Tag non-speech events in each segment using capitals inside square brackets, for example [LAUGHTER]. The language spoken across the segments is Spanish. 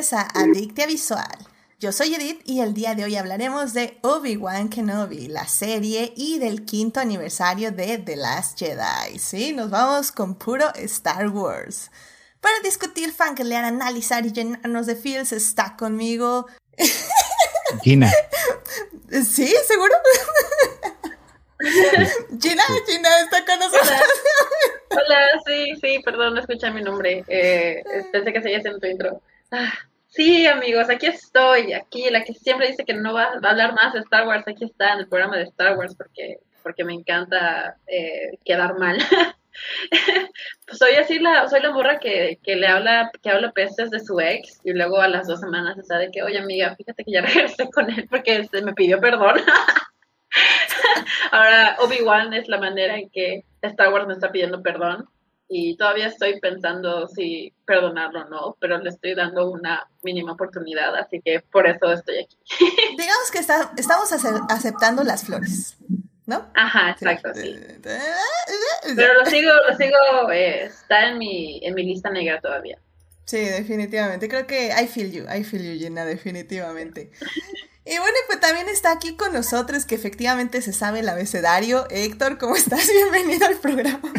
bienvenidos a Adictia Visual. Yo soy Edith y el día de hoy hablaremos de Obi-Wan Kenobi, la serie y del quinto aniversario de The Last Jedi. Sí, nos vamos con puro Star Wars. Para discutir, fangirlear, analizar y llenarnos de feels está conmigo... [LAUGHS] Gina. ¿Sí? ¿Seguro? [LAUGHS] Gina, Gina está con nosotros. Hola, sí, sí, perdón, no escuché mi nombre. Eh, [LAUGHS] pensé que seguías en tu intro. Ah, sí, amigos, aquí estoy, aquí, la que siempre dice que no va, a hablar más de Star Wars, aquí está en el programa de Star Wars porque, porque me encanta eh, quedar mal. [LAUGHS] pues soy así la, soy la morra que, que le habla, que habla pestes de su ex y luego a las dos semanas se sabe que, oye amiga, fíjate que ya [LAUGHS] regresé con él porque se me pidió perdón. [LAUGHS] Ahora, Obi-Wan es la manera en que Star Wars me está pidiendo perdón y todavía estoy pensando si perdonarlo o no, pero le estoy dando una mínima oportunidad, así que por eso estoy aquí. [LAUGHS] Digamos que está, estamos aceptando las flores, ¿no? Ajá, exacto, sí. Pero lo sigo, lo sigo, eh, está en mi, en mi lista negra todavía. Sí, definitivamente. Creo que I feel you, I feel you, Jenna, definitivamente. Y bueno, pues también está aquí con nosotros, que efectivamente se sabe el abecedario. Héctor, ¿cómo estás? [LAUGHS] Bienvenido al programa.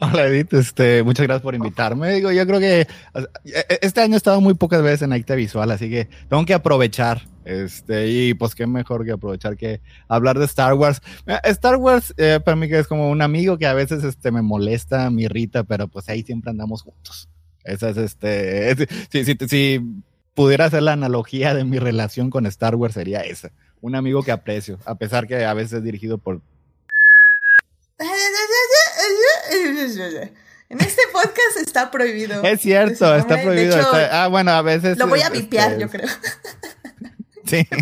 Hola Edith, este, muchas gracias por invitarme. Digo, yo creo que e, este año he estado muy pocas veces en Acta Visual, así que tengo que aprovechar. Este, y pues qué mejor que aprovechar que hablar de Star Wars. Eh, Star Wars eh, para mí que es como un amigo que a veces este, me molesta, me irrita, pero pues ahí siempre andamos juntos. Esa es este, sí, sí, sí pudiera hacer la analogía de mi relación con Star Wars sería esa. Un amigo que aprecio, a pesar que a veces es dirigido por... En este podcast está prohibido. Es cierto, está prohibido. ah, bueno, a veces... Lo voy a vipiar, este, yo creo. Sí. [LAUGHS]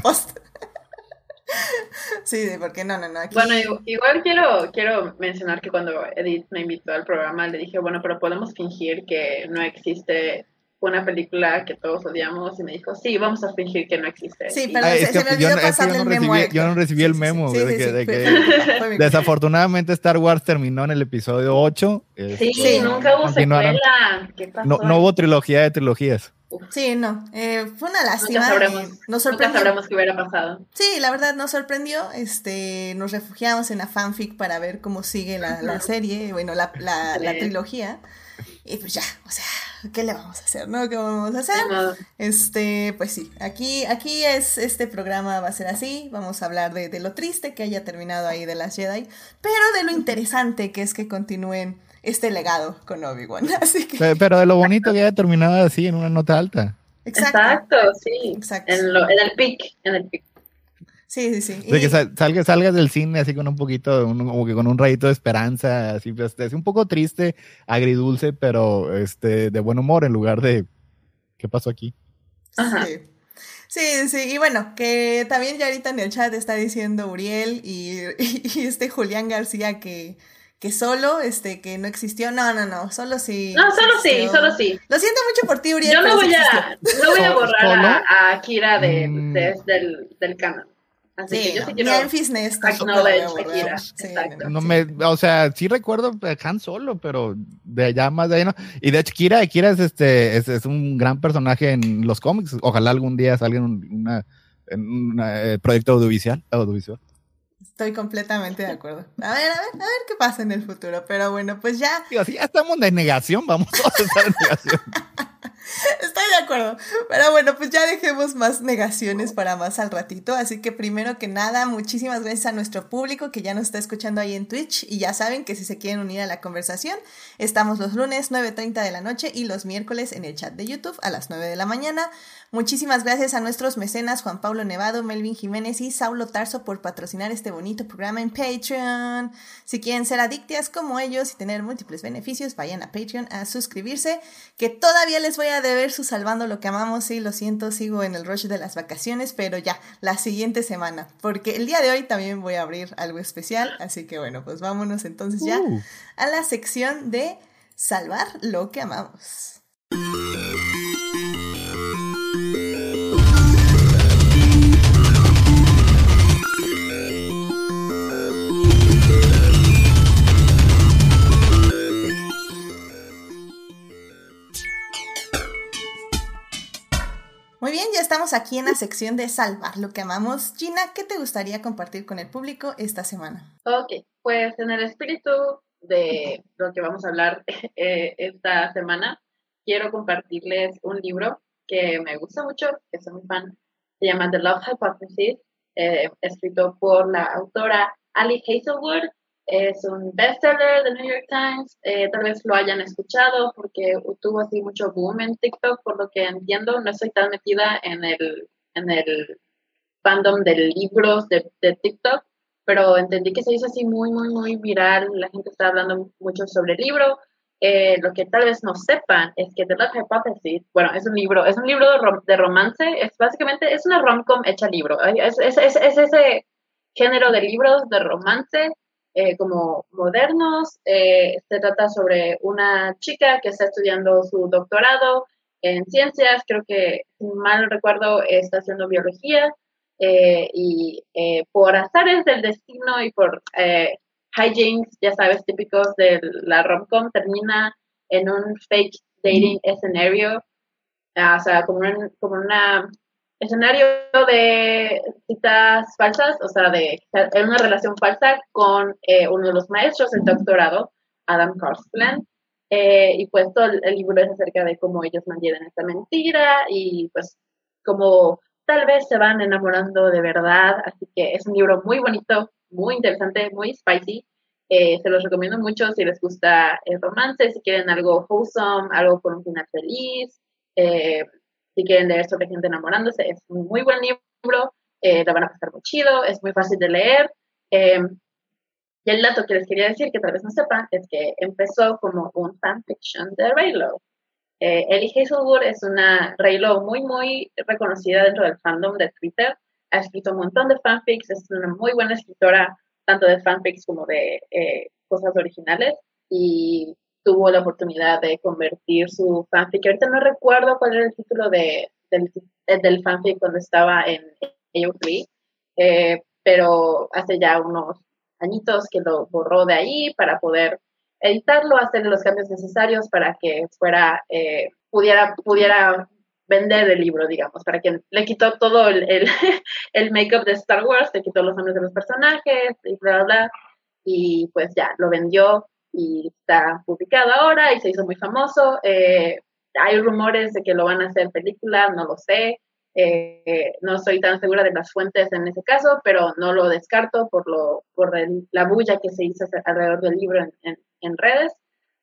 Sí, porque no, no, no. Bueno, igual quiero, quiero mencionar que cuando Edith me invitó al programa le dije, bueno, pero podemos fingir que no existe una película que todos odiamos y me dijo, sí, vamos a fingir que no existe. Sí, pero se, me olvidó pasarle el memo. yo no recibí el memo. de que, desafortunadamente Star Wars terminó en el episodio 8. Sí, sí nunca hubo secuela. ¿Qué pasó no, no, hubo trilogía de trilogías. Sí, no, eh, fue una lástima. Nunca sabremos, eh, nos sorprendió. Nunca sabremos qué hubiera pasado. Sí, la verdad nos sorprendió. Este, nos refugiamos en la fanfic para ver cómo sigue la, la serie, bueno, la, la, la trilogía. Y pues ya, o sea, ¿qué le vamos a hacer, no? ¿Qué vamos a hacer? Este, pues sí, aquí, aquí es, este programa va a ser así, vamos a hablar de, de lo triste que haya terminado ahí de las Jedi, pero de lo interesante que es que continúen este legado con Obi-Wan, [LAUGHS] así que... Pero de lo bonito que haya terminado así, en una nota alta. Exacto, sí. Exacto. En, lo, en el pic, en el pic. Sí, sí, sí. De que salgas, salgas del cine así con un poquito, como que con un rayito de esperanza, así, pues, es un poco triste, agridulce, pero este, de buen humor en lugar de, ¿qué pasó aquí? Sí. Sí, sí, y bueno, que también ya ahorita en el chat está diciendo Uriel y, [LAUGHS] y, este Julián García que, que solo, este, que no existió. No, no, no, solo sí. No, solo sí, solo sí. Lo siento mucho por ti, Uriel. Yo no voy, a, no voy a borrar a, a, Kira de, mm. del, del canon. Así sí, que yo sí quiero Memphis no me, o sea, sí recuerdo Han Solo, pero de allá más de ahí no. Y de hecho, Kira, Kira es este, es, es un gran personaje en los cómics. Ojalá algún día salga en un una, eh, proyecto audiovisual, audiovisual. Estoy completamente de acuerdo. A ver, a ver, a ver qué pasa en el futuro. Pero bueno, pues ya. Digo, si ya estamos de negación, vamos a estar en negación. [LAUGHS] [LAUGHS] Estoy de acuerdo. Pero bueno, pues ya dejemos más negaciones para más al ratito. Así que primero que nada, muchísimas gracias a nuestro público que ya nos está escuchando ahí en Twitch. Y ya saben que si se quieren unir a la conversación, estamos los lunes 9.30 de la noche y los miércoles en el chat de YouTube a las 9 de la mañana. Muchísimas gracias a nuestros mecenas Juan Pablo Nevado, Melvin Jiménez y Saulo Tarso por patrocinar este bonito programa en Patreon. Si quieren ser adictas como ellos y tener múltiples beneficios, vayan a Patreon a suscribirse, que todavía les voy a deber su salvando lo que amamos. Sí, lo siento, sigo en el rush de las vacaciones, pero ya, la siguiente semana, porque el día de hoy también voy a abrir algo especial. Así que bueno, pues vámonos entonces ya uh. a la sección de salvar lo que amamos. Muy bien, ya estamos aquí en la sección de salvar lo que amamos. Gina, ¿qué te gustaría compartir con el público esta semana? Ok, pues en el espíritu de lo que vamos a hablar [LAUGHS] eh, esta semana, quiero compartirles un libro que me gusta mucho, que soy muy fan. Se llama The Love Hypothesis, eh, escrito por la autora Ali Hazelwood. Es un bestseller de New York Times. Eh, tal vez lo hayan escuchado porque tuvo así mucho boom en TikTok, por lo que entiendo. No estoy tan metida en el, en el fandom de libros de, de TikTok, pero entendí que se hizo así muy, muy, muy viral. La gente está hablando mucho sobre el libro. Eh, lo que tal vez no sepan es que The Love Hypothesis, bueno, es un libro, es un libro de, romance, es básicamente, es una rom-com hecha libro. Es, es, es, ese género de libros de romance eh, como modernos. Eh, se trata sobre una chica que está estudiando su doctorado en ciencias, creo que, si mal recuerdo, está haciendo biología. Eh, y eh, por azares del destino y por eh, hijinks, ya sabes, típicos de la romcom, termina en un fake dating escenario, ah, o sea, como un como una escenario de citas falsas, o sea, de en una relación falsa con uno de los maestros del doctorado, Adam Carsland. y pues todo el libro es acerca de cómo ellos mantienen esta mentira y pues cómo tal vez se van enamorando de verdad, así que es un libro muy bonito, muy interesante, muy spicy. Eh, se los recomiendo mucho si les gusta el romance, si quieren algo wholesome, algo con un final feliz, eh, si quieren leer sobre gente enamorándose, es un muy buen libro, eh, la van a pasar muy chido, es muy fácil de leer. y el dato que les quería decir, que tal vez no sepan, es que empezó como un fanfiction de Raylo. Eh, Ellie Hazelwood es una Raylo muy, muy reconocida dentro del fandom de Twitter. Ha escrito un montón de fanfics, es una muy buena escritora, tanto de fanfics como de eh, cosas originales. Y tuvo la oportunidad de convertir su fanfic. Ahorita no recuerdo cuál era el título de, del, del fanfic cuando estaba en AO3, eh, pero hace ya unos añitos que lo borró de ahí para poder editarlo, hacerle los cambios necesarios para que fuera, eh, pudiera, pudiera vender el libro, digamos, para que le quitó todo el, el, [LAUGHS] el make-up de Star Wars, le quitó los nombres de los personajes y bla, bla, bla, y pues ya, lo vendió y está publicado ahora y se hizo muy famoso. Eh, hay rumores de que lo van a hacer película, no lo sé. Eh, no estoy tan segura de las fuentes en ese caso, pero no lo descarto por, lo, por la bulla que se hizo alrededor del libro en, en, redes.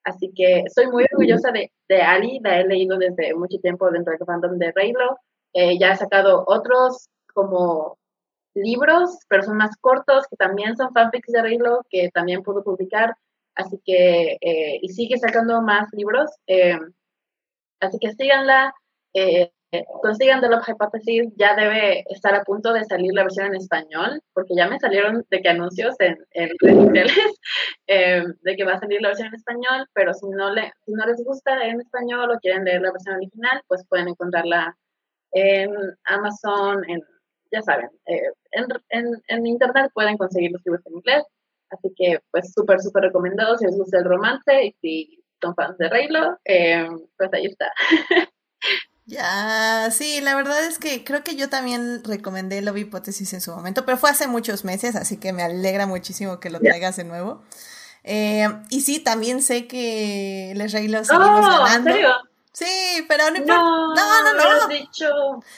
Así que soy muy orgullosa de, de, Ali, la he leído desde mucho tiempo dentro del fandom de Raylo. Eh, ya ha sacado otros como libros, pero son más cortos, que también son fanfics de Raylo, que también puedo publicar. Así que, eh, y sigue sacando más libros. así que síganla. Eh, consigan The Love Hypothesis, ya debe estar a punto de salir la versión en español, porque ya me salieron de que anuncios en, [LAUGHS] redes eh, de que va a salir la versión en español, pero si no, le, si no les gusta en español o quieren leer la versión original, pues pueden encontrarla en Amazon, en, ya saben, eh, en, en, en, internet pueden conseguir los libros en inglés, así que pues súper, súper recomendado si les gusta el romance y si son fans de Raylo, eh, pues ahí está. [LAUGHS] Ya, sí, la verdad es que creo que yo también recomendé Love Hipótesis en su momento, pero fue hace muchos meses, así que me alegra muchísimo que lo traigas de nuevo. Eh, y sí, también sé que Les Rey lo seguimos ganando. ¿en serio? Sí, pero no importa. No, no, no. no. Dicho.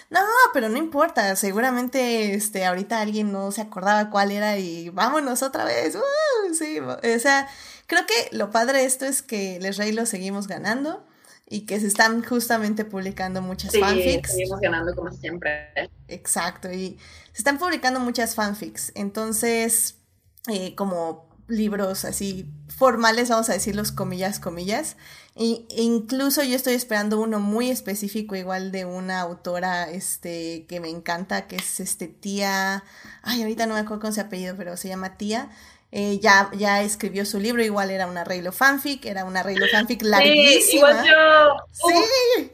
No, pero no importa. Seguramente este, ahorita alguien no se acordaba cuál era y vámonos otra vez. Uh, sí, o sea, creo que lo padre de esto es que Les Rey lo seguimos ganando y que se están justamente publicando muchas sí, fanfics. Seguimos ganando como siempre. Exacto, y se están publicando muchas fanfics. Entonces, eh, como libros así formales, vamos a decirlos comillas, comillas. E incluso yo estoy esperando uno muy específico, igual de una autora este, que me encanta, que es este tía. Ay, ahorita no me acuerdo cómo se apellido, pero se llama tía eh, ya, ya escribió su libro, igual era una Reylo fanfic, era una Reylo fanfic larguísima. Sí, igual yo. Sí.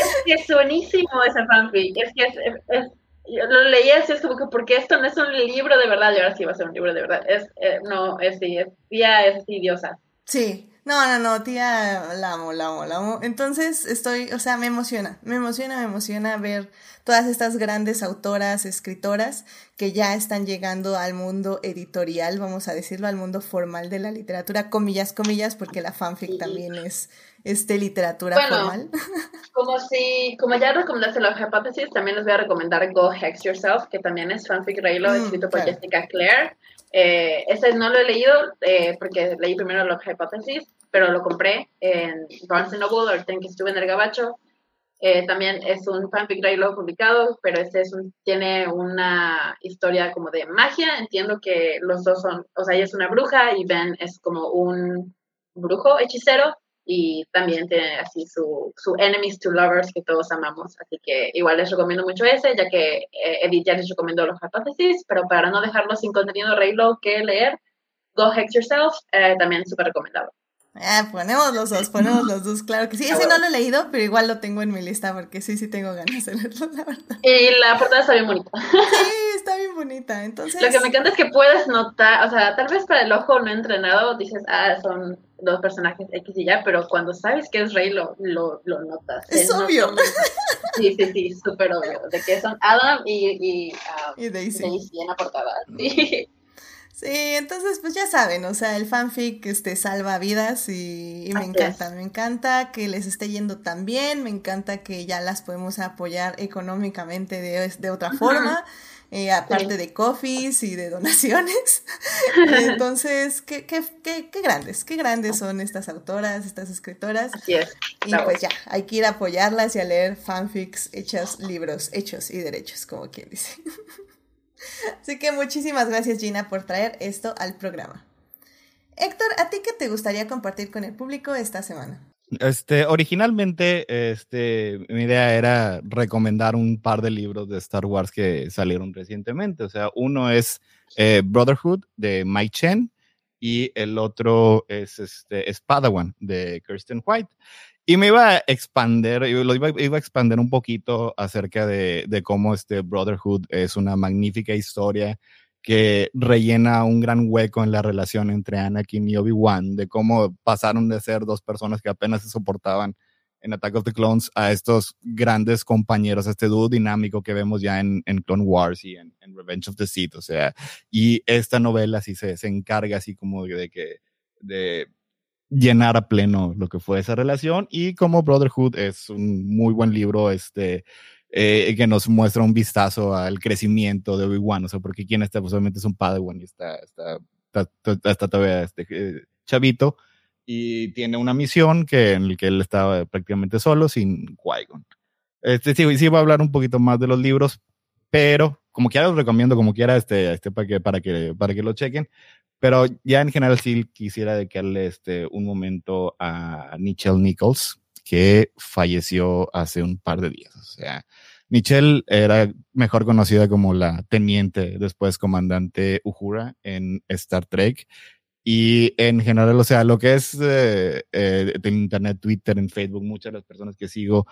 Es que es buenísimo esa fanfic. Es que es, es, yo lo leí así, es como que porque esto no es un libro de verdad, y ahora sí va a ser un libro de verdad. Es, eh, no, es sí, es, ya es así, diosa. Sí, No, no, no, tía, la amo, la amo, la amo. Entonces estoy, o sea, me emociona, me emociona, me emociona ver todas estas grandes autoras, escritoras que ya están llegando al mundo editorial, vamos a decirlo, al mundo formal de la literatura, comillas, comillas, porque la fanfic también es este literatura formal. [LAUGHS] Como si, como ya recomendaste la hipótesis, también les voy a recomendar Go Hex Yourself, que también es fanfic Raylo, mm, escrito por Jessica Clare. Eh, ese no lo he leído eh, porque leí primero la hipótesis, pero lo compré en Barnes Noble, ahorita en que estuve en el Gabacho. Eh, también es un fanfic Raylo publicado, pero este es un, tiene una historia como de magia. Entiendo que los dos son, o sea, ella es una bruja y Ben es como un brujo hechicero y también tiene así su, su Enemies to Lovers que todos amamos. Así que igual les recomiendo mucho ese, ya que eh, Edith ya les recomendó los hipótesis, pero para no dejarlo sin contenido reglo que leer, Go Hex Yourself, eh, también súper recomendado. Ah, ponemos los dos, ponemos los dos, claro que sí. Ese no lo he leído, pero igual lo tengo en mi lista porque sí, sí tengo ganas de leerlo, la verdad. Y la portada está bien bonita. Sí, [LAUGHS] está bien bonita. Entonces. Lo que me encanta es que puedes notar, o sea, tal vez para el ojo no entrenado dices, ah, son dos personajes X y ya, pero cuando sabes que es Rey lo, lo, lo notas. Es obvio. sí, sí, sí, súper obvio. De que son Adam y, y, ah, y Daisy. Daisy en la portada. Sí. Sí, entonces pues ya saben, o sea, el fanfic este, salva vidas y, me encanta, me encanta que les esté yendo tan bien, me encanta que ya las podemos apoyar económicamente de, de otra forma, eh, aparte de coffees y de donaciones. [LAUGHS] entonces, qué, qué, qué, qué, grandes, qué grandes son estas autoras, estas escritoras. Así es. Y pues ya, hay que ir a apoyarlas y a leer fanfics hechos, libros hechos y derechos, como quien dice. [LAUGHS] Así que muchísimas gracias Gina por traer esto al programa. Héctor, ¿a ti qué te gustaría compartir con el público esta semana? Este, originalmente, este, mi idea era recomendar un par de libros de Star Wars que salieron recientemente. O sea, uno es eh, Brotherhood de Mike Chen y el otro es este, Spadawan de Kirsten White. Y me iba a expander, lo iba, iba a expander un poquito acerca de, de, cómo este Brotherhood es una magnífica historia que rellena un gran hueco en la relación entre Anakin y Obi-Wan, de cómo pasaron de ser dos personas que apenas se soportaban en Attack of the Clones a estos grandes compañeros, a este dúo dinámico que vemos ya en, en Clone Wars y en, en, Revenge of the Sith, o sea, y esta novela sí se, se encarga así como de que, de llenar a pleno lo que fue esa relación y como Brotherhood es un muy buen libro este eh, que nos muestra un vistazo al crecimiento de Obi-Wan, o sea, porque quien está pues obviamente es un Padawan y está, está, está, está todavía este, eh, chavito y tiene una misión que, en la que él estaba prácticamente solo sin Qui-Gon. Este, sí, sí, a hablar un poquito más de los libros, pero como quiera los recomiendo, como quiera, este, este para que, para que, para que lo chequen. Pero ya en general sí quisiera dedicarle este, un momento a Nichelle Nichols, que falleció hace un par de días. O sea, Nichelle era mejor conocida como la teniente, después comandante Uhura en Star Trek. Y en general, o sea, lo que es eh, eh, en Internet, Twitter, en Facebook, muchas de las personas que sigo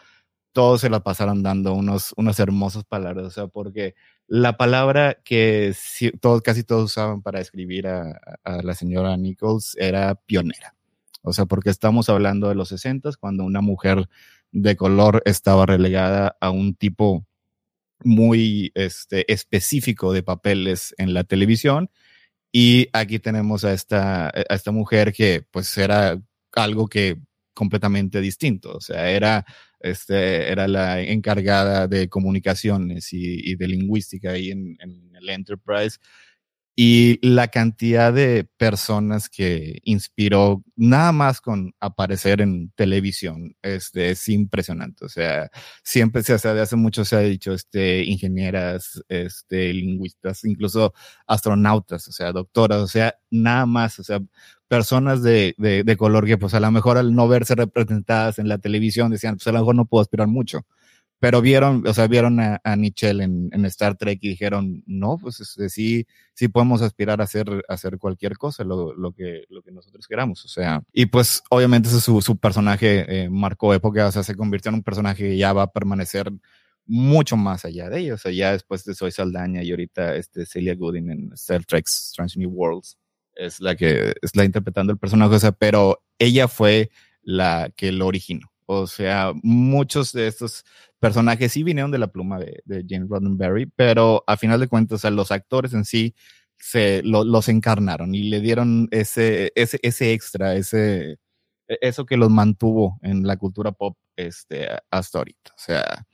todos se la pasaron dando unos, unos hermosos palabras, o sea, porque la palabra que todos, casi todos usaban para escribir a, la señora Nichols era pionera. O sea, porque estamos hablando de los 60 cuando una mujer de color estaba relegada a un tipo muy este, específico de papeles en la televisión. Y aquí tenemos a esta, a esta mujer que pues era algo que completamente distinto. O sea, era este, era la encargada de comunicaciones y, y de lingüística ahí en, en, el Enterprise. Y la cantidad de personas que inspiró nada más con aparecer en televisión este, es impresionante. O sea, siempre se hace, de hace mucho se ha dicho, este, ingenieras, este, lingüistas, incluso astronautas, o sea, doctoras, o sea, nada más, o sea, personas de, de, de, color que pues a lo mejor al no verse representadas en la televisión decían, pues a lo mejor no puedo aspirar mucho. Pero vieron, o sea, vieron a, a Nichelle en, Star Trek y dijeron, no, pues este, sí, sí podemos aspirar a hacer, cualquier cosa, lo, que, lo que nosotros queramos. O sea, y pues obviamente su, su personaje eh, marcó época, o sea, se convirtió en un personaje que ya va a permanecer mucho más allá de ellos. O sea, ya después de Soy Saldaña y ahorita este Celia Gooding en Star Trek Strange New Worlds es la que está interpretando el personaje, o sea, pero ella fue la que lo originó. O sea, muchos de estos personajes sí vinieron de la pluma de, de James Roddenberry, pero a final de cuentas, o sea, los actores en sí se los encarnaron y le dieron ese, ese, extra, ese, e, eso que los mantuvo en la cultura pop este, hasta ahorita. O sea,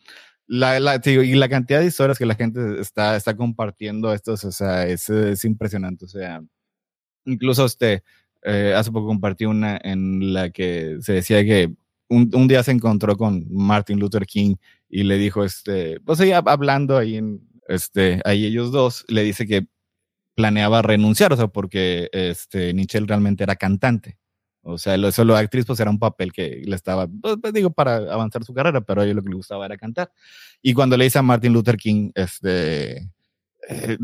la, la, y la cantidad de historias que la gente está, está compartiendo estos, o sea, es, es impresionante. O sea, incluso este, eh, hace poco compartí una en la que se decía que un, día se encontró con Martin Luther King y le dijo, este, pues ahí hablando ahí en, este, ahí ellos dos, le dice que planeaba renunciar, o sea, porque este, Nichelle realmente era cantante. O sea, lo, solo actriz pues era un papel que le estaba, pues, pues, digo, para avanzar su carrera, pero a ella lo que le gustaba era cantar. Y cuando le dice a Martin Luther King, este, eh,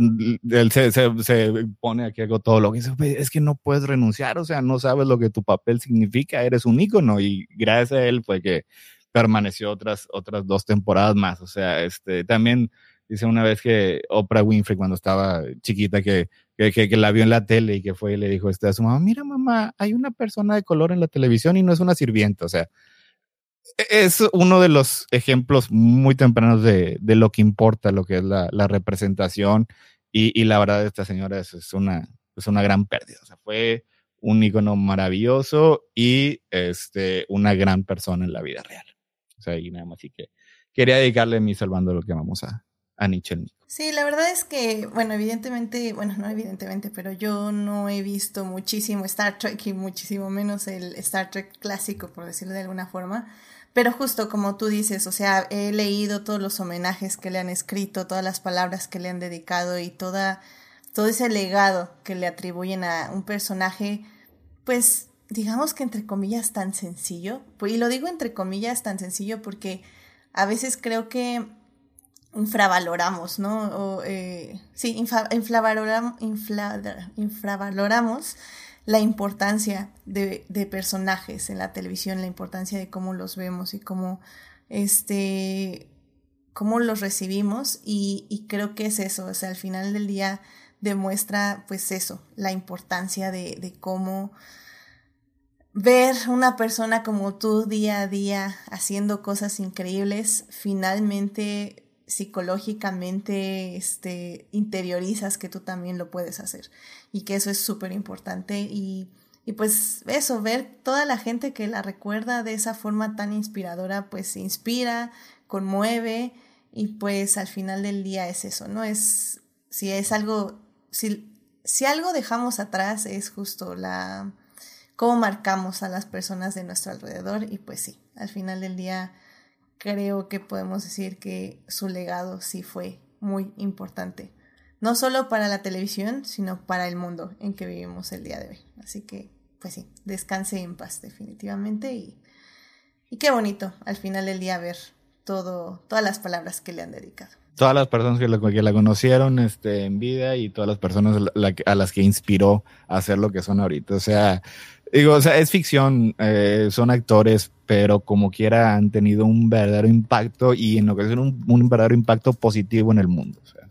él se, se, pone aquí algo todo lo que dice, es que no puedes renunciar, o sea, no sabes lo que tu papel significa, eres un ícono y gracias a él fue que permaneció otras, otras dos temporadas más, o sea, este, también dice una vez que Oprah Winfrey cuando estaba chiquita que que, que, la vio en la tele y que fue y le dijo este, a su mamá, mira mamá, hay una persona de color en la televisión y no es una sirvienta. O sea, es uno de los ejemplos muy tempranos de, de lo que importa, lo que es la, la representación. Y, y, la verdad, esta señora es, es, una, es una gran pérdida. O sea, fue un icono maravilloso y este, una gran persona en la vida real. O sea, y nada más. Así que quería dedicarle mi salvando lo que vamos a, a Nichelle Sí, la verdad es que, bueno, evidentemente, bueno, no evidentemente, pero yo no he visto muchísimo Star Trek y muchísimo menos el Star Trek clásico, por decirlo de alguna forma. Pero justo como tú dices, o sea, he leído todos los homenajes que le han escrito, todas las palabras que le han dedicado y toda, todo ese legado que le atribuyen a un personaje, pues digamos que entre comillas tan sencillo. Y lo digo entre comillas tan sencillo porque a veces creo que infravaloramos, ¿no? O, eh, sí, infravaloramos, infravaloramos la importancia de, de, personajes en la televisión, la importancia de cómo los vemos y cómo, este, cómo los recibimos. Y, creo que es eso, o sea, al final del día demuestra pues eso, la importancia de, de cómo ver una persona como tú día a día haciendo cosas increíbles, finalmente psicológicamente este, interiorizas que tú también lo puedes hacer y que eso es súper importante y, y, pues eso, ver toda la gente que la recuerda de esa forma tan inspiradora, pues inspira, conmueve y pues al final del día es eso, ¿no? Es, si es algo, si, si algo dejamos atrás es justo la, cómo marcamos a las personas de nuestro alrededor y pues sí, al final del día creo que podemos decir que su legado sí fue muy importante. No solo para la televisión, sino para el mundo en que vivimos el día de hoy. Así que, pues sí, descanse en paz definitivamente y, y qué bonito al final del día ver todo, todas las palabras que le han dedicado. Todas las personas que la, que la conocieron este, en vida y todas las personas a las que inspiró a hacer lo que son ahorita. O sea, Digo, o sea, es ficción, eh, son actores, pero como quiera han tenido un verdadero impacto y en ocasiones un, un verdadero impacto positivo en el mundo. O sea,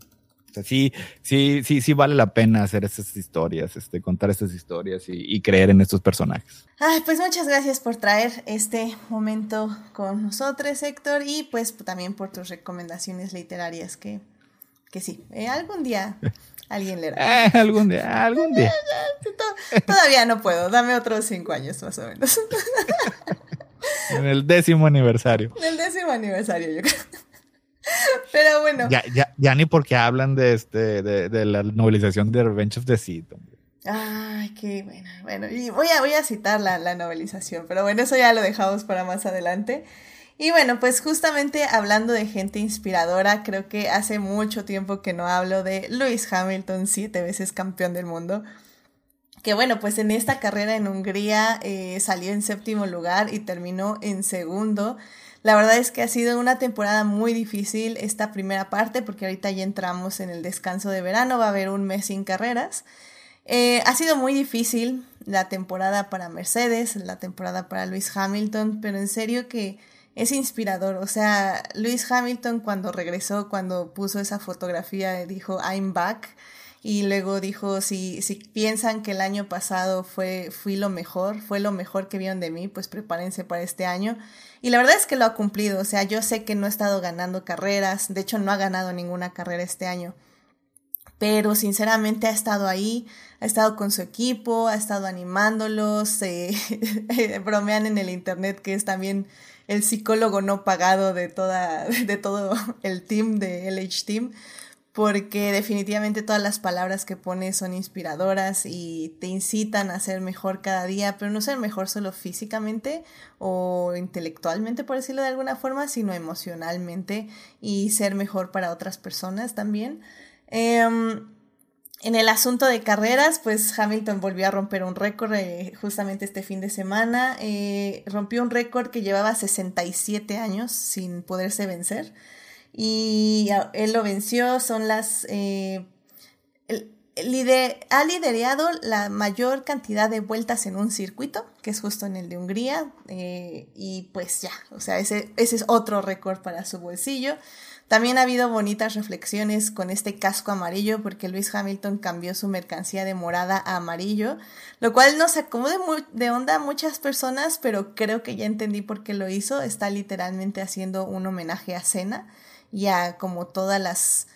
o sea, sí, sí, sí, sí vale la pena hacer estas historias, este, contar estas historias y, y, creer en estos personajes. Ay, pues muchas gracias por traer este momento con nosotros, Héctor, y pues también por tus recomendaciones literarias que, que sí, eh, algún día [LAUGHS] Alguien leerá. Eh, [LAUGHS] algún día, algún día. [LAUGHS] Todavía no puedo, dame otros cinco años más o menos. [LAUGHS] en el décimo aniversario. En el décimo aniversario, yo creo. Pero bueno. Ya, ya, ya ni porque hablan de este, de, de la novelización de Revenge of the Seed, Ay, qué bueno. Bueno, y voy a, voy a citar la, la novelización, pero bueno, eso ya lo dejamos para más adelante. Y bueno, pues justamente hablando de gente inspiradora, creo que hace mucho tiempo que no hablo de Lewis Hamilton, siete veces campeón del mundo. Que bueno, pues en esta carrera en Hungría eh, salió en séptimo lugar y terminó en segundo. La verdad es que ha sido una temporada muy difícil esta primera parte porque ahorita ya entramos en el descanso de verano, va a haber un mes sin carreras. Eh, ha sido muy difícil la temporada para Mercedes, la temporada para Lewis Hamilton, pero en serio que es inspirador. O sea, Lewis Hamilton cuando regresó, cuando puso esa fotografía, dijo I'm back. y luego dijo, si, si piensan que el año pasado fue, fui lo mejor, fue lo mejor que vieron de mí, pues prepárense para este año. Y la verdad es que lo ha cumplido, o sea, yo sé que no ha estado ganando carreras, de hecho no ha ganado ninguna carrera este año, pero sinceramente ha estado ahí, ha estado con su equipo, ha estado animándolos, eh, [LAUGHS] bromean en el internet que es también el psicólogo no pagado de toda, [LAUGHS] de todo el team de LH Team porque definitivamente todas las palabras que pone son inspiradoras y te incitan a ser mejor cada día, pero no ser mejor solo físicamente o intelectualmente, por decirlo de alguna forma, sino emocionalmente y ser mejor para otras personas también. Em, en el asunto de carreras, pues Hamilton volvió a romper un récord eh, justamente este fin de semana. Eh, rompió un récord que llevaba 67 años sin poderse vencer y él lo venció, son las... Eh, ha liderado la mayor cantidad de vueltas en un circuito, que es justo en el de Hungría, eh, y pues ya, o sea, ese, ese es otro récord para su bolsillo. También ha habido bonitas reflexiones con este casco amarillo porque Luis Hamilton cambió su mercancía de morada a amarillo, lo cual nos sacó de, de, onda a muchas personas, pero creo que ya entendí por qué lo hizo. Está literalmente haciendo un homenaje a Cena ya como todas las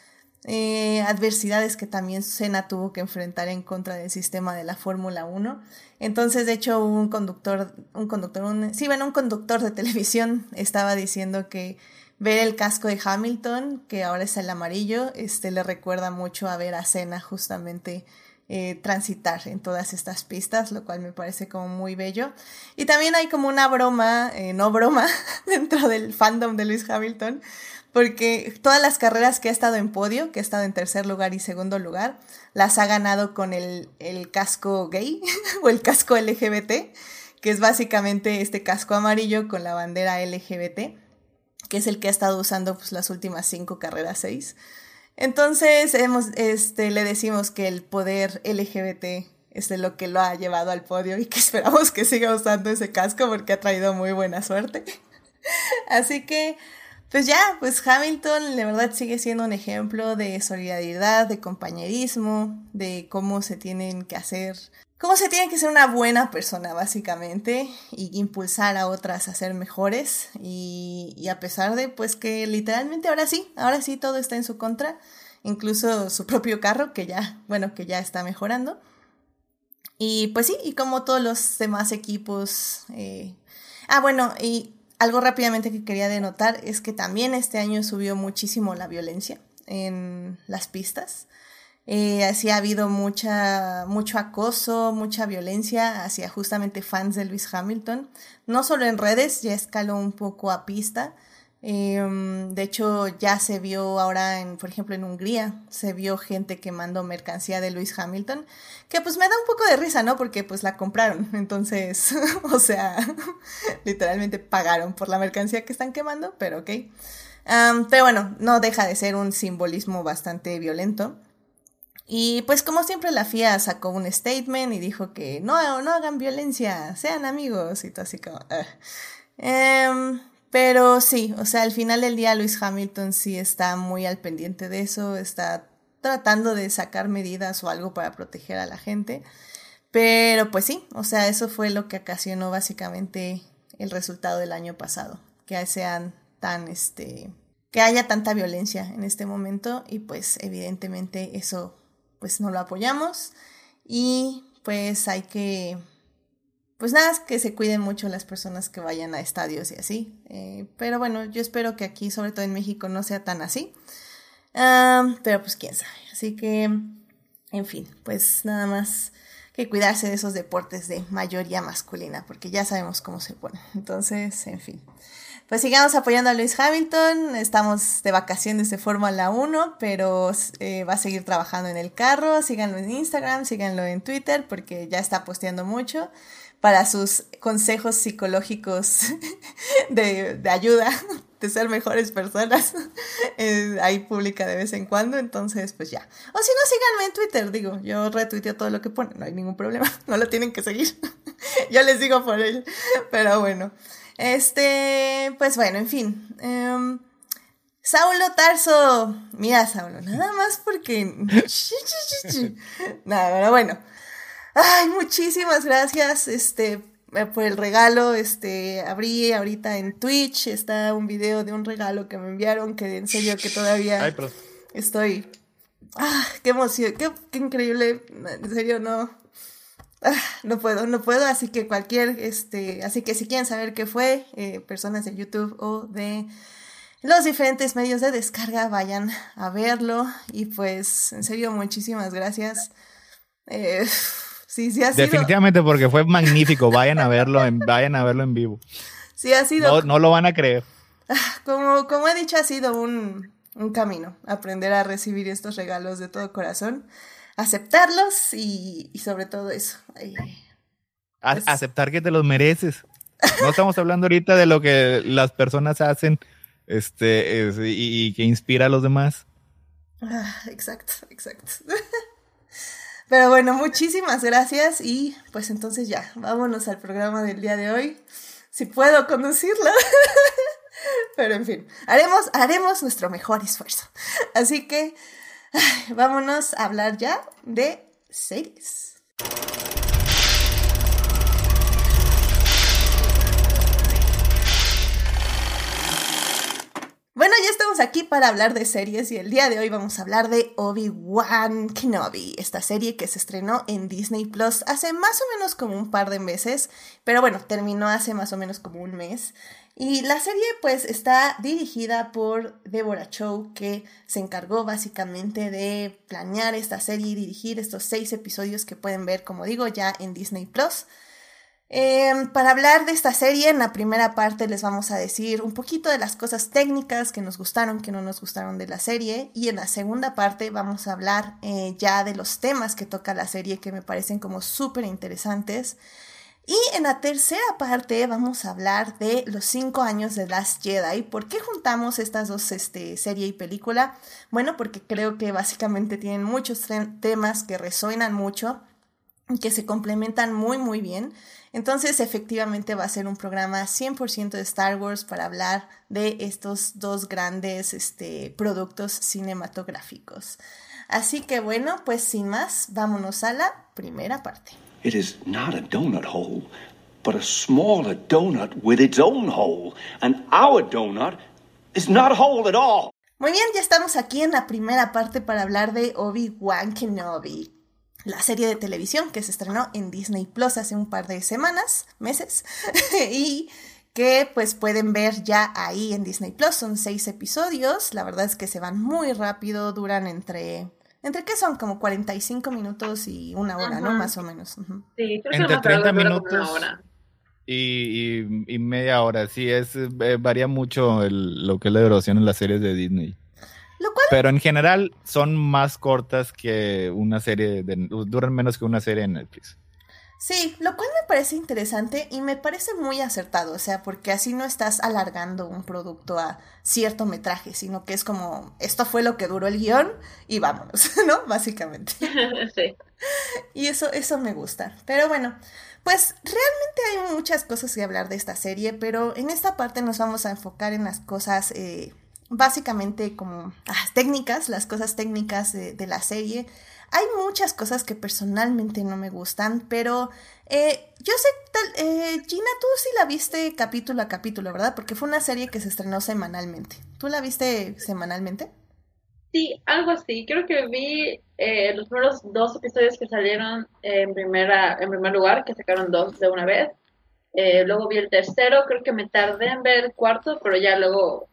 eh, adversidades que también Senna tuvo que enfrentar en contra del sistema de la Fórmula 1. Entonces, de hecho, un conductor, un conductor, sí, bueno, un conductor de televisión estaba diciendo que ver el casco de Hamilton, que ahora es el amarillo, este le recuerda mucho a ver a Senna justamente eh, transitar en todas estas pistas, lo cual me parece como muy bello. Y también hay como una broma, eh, no broma, [LAUGHS] dentro del fandom de Lewis Hamilton, porque todas las carreras que ha estado en podio, que ha estado en tercer lugar y segundo lugar, las ha ganado con el, casco gay [LAUGHS] o el casco LGBT, que es básicamente este casco amarillo con la bandera LGBT, que es el que ha estado usando pues, las últimas cinco carreras, seis. Entonces hemos, este, le decimos que el poder LGBT es de lo que lo ha llevado al podio y que [LAUGHS] esperamos que siga usando ese casco porque ha traído muy buena suerte. [LAUGHS] Así que pues ya, pues Hamilton, la verdad, sigue siendo un ejemplo de solidaridad, de compañerismo, de cómo se tienen que hacer, cómo se tiene que ser una buena persona, básicamente, y impulsar a otras a ser mejores. Y, a pesar de, pues, que literalmente ahora sí, ahora sí todo está en su contra, incluso su propio carro, que ya, bueno, que ya está mejorando. Y pues sí, y como todos los demás equipos. Eh... Ah, bueno, y algo rápidamente que quería denotar es que también este año subió muchísimo la violencia en las pistas. Eh, así ha habido mucha, mucho acoso, mucha violencia hacia justamente fans de Lewis Hamilton. No solo en redes, ya escaló un poco a pista. Em, de hecho, ya se vio ahora, en, por ejemplo, en Hungría, se vio gente quemando mercancía de Lewis Hamilton, que pues me da un poco de risa, ¿no? Porque pues la compraron, [LAUGHS] entonces, [LAUGHS] o sea, [LAUGHS] literalmente pagaron por la mercancía que están quemando, pero ok. pero bueno, no deja de ser un simbolismo bastante violento. Y pues como siempre la FIA sacó un statement y dijo que no, no hagan violencia, sean amigos y todo así como... Uh. Pero sí, o sea, al final del día Luis Hamilton sí está muy al pendiente de eso, está tratando de sacar medidas o algo para proteger a la gente. Pero pues sí, o sea, eso fue lo que ocasionó básicamente el resultado del año pasado, que sean tan este que haya tanta violencia en este momento y pues evidentemente eso pues no lo apoyamos y pues hay que pues nada, que se cuiden mucho las personas que vayan a estadios y así. Eh, pero bueno, yo espero que aquí, sobre todo en México, no sea tan así. pero pues quién sabe. Así que, en fin, pues nada más que cuidarse de esos deportes de mayoría masculina, porque ya sabemos cómo se pone. Entonces, en fin. Pues sigamos apoyando a Luis Hamilton. Estamos de vacaciones de Fórmula 1, pero eh, va a seguir trabajando en el carro. Síganlo en Instagram, síganlo en Twitter, porque ya está posteando mucho para sus consejos psicológicos [LAUGHS] de, ayuda, [LAUGHS] de ser mejores personas. [LAUGHS] Eh, ahí publica de vez en cuando, entonces pues ya. O si no, síganme en Twitter, digo, yo retuiteo todo lo que pone, no hay ningún problema, no lo tienen que seguir. yo les digo por él, pero bueno. Este, pues bueno, en fin. Em, Saulo Tarso. Mira, Saulo, nada más porque. [LAUGHS] Nada, bueno. Ay, muchísimas gracias, este, eh, por el regalo, este, abrí ahorita en Twitch, está un video de un regalo que me enviaron, que en serio que todavía estoy, ah, qué emoción, qué, qué increíble, en serio no, Ah, [LAUGHS] no puedo, no puedo, así que cualquier, este, así que si quieren saber qué fue, eh, personas de YouTube o de los diferentes medios de descarga, vayan a verlo y pues, en serio, muchísimas gracias. Eh, [LAUGHS] sí, sí ha sido... Definitivamente porque fue magnífico, vayan a verlo, en, vayan a verlo en vivo. Sí, ha sido... No, lo van a creer. [LAUGHS] Como, como he dicho, ha sido un, un camino, aprender a recibir estos regalos de todo corazón aceptarlos y, sobre todo eso. Pues aceptar que te los mereces. No estamos hablando ahorita de lo que las personas hacen este, y, que inspira a los demás. Ah, exacto, exacto. [LAUGHS] Pero bueno, muchísimas gracias y pues entonces ya, vámonos al programa del día de hoy. Si puedo conducirlo. [LAUGHS] Pero en fin, haremos, haremos nuestro mejor esfuerzo. Así que [LAUGHS] vámonos a hablar ya de series. Bueno, ya estamos aquí para hablar de series y el día de hoy vamos a hablar de Obi-Wan Kenobi, esta serie que se estrenó en Disney Plus hace más o menos como un par de meses, pero bueno, terminó hace más o menos como un mes. Y la serie pues está dirigida por Deborah Chow, que se encargó básicamente de planear esta serie y dirigir estos seis episodios que pueden ver, como digo, ya en Disney Plus. Em, para hablar de esta serie, en la primera parte les vamos a decir un poquito de las cosas técnicas que nos gustaron, que no nos gustaron de la serie, y en la segunda parte vamos a hablar eh, ya de los temas que toca la serie que me parecen como súper interesantes. Y en la tercera parte vamos a hablar de los cinco años de Last Jedi. ¿Por qué juntamos estas dos este, serie y película? Bueno, porque creo que básicamente tienen muchos temas que resuenan mucho, que se complementan muy muy bien. Entonces efectivamente va a ser un programa 100% de Star Wars para hablar de estos dos grandes este, productos cinematográficos. Así que bueno, pues sin más, vámonos a la primera parte. It is not a donut hole, but a smaller donut with its own hole. And our donut is not a hole at all. Muy bien, ya estamos aquí en la primera parte para hablar de Obi-Wan Kenobi, la serie de televisión que se estrenó en Disney Plus hace un par de semanas, meses, [LAUGHS] y que pues pueden ver ya ahí en Disney Plus. Son seis episodios, la verdad es que se van muy rápido, duran entre ¿Entre qué son? Como 45 minutos y una hora, ¿no? Más o menos. Sí, Entre 30 minutos y, y, media hora. Sí, es eh, varía mucho lo que es la duración en las series de Disney. Pero en general son más cortas que una serie, de, duran menos que una serie en Netflix. Sí, lo cual me parece interesante y me parece muy acertado, o sea, porque así no estás alargando un producto a cierto metraje, sino que es como, esto fue lo que duró el guion y vámonos, [LAUGHS] ¿no? Básicamente. [LAUGHS] Sí. Y eso, eso me gusta. Pero bueno, pues realmente hay muchas cosas que hablar de esta serie, pero en esta parte nos vamos a enfocar en las cosas... Eh, básicamente como ah, técnicas, las cosas técnicas de la serie, hay muchas cosas que personalmente no me gustan, pero eh, yo sé, tal, eh, Gina, tú sí la viste capítulo a capítulo, ¿verdad? Porque fue una serie que se estrenó semanalmente. ¿Tú la viste semanalmente? Sí, algo así. Creo que vi eh, los primeros dos episodios que salieron en, primera, en primer lugar, que sacaron dos de una vez. luego vi el tercero, creo que me tardé en ver el cuarto, pero ya luego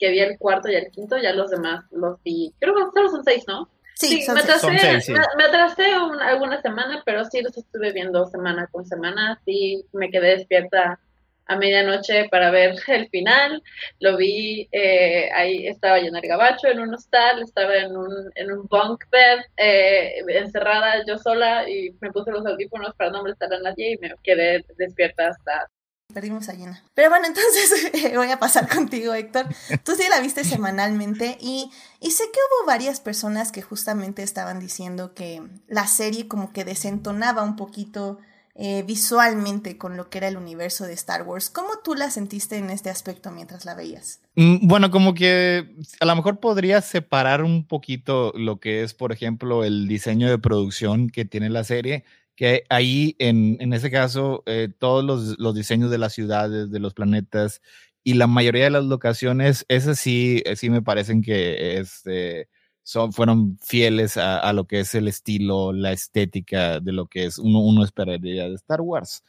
que vi el cuarto y el quinto, ya los demás los vi. Creo que solo son seis, ¿no? Sí, me atrasé, me, atrasé alguna semana, pero sí los estuve viendo semana con semana. Sí, me quedé despierta a medianoche para ver [LAUGHS] el final. Lo vi, eh, ahí estaba yo en el gabacho, en un hostal, estaba en un, en un bunk bed, eh, encerrada yo sola y me puse los audífonos para no molestar a nadie y me quedé despierta hasta Perdimos a Gina. Pero bueno, entonces [LAUGHS] voy a pasar contigo, Héctor. Tú sí la viste semanalmente y, y sé que hubo varias personas que justamente estaban diciendo que la serie como que desentonaba un poquito eh, visualmente con lo que era el universo de Star Wars. ¿Cómo tú la sentiste en este aspecto mientras la veías? Mm, bueno, como que a lo mejor podría separar un poquito lo que es, por ejemplo, el diseño de producción que tiene la serie, que ahí en, en ese caso eh, todos los, los, diseños de las ciudades, de los planetas y la mayoría de las locaciones, esas sí, sí me parecen que este son, fueron fieles a, lo que es el estilo, la estética de lo que es uno, uno esperaría de Star Wars.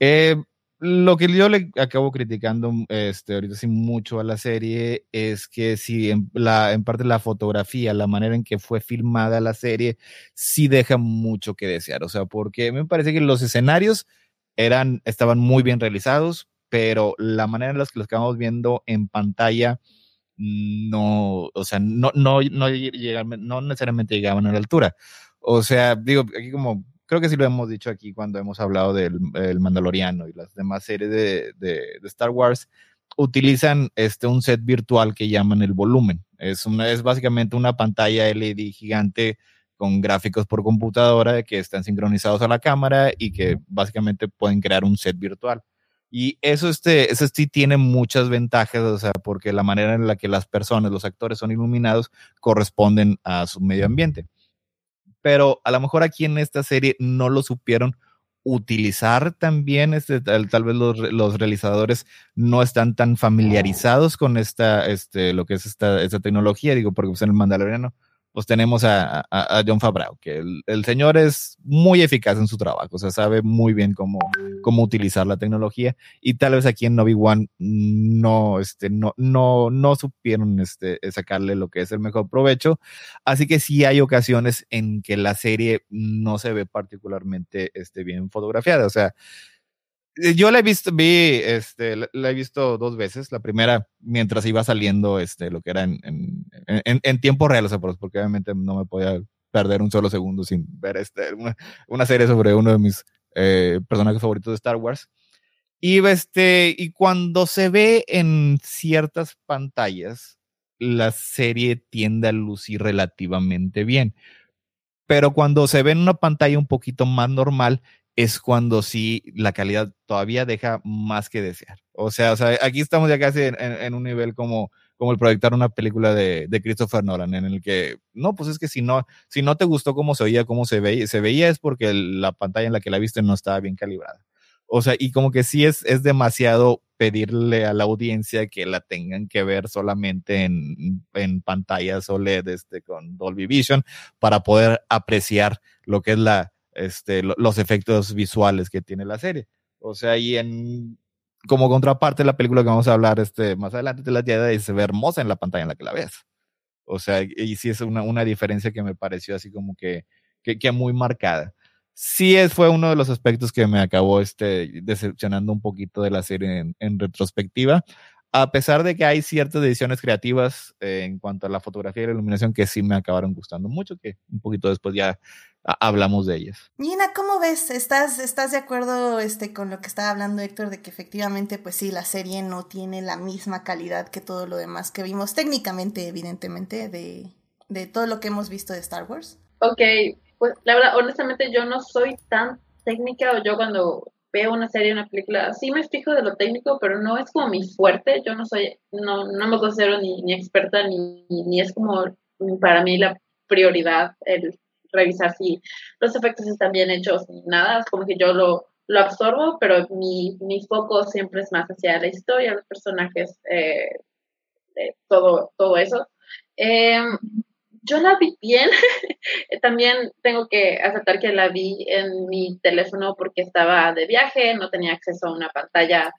Eh, lo que yo le acabo criticando este, ahorita sí mucho a la serie es que sí, en, la, en parte la fotografía, la manera en que fue filmada la serie, sí deja mucho que desear. O sea, porque me parece que los escenarios eran, estaban muy bien realizados, pero la manera en la que los acabamos viendo en pantalla, no, o sea, no, no, no, no necesariamente llegaban a la altura. O sea, digo, aquí como, creo que sí lo hemos dicho aquí cuando hemos hablado del Mandaloriano y las demás series de, de, Star Wars, utilizan este, un set virtual que llaman el volumen. Es, una, es básicamente una pantalla LED gigante con gráficos por computadora que están sincronizados a la cámara y que básicamente pueden crear un set virtual. Y eso, este, eso sí tiene muchas ventajas, o sea, porque la manera en la que las personas, los actores son iluminados, corresponden a su medio ambiente. Pero a lo mejor aquí en esta serie no lo supieron utilizar también, este, tal, vez los, los, realizadores no están tan familiarizados con esta, este, lo que es esta, esta tecnología, digo, porque pues en el Mandaloriano pues tenemos a, a, John Favreau, que el, señor es muy eficaz en su trabajo, o sea, sabe muy bien cómo, cómo utilizar la tecnología. Y tal vez aquí en Obi-Wan no, este, no, no, no supieron este, sacarle lo que es el mejor provecho, así que sí hay ocasiones en que la serie no se ve particularmente este, bien fotografiada, o sea, yo la he visto, vi, este, la, he visto dos veces. La primera, mientras iba saliendo, este, lo que era en, en, en, tiempo real, o sea, porque obviamente no me podía perder un solo segundo sin ver este, una, una serie sobre uno de mis eh, personajes favoritos de Star Wars. Y, este, y cuando se ve en ciertas pantallas, la serie tiende a lucir relativamente bien. Pero cuando se ve en una pantalla un poquito más normal, es cuando sí la calidad todavía deja más que desear. O sea, o sea aquí estamos ya casi en, un nivel como, como el proyectar una película de, de, Christopher Nolan, en el que, no, pues es que si no, si no te gustó cómo se oía, cómo se veía, se veía es porque la pantalla en la que la viste no estaba bien calibrada. O sea, y como que sí es, es demasiado pedirle a la audiencia que la tengan que ver solamente en, en pantallas OLED este, con Dolby Vision para poder apreciar lo que es la, este, los efectos visuales que tiene la serie. O sea, y en como contraparte la película que vamos a hablar este, más adelante de la Jedi se ve hermosa en la pantalla en la que la ves. O sea, y sí es una, una diferencia que me pareció así como que, que, muy marcada. Sí es, fue uno de los aspectos que me acabó este, decepcionando un poquito de la serie en retrospectiva, a pesar de que hay ciertas decisiones creativas eh, en cuanto a la fotografía y la iluminación que sí me acabaron gustando mucho, que un poquito después ya hablamos de ellas. Nina, ¿cómo ves? ¿Estás, ¿Estás de acuerdo este, con lo que estaba hablando Héctor de que efectivamente, pues sí, la serie no tiene la misma calidad que todo lo demás que vimos técnicamente, evidentemente, de, de todo lo que hemos visto de Star Wars? Ok, pues la verdad, honestamente yo no soy tan técnica o yo cuando veo una serie, una película, sí me fijo de lo técnico, pero no es como mi fuerte. Yo no soy, no, no me considero ni, ni experta, ni, ni, es como para mí la prioridad el revisar si los efectos están bien hechos ni nada. Es como que yo lo, lo absorbo, pero mi, mi foco siempre es más hacia la historia, los personajes, eh, todo, todo eso. Eh, yo la vi bien. [LAUGHS] También tengo que aceptar que la vi en mi teléfono porque estaba de viaje, no tenía acceso a una pantalla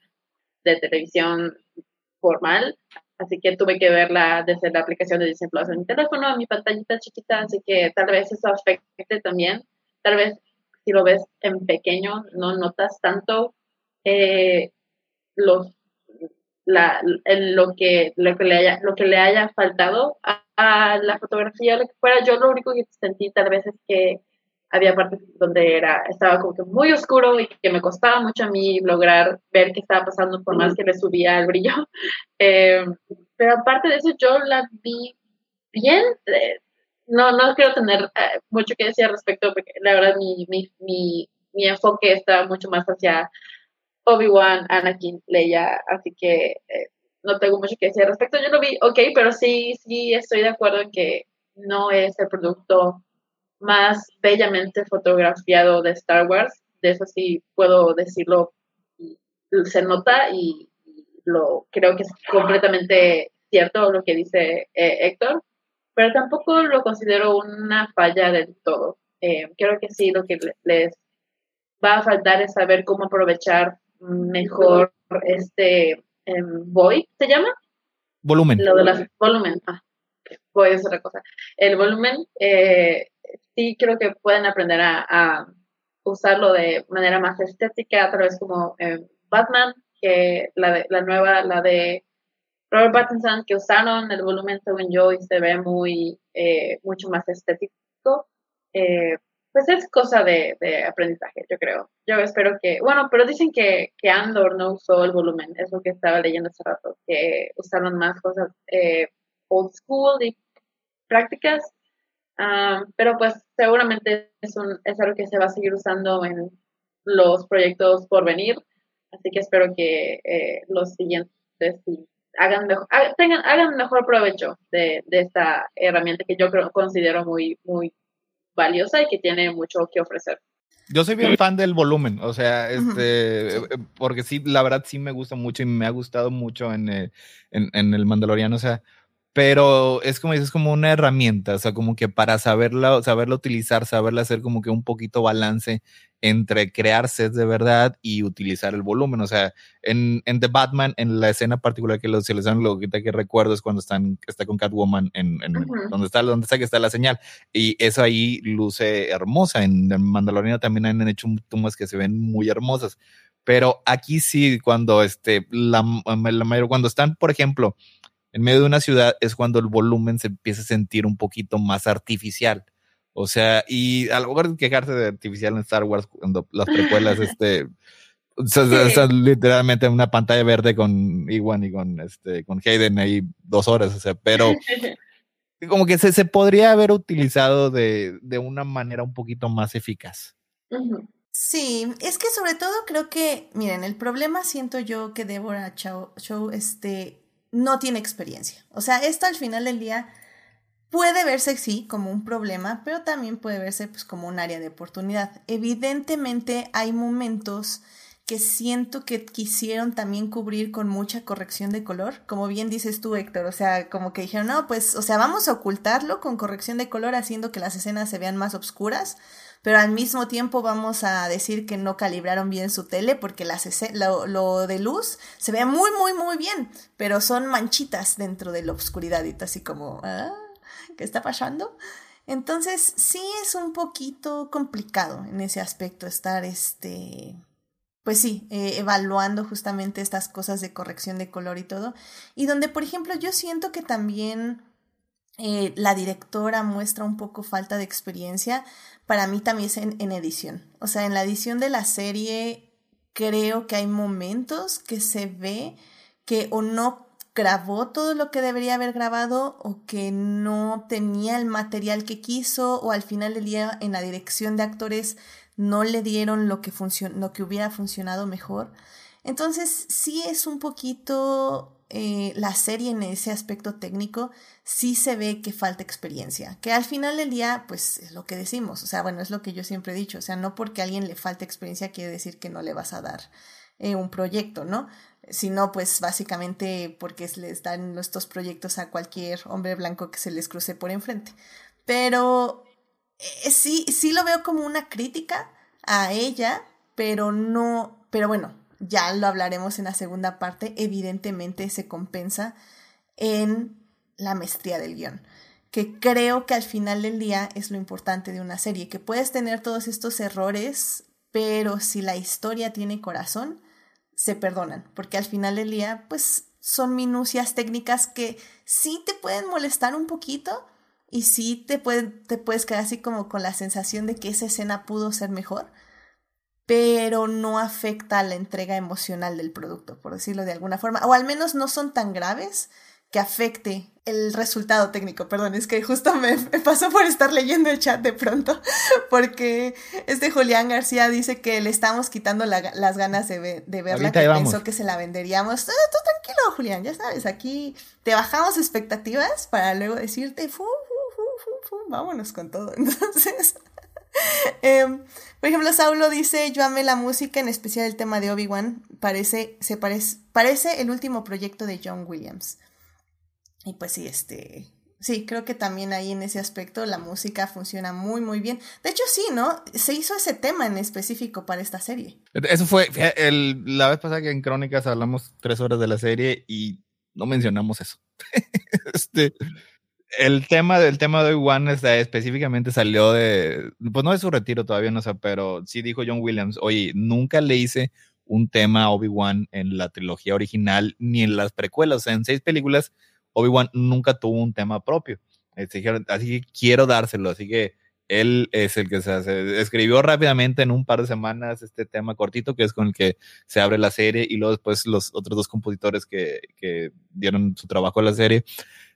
de televisión formal, así que tuve que verla desde la aplicación de Disney en mi teléfono, mi pantallita chiquita, así que tal vez eso afecte también. Tal vez si lo ves en pequeño no notas tanto eh, los la, lo que lo que le haya lo que le haya faltado a, la fotografía, lo que fuera, yo lo único que sentí tal vez es que había partes donde era, estaba como que muy oscuro y que me costaba mucho a mí lograr ver qué estaba pasando por más que le subía el brillo. [LAUGHS] Eh, pero aparte de eso, yo la vi bien. Eh, no, no quiero tener eh, mucho que decir al respecto, porque la verdad mi, mi, mi, mi enfoque está mucho más hacia Obi-Wan, Anakin, Leia, así que eh, no tengo mucho que decir al respecto. Yo lo vi, ok, pero sí, sí estoy de acuerdo en que no es el producto más bellamente fotografiado de Star Wars. De eso sí puedo decirlo. Se nota y lo creo que es completamente cierto lo que dice eh, Héctor, pero tampoco lo considero una falla del todo. Eh, creo que sí, lo que les va a faltar es saber cómo aprovechar mejor este em, void, ¿se llama? Volumen. Lo de las volumen. Ah, void es otra cosa. El volumen, eh, sí creo que pueden aprender a, usarlo de manera más estética, a través como em, Batman, que la, de, la nueva, la de Robert Pattinson, que usaron el volumen según yo y se ve muy, eh, mucho más estético. Eh, pues es cosa de, aprendizaje, yo creo. Yo espero que, bueno, pero dicen que, que Andor no usó el volumen, es lo que estaba leyendo hace rato, que usaron más cosas eh, old school y prácticas, ah, pero pues seguramente es, un, es algo que se va a seguir usando en los proyectos por venir, así que espero que eh, los siguientes hagan mejor, tengan, hagan mejor provecho de, de esta herramienta que yo creo, considero muy, muy valiosa y que tiene mucho que ofrecer. Yo soy bien fan del volumen, o sea, este, porque sí, la verdad sí me gusta mucho y me ha gustado mucho en, eh, en, en el Mandaloriano, o sea, pero es como dices, como una herramienta, o sea, como que para saberla, saberla utilizar, saberla hacer como que un poquito balance entre crear sets de verdad y utilizar el volumen. O sea, en, en The Batman, en la escena particular que lo seleccionan, lo que, que recuerdo es cuando están, está con Catwoman en, en donde está, donde está que está la señal. Y eso ahí luce hermosa. En el Mandaloriano también han hecho tomas que se ven muy hermosas. Pero aquí sí, cuando este, la, la mayor, cuando están, por ejemplo, en medio de una ciudad es cuando el volumen se empieza a sentir un poquito más artificial. O sea, y a lo mejor quejarse de artificial en Star Wars cuando las precuelas, este, [LAUGHS] literalmente en una pantalla verde con Iwan y con este, con Hayden ahí dos horas, o sea, pero [LAUGHS] como que se, se podría haber utilizado de, de, una manera un poquito más eficaz. Sí, es que sobre todo creo que, miren, el problema siento yo que Deborah Chow, este, no tiene experiencia. O sea, esto al final del día puede verse, sí, como un problema, pero también puede verse pues, como un área de oportunidad. Evidentemente hay momentos que siento que quisieron también cubrir con mucha corrección de color, como bien dices tú, Héctor, o sea, como que dijeron, no, pues, o sea, vamos a ocultarlo con corrección de color haciendo que las escenas se vean más oscuras, pero al mismo tiempo vamos a decir que no calibraron bien su tele porque las lo, de luz se ve muy, muy, muy bien, pero son manchitas dentro de la oscuridad y así como, ¿ah? ¿qué está pasando? Entonces, sí es un poquito complicado en ese aspecto estar, este, pues sí, eh, evaluando justamente estas cosas de corrección de color y todo. Y donde, por ejemplo, yo siento que también eh, la directora muestra un poco falta de experiencia, para mí también es en, edición. O sea, en la edición de la serie creo que hay momentos que se ve que o no grabó todo lo que debería haber grabado o que no tenía el material que quiso o al final del día en la dirección de actores no le dieron lo que, lo que hubiera funcionado mejor. Entonces sí es un poquito eh, la serie en ese aspecto técnico sí se ve que falta experiencia, que al final del día, pues es lo que decimos, o sea, bueno, es lo que yo siempre he dicho, o sea, no porque a alguien le falte experiencia quiere decir que no le vas a dar eh, un proyecto, ¿no? Sino, pues básicamente porque les dan estos proyectos a cualquier hombre blanco que se les cruce por enfrente. Pero eh, sí, sí lo veo como una crítica a ella, pero no, pero bueno, ya lo hablaremos en la segunda parte, evidentemente se compensa en la maestría del guion, que creo que al final del día es lo importante de una serie, que puedes tener todos estos errores, pero si la historia tiene corazón, se perdonan, porque al final del día, pues son minucias técnicas que sí te pueden molestar un poquito y sí te, te puedes quedar así como con la sensación de que esa escena pudo ser mejor, pero no afecta a la entrega emocional del producto, por decirlo de alguna forma, o al menos no son tan graves que afecte el resultado técnico. Perdón, es que justo me, pasó por estar leyendo el chat de pronto, [LAUGHS] porque este Julián García dice que le estamos quitando las ganas de, de verla, que pensó que se la venderíamos. tú tranquilo, Julián, ya sabes, aquí te bajamos expectativas para luego decirte, fu, fu, fu, vámonos con todo. [LAUGHS] Entonces, em, por ejemplo, Saulo dice, yo amé la música, en especial el tema de Obi-Wan, parece, se parece, parece el último proyecto de John Williams. Y pues sí, este, sí, creo que también ahí en ese aspecto la música funciona muy, muy bien. De hecho, sí, ¿no? Se hizo ese tema en específico para esta serie. Eso fue, la vez pasada que en Crónicas hablamos tres horas de la serie y no mencionamos eso. [LAUGHS] este, el tema del tema de Obi-Wan específicamente salió de, pues no de su retiro todavía, no sé, pero sí dijo John Williams, oye, nunca le hice un tema a Obi-Wan en la trilogía original ni en las precuelas, o sea, en seis películas Obi-Wan nunca tuvo un tema propio. Así que quiero dárselo, así que él es el que se escribió rápidamente en un par de semanas este tema cortito que es con el que se abre la serie y luego después los otros dos compositores que, que dieron su trabajo a la serie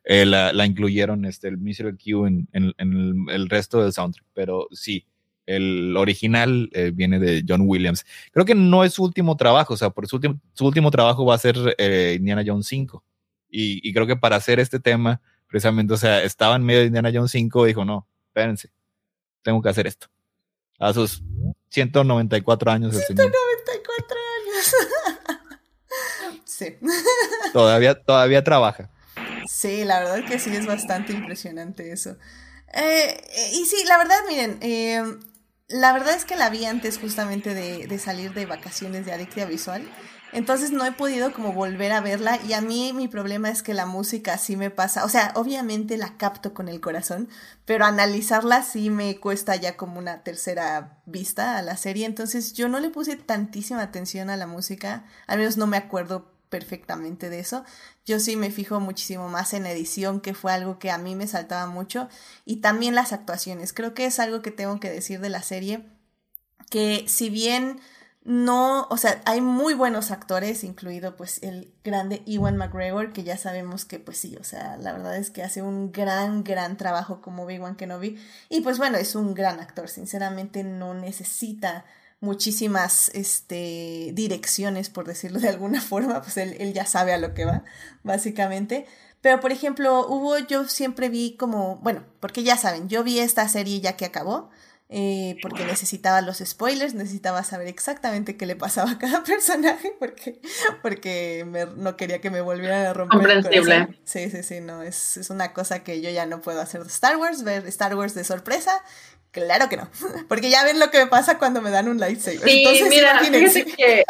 eh, la, la, incluyeron este, el Miserable Q en, en, el, resto del soundtrack, pero sí, el original eh, viene de John Williams. Creo que no es su último trabajo, o sea, por su último, su último trabajo va a ser eh, Indiana Jones 5. Y, y, creo que para hacer este tema, precisamente, o sea, estaba en medio de Indiana Jones 5, dijo, no, espérense, tengo que hacer esto. A sus 194 años. 194 años. [LAUGHS] sí. Todavía, todavía trabaja. Sí, la verdad que sí es bastante impresionante eso. Eh, y sí, la verdad, miren, eh, la verdad es que la vi antes justamente de, salir de vacaciones de Adictia Visual. Entonces no he podido como volver a verla y a mí mi problema es que la música sí me pasa, o sea, obviamente la capto con el corazón, pero analizarla sí me cuesta ya como una tercera vista a la serie, entonces yo no le puse tantísima atención a la música, al menos no me acuerdo perfectamente de eso. Yo sí me fijo muchísimo más en edición, que fue algo que a mí me saltaba mucho, y también las actuaciones. Creo que es algo que tengo que decir de la serie, que si bien no, o sea, hay muy buenos actores, incluido pues el grande Ewan McGregor, que ya sabemos que pues sí, o sea, la verdad es que hace un gran, gran trabajo como Obi-Wan Kenobi, y pues bueno, es un gran actor, sinceramente no necesita muchísimas este, direcciones, por decirlo de alguna [LAUGHS] forma, pues él, él ya sabe a lo que va, básicamente. Pero, por ejemplo, hubo, yo siempre vi como, bueno, porque ya saben, yo vi esta serie ya que acabó, eh, porque necesitaba los spoilers, necesitaba saber exactamente qué le pasaba a cada [LAUGHS] personaje, porque, porque no quería que me volvieran a romper. Comprensible. Sí, sí, sí, no, es, es una cosa que yo ya no puedo hacer de Star Wars, ver Star Wars de sorpresa. Claro que no, [LAUGHS] porque ya ven lo que me pasa cuando me dan un lightsaber. Sí, Entonces, mira, fíjate que...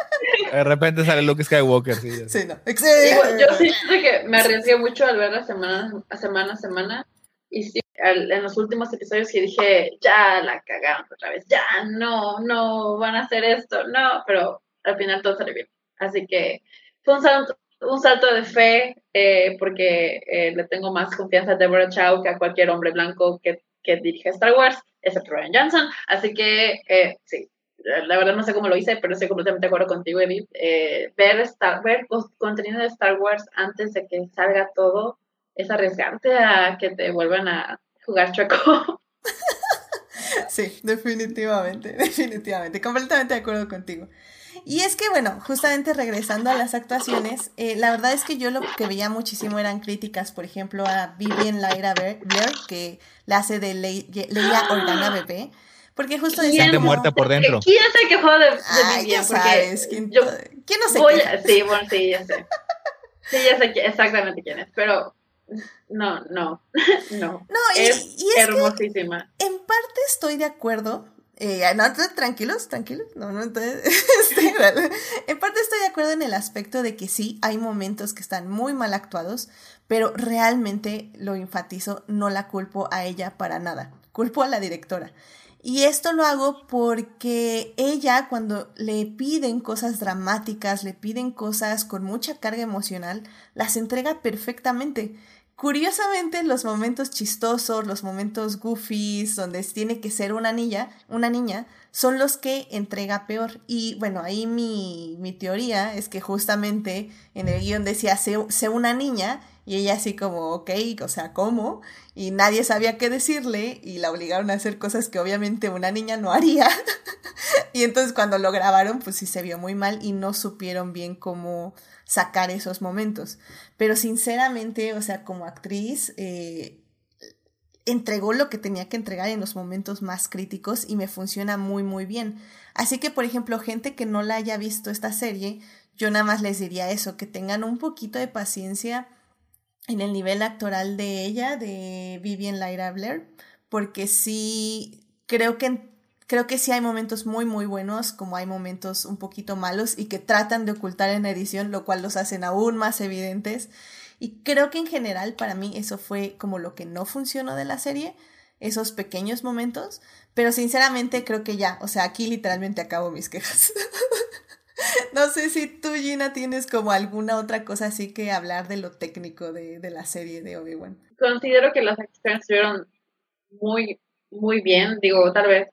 De repente sale Luke Skywalker, sí. Sí, no. Yo, sí que me arriesgué mucho al verla semana a semana, a semana y sí, en los últimos episodios que dije, ya la cagaron otra vez, ya no, no van a hacer esto, no, pero al final todo salió bien. Así que fue un salto, un salto de fe eh, porque eh, le tengo más confianza a Deborah Chow que a cualquier hombre blanco que, que dirige Star Wars, excepto Ryan Johnson. Así que eh, sí, la verdad no sé cómo lo hice, pero estoy completamente de acuerdo contigo, Edith. ver, Star, ver contenido de Star Wars antes de que salga todo es arriesgarte a que te vuelvan a jugar chueco. [LAUGHS] Sí, definitivamente, [LAUGHS] definitivamente, completamente de acuerdo contigo. Y es que, bueno, justamente regresando a las actuaciones, eh, la verdad es que yo lo que veía muchísimo eran críticas, por ejemplo, a Vivian Lyra Blair, que la hace de Leia Organa Bebé, porque justo decía... Siente muerta por dentro. ¿Quién se quejó de, de Ay, ya sabes, ¿quién, yo, ¿quién no se voy Sí, bueno, sí, ya sé. Sí, ya sé exactamente quién es, pero no, no, [LAUGHS] no. No, y, es, hermosísima. en parte estoy de acuerdo. Eh, no, tranquilos, tranquilos. No, no, entonces, [LAUGHS] en parte estoy de acuerdo en el aspecto de que sí, hay momentos que están muy mal actuados, pero realmente lo enfatizo, no la culpo a ella para nada. Culpo a la directora. Y esto lo hago porque ella cuando le piden cosas dramáticas, le piden cosas con mucha carga emocional, las entrega perfectamente. Curiosamente, los momentos chistosos, los momentos goofies, donde tiene que ser una niña, una niña, son los que entrega peor. Y bueno, ahí mi, mi teoría es que justamente en el guion decía sé, sé una niña Y ella así como, ok, o sea, ¿cómo? Y nadie sabía qué decirle y la obligaron a hacer cosas que obviamente una niña no haría. [LAUGHS] y entonces cuando lo grabaron, pues sí se vio muy mal y no supieron bien cómo sacar esos momentos. Pero sinceramente, o sea, como actriz, eh, entregó lo que tenía que entregar en los momentos más críticos y me funciona muy, muy bien. Así que, por ejemplo, gente que no la haya visto esta serie, yo nada más les diría eso, que tengan un poquito de paciencia en el nivel actoral de ella, de Vivian Lyra Blair, porque sí, creo que, creo que sí hay momentos muy, muy buenos, como hay momentos un poquito malos y que tratan de ocultar en edición, lo cual los hacen aún más evidentes. Y creo que en general para mí eso fue como lo que no funcionó de la serie, esos pequeños momentos, pero sinceramente creo que ya, o sea, aquí literalmente acabo mis quejas. [LAUGHS] no sé si tú, Gina, tienes como alguna otra cosa así que hablar de lo técnico de, de la serie de Obi-Wan. Considero que las acciones estuvieron muy, muy bien. Digo, tal vez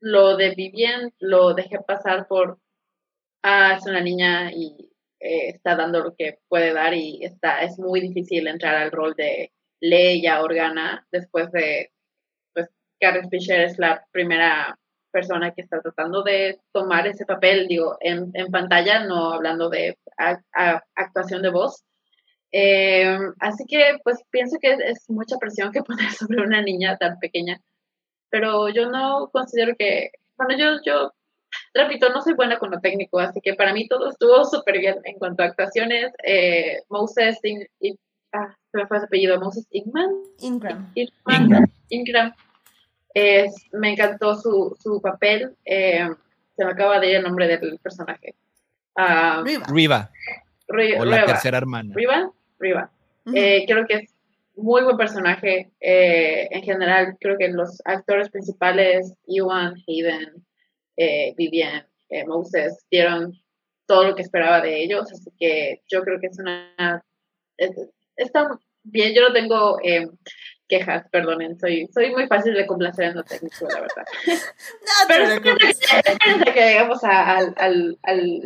lo de Vivien lo dejé pasar por, ah, es una niña y eh, está dando lo que puede dar y está, es muy difícil entrar al rol de Leia Organa después de, pues, Carrie Fisher es la primera persona que está tratando de tomar ese papel, digo, en, en pantalla, no hablando de actuación de voz. Eh, así que, pues, pienso que es, mucha presión que [LAUGHS] poner sobre una niña tan pequeña, pero yo no considero que, bueno, yo, yo repito, no soy buena con lo técnico, así que para mí todo estuvo súper bien en cuanto a actuaciones. Eh, Moses, ah, se me fue su apellido, Moses Ingram. Ingram. Ingram. me encantó su, su papel. Eh, se me acaba de ir el nombre del personaje. Uh, Riva. Riva. o la tercera hermana. Riva. Riva. eh, creo que es muy buen personaje. Eh, en general, creo que los actores principales, Ewan, Hayden, eh, Vivian, eh, Moses, dieron todo lo que esperaba de ellos, así que yo creo que es una... está bien, yo no tengo eh, quejas, perdonen, soy, soy muy fácil de complacer en lo técnico, la verdad. [LAUGHS] [LAUGHS] no, Pero espérense que llegamos a, al,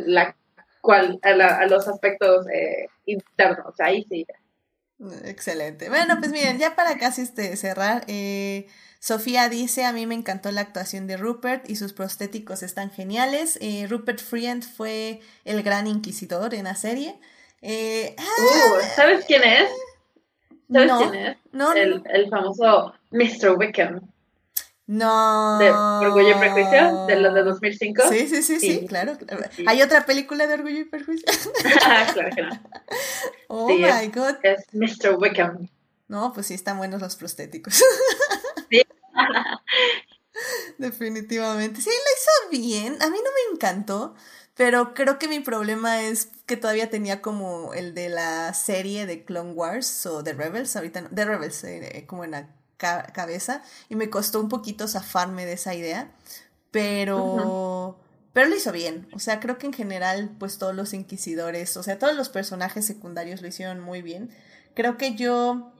la, cual, a, los aspectos eh, internos, ahí sí. Excelente. Bueno, pues miren, ya para casi este, cerrar, eh, Sofía dice, a mí me encantó la actuación de Rupert y sus prostéticos están geniales. Eh, Rupert Friend fue el gran inquisidor en la serie. Eh, uh, ¿Sabes quién es? ¿Sabes quién es? No, el, el famoso Mr. Wickham. No. ¿De Orgullo y Prejuicio? ¿De los de 2005? Sí, sí, sí, sí, claro. ¿Hay otra película de Orgullo y Prejuicio? [LAUGHS] claro que no. Oh my God. Es Mr. Wickham. No, pues sí, están buenos los prostéticos. [LAUGHS] Sí. [LAUGHS] Definitivamente. Sí, lo hizo bien. A mí no me encantó, pero creo que mi problema es que todavía tenía como el de la serie de Clone Wars o de Rebels, ahorita no, de Rebels, eh, como en la cabeza, y me costó un poquito zafarme de esa idea, pero... Pero lo hizo bien, o sea, creo que en general, pues todos los inquisidores, o sea, todos los personajes secundarios lo hicieron muy bien. Creo que yo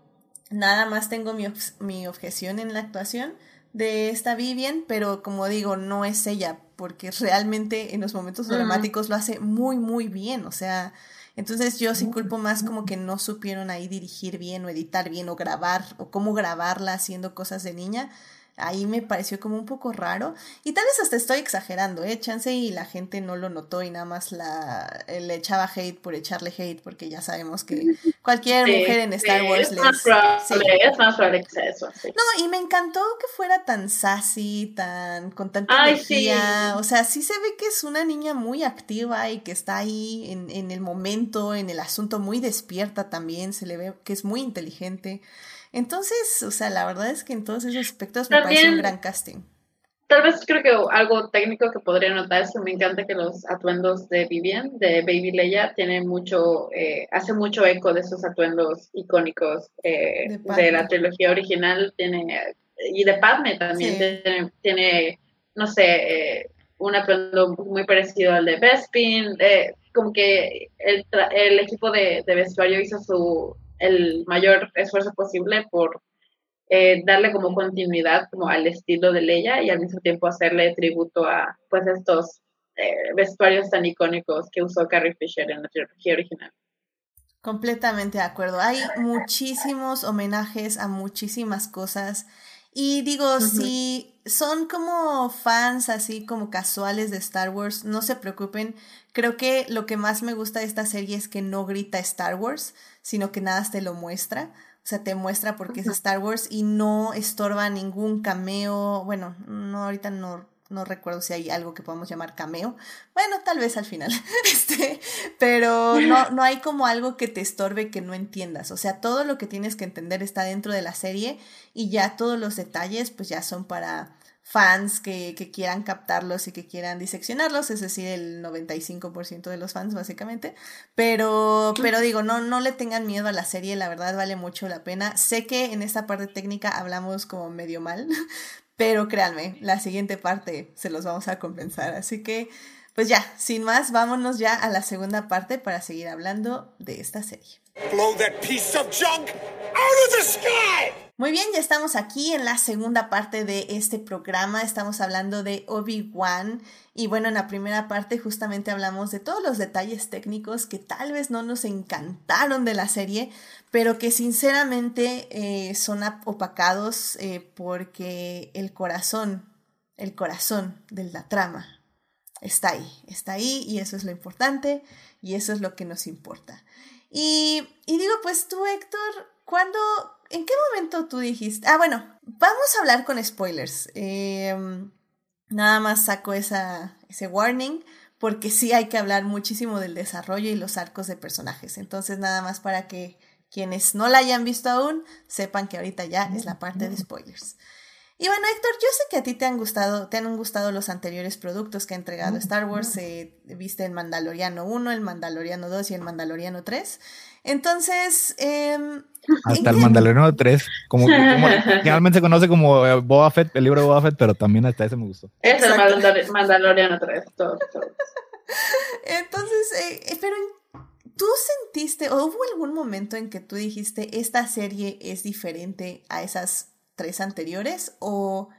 nada más tengo mi, mi objeción en la actuación de esta Vivian, pero como digo, no es ella, porque realmente en los momentos dramáticos lo hace muy, muy bien, o sea, entonces yo sí culpo más como que no supieron ahí dirigir bien o editar bien o grabar o cómo grabarla haciendo cosas de niña ahí me pareció como un poco raro. Y tal vez hasta estoy exagerando, ¿eh? Chance y la gente no lo notó y nada más la, le echaba hate por echarle hate, porque ya sabemos que cualquier mujer en Star Wars es Más probable, Es más probable que eso. No, y me encantó que fuera tan sassy, tan con tanta energía. O sea, sí se ve que es una niña muy activa y que está ahí en, en el momento, en el asunto, muy despierta también. Se le ve que es muy inteligente. Entonces, o sea, la verdad es que en todos esos aspectos me parece un gran casting. Tal vez creo que algo técnico que podría notar es que me encanta que los atuendos de Vivian, de Baby Leia, tienen mucho, eh, hace mucho eco de esos atuendos icónicos eh, de, la trilogía original, tiene, y de Padme también, tiene, no sé, eh, un atuendo muy parecido al de Bespin, como que el, el equipo de, de vestuario hizo su, el mayor esfuerzo posible por eh, darle como continuidad como al estilo de Leia y al mismo tiempo hacerle tributo a pues estos eh, vestuarios tan icónicos que usó Carrie Fisher en la trilogía original. Completamente de acuerdo. Hay muchísimos homenajes a muchísimas cosas. Y digo, si son como fans así como casuales de Star Wars, no se preocupen. Creo que lo que más me gusta de esta serie es que no grita Star Wars, sino que nada te lo muestra. O sea, te muestra porque es Star Wars y no estorba ningún cameo. Bueno, no ahorita no no recuerdo si hay algo que podamos llamar cameo. Bueno, tal vez al final. [LAUGHS] Este, pero no, no hay como algo que te estorbe que no entiendas. O sea, todo lo que tienes que entender está dentro de la serie y ya todos los detalles pues ya son para fans que, que quieran captarlos y que quieran diseccionarlos, es decir, el 95% de los fans básicamente. Pero, pero digo, no, no le tengan miedo a la serie, la verdad vale mucho la pena. Sé que en esta parte técnica hablamos como medio mal, [LAUGHS] pero créanme, la siguiente parte se los vamos a compensar. Así que, pues ya, sin más, vámonos ya a la segunda parte para seguir hablando de esta serie. Muy bien, ya estamos aquí en la segunda parte de este programa. Estamos hablando de Obi-Wan. Y bueno, en la primera parte justamente hablamos de todos los detalles técnicos que tal vez no nos encantaron de la serie, pero que sinceramente eh, son opacados eh, porque el corazón, el corazón de la trama está ahí, está ahí y eso es lo importante y eso es lo que nos importa. Y, y digo, pues tú, Héctor, ¿cuándo ¿En qué momento tú dijiste? Ah, bueno, vamos a hablar con spoilers. Em, nada más saco esa, ese warning porque sí hay que hablar muchísimo del desarrollo y los arcos de personajes. Entonces, nada más para que quienes no la hayan visto aún sepan que ahorita ya es la parte de spoilers. Y bueno, Héctor, yo sé que a ti te han gustado, te han gustado los anteriores productos que ha entregado Star Wars. Eh, viste el Mandaloriano 1, el Mandaloriano 2 y el Mandaloriano 3. Entonces, eh, hasta el Mandaloriano 3, como, [LAUGHS] generalmente se conoce como eh, Boba Fett, el libro de Boba Fett, pero también hasta ese me gustó. Es el Mandaloriano 3, todo, Entonces, eh, eh, pero ¿tú sentiste o hubo algún momento en que tú dijiste esta serie es diferente a esas tres anteriores o,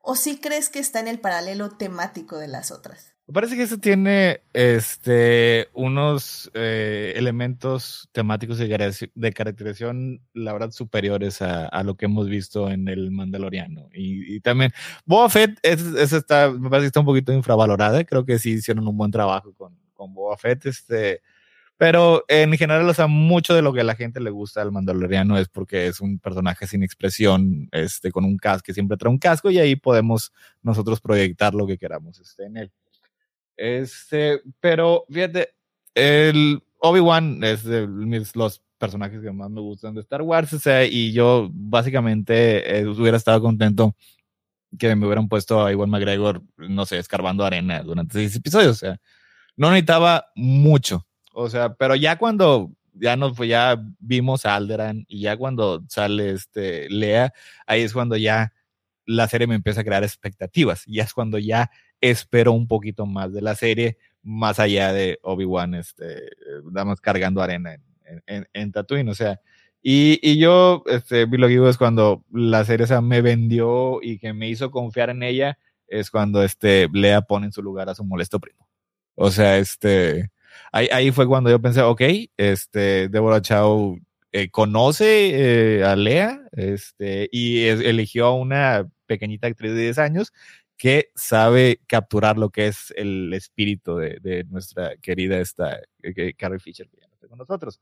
o sí crees que está en el paralelo temático de las otras? Me parece que eso tiene este, unos eh, elementos temáticos de, caracterización, la verdad, superiores a, a, lo que hemos visto en el Mandaloriano. Y, y también, Boba Fett, es, está, me parece que está un poquito infravalorada. Creo que sí hicieron un buen trabajo con, con Boba Fett. Este, pero en general, o sea, mucho de lo que a la gente le gusta al Mandaloriano es porque es un personaje sin expresión, este, con un casco, que siempre trae un casco y ahí podemos nosotros proyectar lo que queramos este, en él. Este, pero fíjate, el Obi-Wan es de los personajes que más me gustan de Star Wars, o sea, y yo básicamente eh, hubiera estado contento que me hubieran puesto a Iwan McGregor, no sé, escarbando arena durante seis episodios, o sea, no necesitaba mucho, o sea, pero ya cuando ya nos pues ya vimos a Alderan y ya cuando sale este Lea, ahí es cuando ya la serie me empieza a crear expectativas, y es cuando ya espero un poquito más de la serie, más allá de Obi-Wan, este, nada más cargando arena en, en, Tatooine, o sea, y, y yo, este, lo que digo es cuando la serie me vendió y que me hizo confiar en ella, es cuando este, Lea pone en su lugar a su molesto primo. O sea, este, ahí, ahí fue cuando yo pensé, ok, este, Deborah Chow eh, conoce eh, a Lea, este, y eligió a una pequeñita actriz de 10 años que sabe capturar lo que es el espíritu de, de nuestra querida esta eh, Carrie Fisher, que ya no está con nosotros.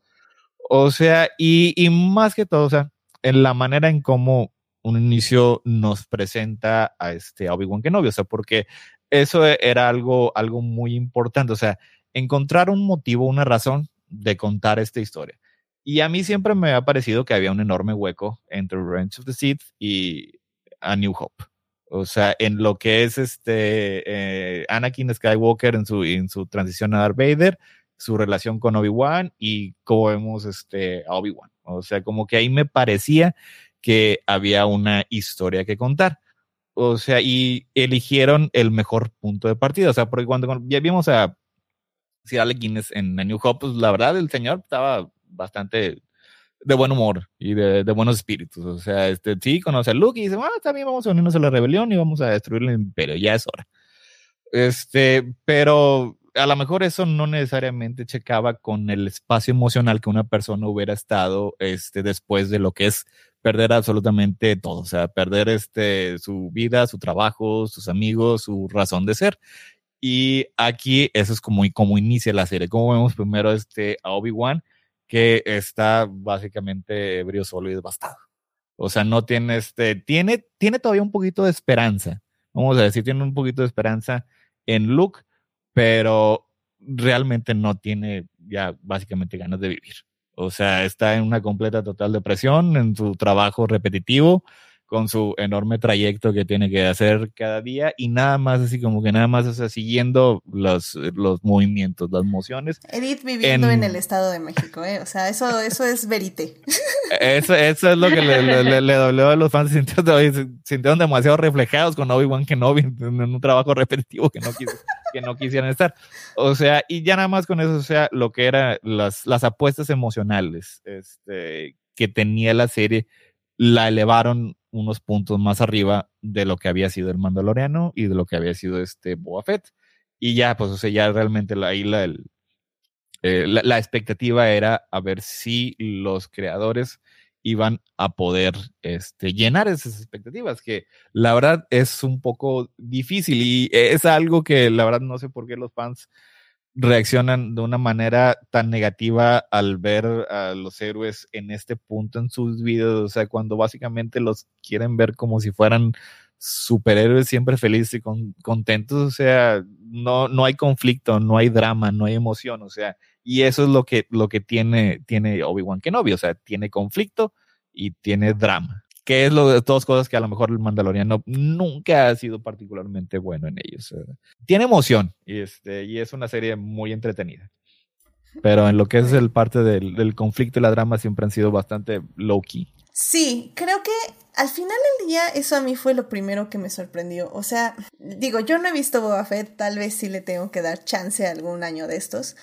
O sea, y, y, más que todo, o sea, en la manera en cómo un inicio nos presenta a este Obi-Wan Kenobi, o sea, porque eso era algo, algo muy importante, o sea, encontrar un motivo, una razón de contar esta historia. Y a mí siempre me ha parecido que había un enorme hueco entre Revenge of the Sith y A New Hope. O sea, en lo que es este eh, Anakin Skywalker en su, en su transición a Darth Vader, su relación con Obi-Wan y cómo vemos este, a Obi-Wan. O sea, como que ahí me parecía que había una historia que contar. O sea, y eligieron el mejor punto de partida. O sea, porque cuando, ya vimos a Sir Alec Guinness en New Hope, pues la verdad el señor estaba bastante de buen humor y de, de, buenos espíritus. O sea, este, sí, conoce a Luke y dice, ah, también vamos a unirnos a la rebelión y vamos a destruir el imperio, ya es hora. Este, pero a lo mejor eso no necesariamente checaba con el espacio emocional que una persona hubiera estado este, después de lo que es perder absolutamente todo, o sea, perder este, su vida, su trabajo, sus amigos, su razón de ser. Y aquí eso es como, como inicia la serie. Como vemos primero este, a Obi-Wan, que está básicamente ebrio, solo y devastado. O sea, no tiene este, tiene, tiene todavía un poquito de esperanza. Vamos a decir, tiene un poquito de esperanza en Luke, pero realmente no tiene ya básicamente ganas de vivir. O sea, está en una completa total depresión en su trabajo repetitivo con su enorme trayecto que tiene que hacer cada día y nada más así como que nada más, o sea, siguiendo los, los movimientos, las mociones. Edith viviendo en, el Estado de México, ¿eh? O sea, eso, eso es verite. Eso, eso es lo que le, le, le, dolió a los fans, [LAUGHS] sintieron, sintieron demasiado reflejados con Obi-Wan Kenobi en un trabajo repetitivo que no, que no quisieran estar. O sea, y ya nada más con eso, o sea, lo que eran las, las apuestas emocionales este, que tenía la serie, la elevaron unos puntos más arriba de lo que había sido el Mandaloriano y de lo que había sido este Boba Fett. Y ya, pues, o sea, ya realmente la, ahí la, eh, la, expectativa era a ver si los creadores iban a poder este, llenar esas expectativas, que la verdad es un poco difícil y es algo que la verdad no sé por qué los fans reaccionan de una manera tan negativa al ver a los héroes en este punto en sus vidas, o sea, cuando básicamente los quieren ver como si fueran superhéroes siempre felices y contentos, o sea, no, no hay conflicto, no hay drama, no hay emoción, o sea, y eso es lo que, lo que tiene, tiene Obi-Wan Kenobi, o sea, tiene conflicto y tiene drama que es lo de todas cosas que a lo mejor el Mandaloriano nunca ha sido particularmente bueno en ellos. Tiene emoción y, este, y es una serie muy entretenida. Pero en lo que es el parte del, del conflicto y la drama siempre han sido bastante low key. Sí, creo que al final del día eso a mí fue lo primero que me sorprendió. O sea, digo, yo no he visto Boba Fett, tal vez sí le tengo que dar chance algún año de estos.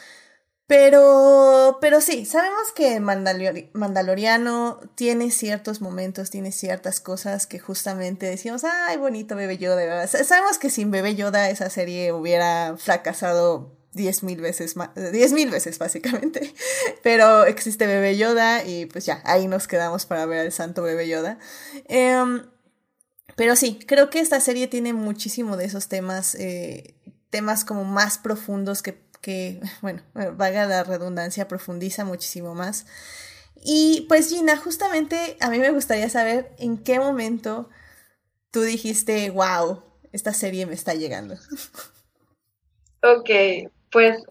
Pero, pero sí, sabemos que Mandaloriano tiene ciertos momentos, tiene ciertas cosas que justamente decimos, ay, bonito Bebé Yoda. Sabemos que sin Bebé Yoda esa serie hubiera fracasado diez mil veces más, diez mil veces básicamente. [LAUGHS] Pero existe Bebé Yoda y pues ya, ahí nos quedamos para ver al santo Bebé Yoda. Em, pero sí, creo que esta serie tiene muchísimo de esos temas, eh, temas como más profundos que que, [LAUGHS] bueno, vaga la redundancia, profundiza muchísimo más. Y pues Gina, justamente a mí me gustaría saber en qué momento tú dijiste, wow, esta serie me está llegando. [LAUGHS] Ok, pues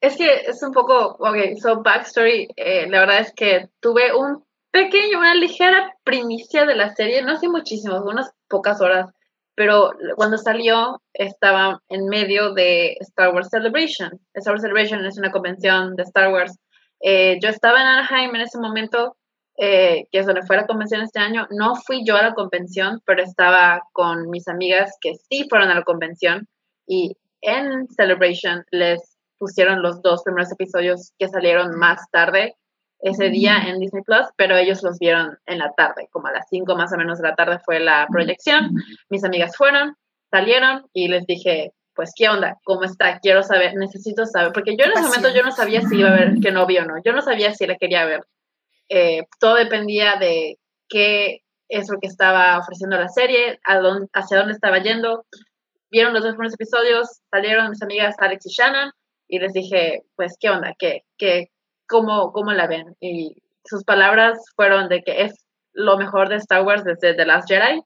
es que es un poco, ok, so backstory, eh, la verdad es que tuve un pequeño, una ligera primicia de la serie, no hace muchísimo, unas pocas horas pero cuando salió estaba en medio de Star Wars Celebration. Star Wars Celebration es una convención de Star Wars. Eh, yo estaba en Anaheim en ese momento, eh, que es donde fue la convención este año. No fui yo a la convención, pero estaba con mis amigas que sí fueron a la convención y en Celebration les pusieron los dos primeros episodios que salieron más tarde ese día en Disney Plus, pero ellos los vieron en la tarde, como a las 5 más o menos de la tarde fue la proyección. Mis amigas fueron, salieron y les dije, pues, ¿qué onda? ¿Cómo está? Quiero saber, necesito saber, porque yo en ese momento yo no sabía si iba a ver que no vio o no, yo no sabía si la quería ver. Eh, todo dependía de qué es lo que estaba ofreciendo la serie, a dónde, hacia dónde estaba yendo. Vieron los dos primeros episodios, salieron mis amigas Alex y Shannon y les dije, pues, ¿qué onda? ¿Qué, qué, cómo, cómo la ven. Y sus palabras fueron de que es lo mejor de Star Wars desde The Last Jedi.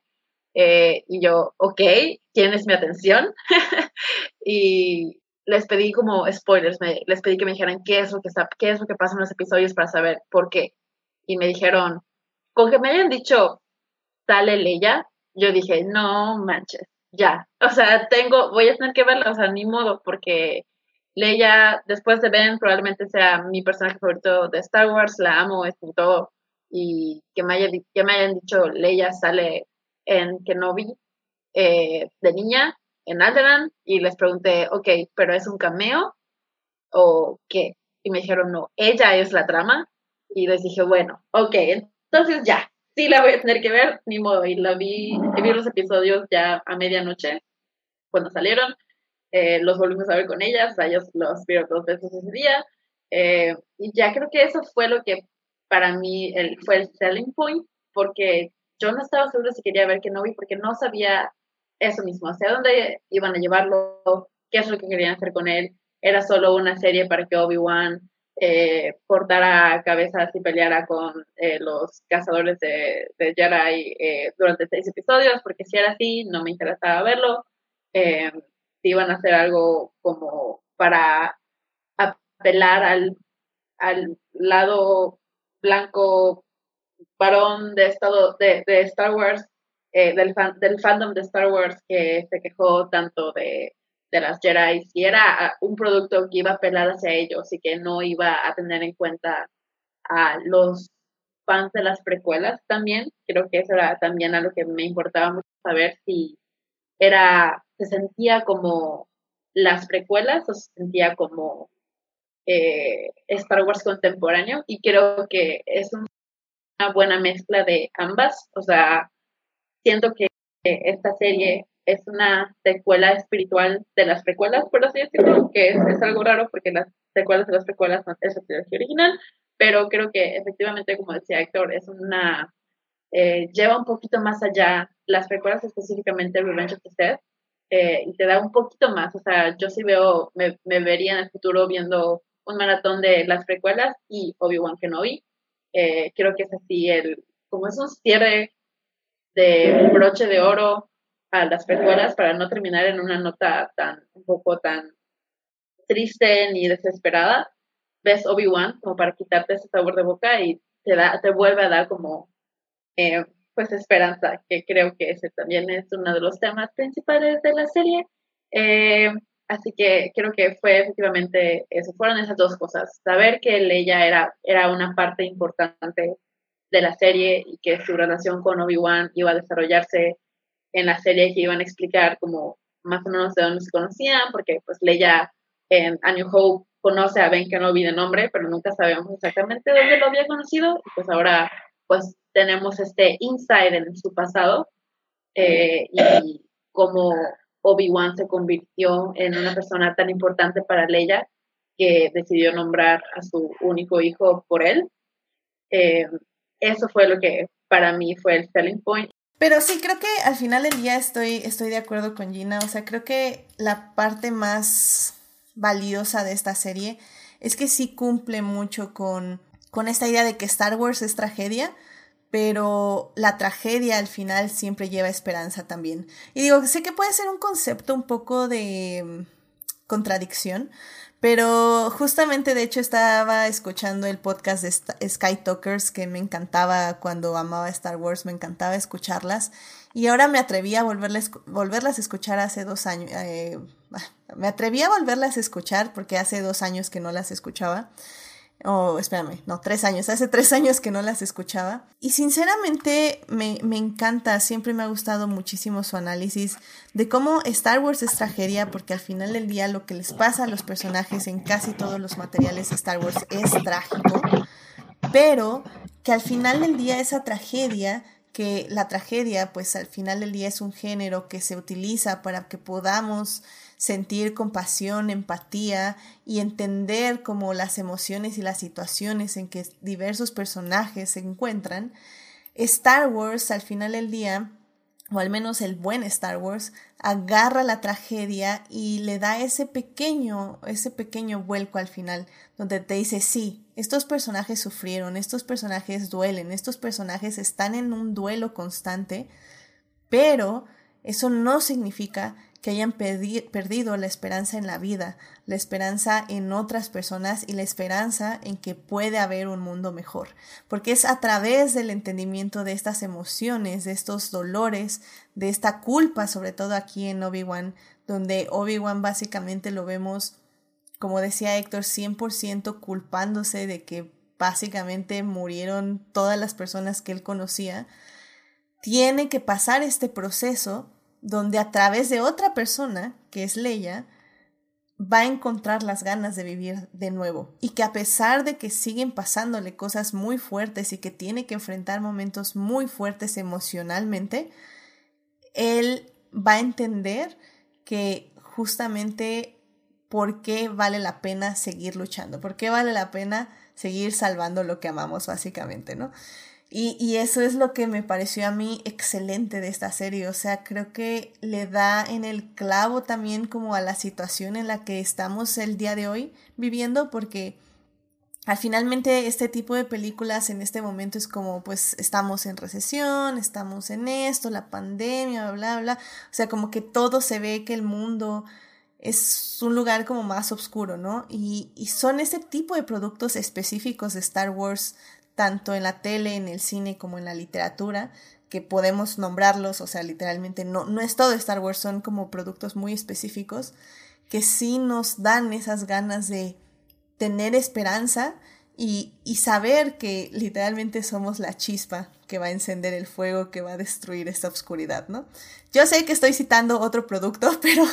Eh, y yo, ok, tienes mi atención. [LAUGHS] y les pedí como spoilers, me, les pedí que me dijeran qué es, lo que está, qué es lo que pasa en los episodios para saber por qué. Y me dijeron, con que me hayan dicho, sale Leia, yo dije, no manches, ya. O sea, tengo, voy a tener que verla, o sea, ni modo, porque Leia, después de Ben, probablemente sea mi personaje favorito de Star Wars, la amo, es todo. Y que me, haya, que me hayan dicho Leia sale en Kenobi eh, de niña, en Alderaan, y les pregunté, ok, pero es un cameo o qué? Y me dijeron, no, ella es la trama. Y les dije, bueno, ok, entonces ya, sí la voy a tener que ver, ni modo. Y la vi, vi los episodios ya a medianoche, cuando salieron eh, los volvimos a ver con ellas, o ellos los vieron dos veces ese día, eh, y ya creo que eso fue lo que para mí el, fue el selling point, porque yo no estaba segura si quería ver Kenobi, porque no sabía eso mismo, hacia dónde iban a llevarlo, qué es lo que querían hacer con él, era solo una serie para que Obi-Wan eh, cortara cabezas y peleara con eh, los cazadores de, de Jedi eh, durante seis episodios, porque si era así, no me interesaba verlo. Si iban a hacer algo como para apelar al, al lado blanco varón de, estado, de, Star Wars, eh, del, fan, del fandom de Star Wars que se quejó tanto de, de las Jedi, si era un producto que iba a apelar hacia ellos y que no iba a tener en cuenta a los fans de las precuelas también, creo que eso era también algo que me importaba mucho saber si era, se sentía como las precuelas o se sentía como eh, Star Wars contemporáneo y creo que es una buena mezcla de ambas, o sea, siento que esta serie es una secuela espiritual de las precuelas, por así decirlo, que es, es algo raro porque las secuelas de las precuelas no es la trilogía original, pero creo que efectivamente, como decía Héctor, es una eh, lleva un poquito más allá las precuelas, específicamente Revenge of the Sith, eh, y te da un poquito más. O sea, yo sí veo, me, me, vería en el futuro viendo un maratón de las precuelas y Obi-Wan Kenobi. Eh, creo que es así, el, como es un cierre de broche de oro a las precuelas para no terminar en una nota tan, un poco tan triste ni desesperada. Ves Obi-Wan como para quitarte ese sabor de boca y te da, te vuelve a dar como eh, pues esperanza, que creo que ese también es uno de los temas principales de la serie. Eh, así que creo que fue efectivamente eso, fueron esas dos cosas, saber que ella era, era una parte importante de la serie y que su relación con Obi-Wan iba a desarrollarse en la serie que iban a explicar como más o menos de dónde se conocían, porque pues Leia en A New Hope conoce a Ben Kenobi de nombre, pero nunca sabíamos exactamente dónde lo había conocido, y pues ahora pues tenemos este insight en su pasado eh, y cómo Obi-Wan se convirtió en una persona tan importante para Leia que decidió nombrar a su único hijo por él. Eh, eso fue lo que para mí fue el selling point. Pero sí, creo que al final del día estoy, estoy de acuerdo con Gina. O sea, creo que la parte más valiosa de esta serie es que sí cumple mucho con, con esta idea de que Star Wars es tragedia, pero la tragedia al final siempre lleva esperanza también. Y digo, sé que puede ser un concepto un poco de mm, contradicción, pero justamente, de hecho, estaba escuchando el podcast de Sky Talkers que me encantaba cuando amaba Star Wars, me encantaba escucharlas. Y ahora me atreví a volverlas, volverlas a escuchar hace dos años. Eh, [LAUGHS] me atreví a volverlas a escuchar porque hace dos años que no las escuchaba oh, espérame, no, tres años, hace tres años que no las escuchaba. Y sinceramente me, me, encanta, siempre me ha gustado muchísimo su análisis de cómo Star Wars es tragedia, porque al final del día lo que les pasa a los personajes en casi todos los materiales de Star Wars es trágico, pero que al final del día esa tragedia que la tragedia, pues al final del día es un género que se utiliza para que podamos sentir compasión, empatía y entender como las emociones y las situaciones en que diversos personajes se encuentran, Star Wars al final del día, o al menos el buen Star Wars, agarra la tragedia y le da ese pequeño, ese pequeño vuelco al final, donde te dice, sí, estos personajes sufrieron, estos personajes duelen, estos personajes están en un duelo constante, pero eso no significa que hayan perdido la esperanza en la vida, la esperanza en otras personas y la esperanza en que puede haber un mundo mejor. Porque es a través del entendimiento de estas emociones, de estos dolores, de esta culpa, sobre todo aquí en Obi-Wan, donde Obi-Wan básicamente lo vemos, como decía Héctor, 100% culpándose de que básicamente murieron todas las personas que él conocía, tiene que pasar este proceso donde a través de otra persona, que es Leia, va a encontrar las ganas de vivir de nuevo y que a pesar de que siguen pasándole cosas muy fuertes y que tiene que enfrentar momentos muy fuertes emocionalmente, él va a entender que justamente por qué vale la pena seguir luchando, por qué vale la pena seguir salvando lo que amamos, básicamente, ¿no? Y, y, eso es lo que me pareció a mí excelente de esta serie. O sea, creo que le da en el clavo también como a la situación en la que estamos el día de hoy viviendo, porque al finalmente este tipo de películas en este momento es como pues estamos en recesión, estamos en esto, la pandemia, bla, bla, bla. O sea, como que todo se ve que el mundo es un lugar como más oscuro, ¿no? Y, y son ese tipo de productos específicos de Star Wars tanto en la tele, en el cine como en la literatura, que podemos nombrarlos, o sea, literalmente no, no es todo Star Wars, son como productos muy específicos que sí nos dan esas ganas de tener esperanza y, y, saber que literalmente somos la chispa que va a encender el fuego, que va a destruir esta oscuridad, ¿no? Yo sé que estoy citando otro producto, [LAUGHS] pero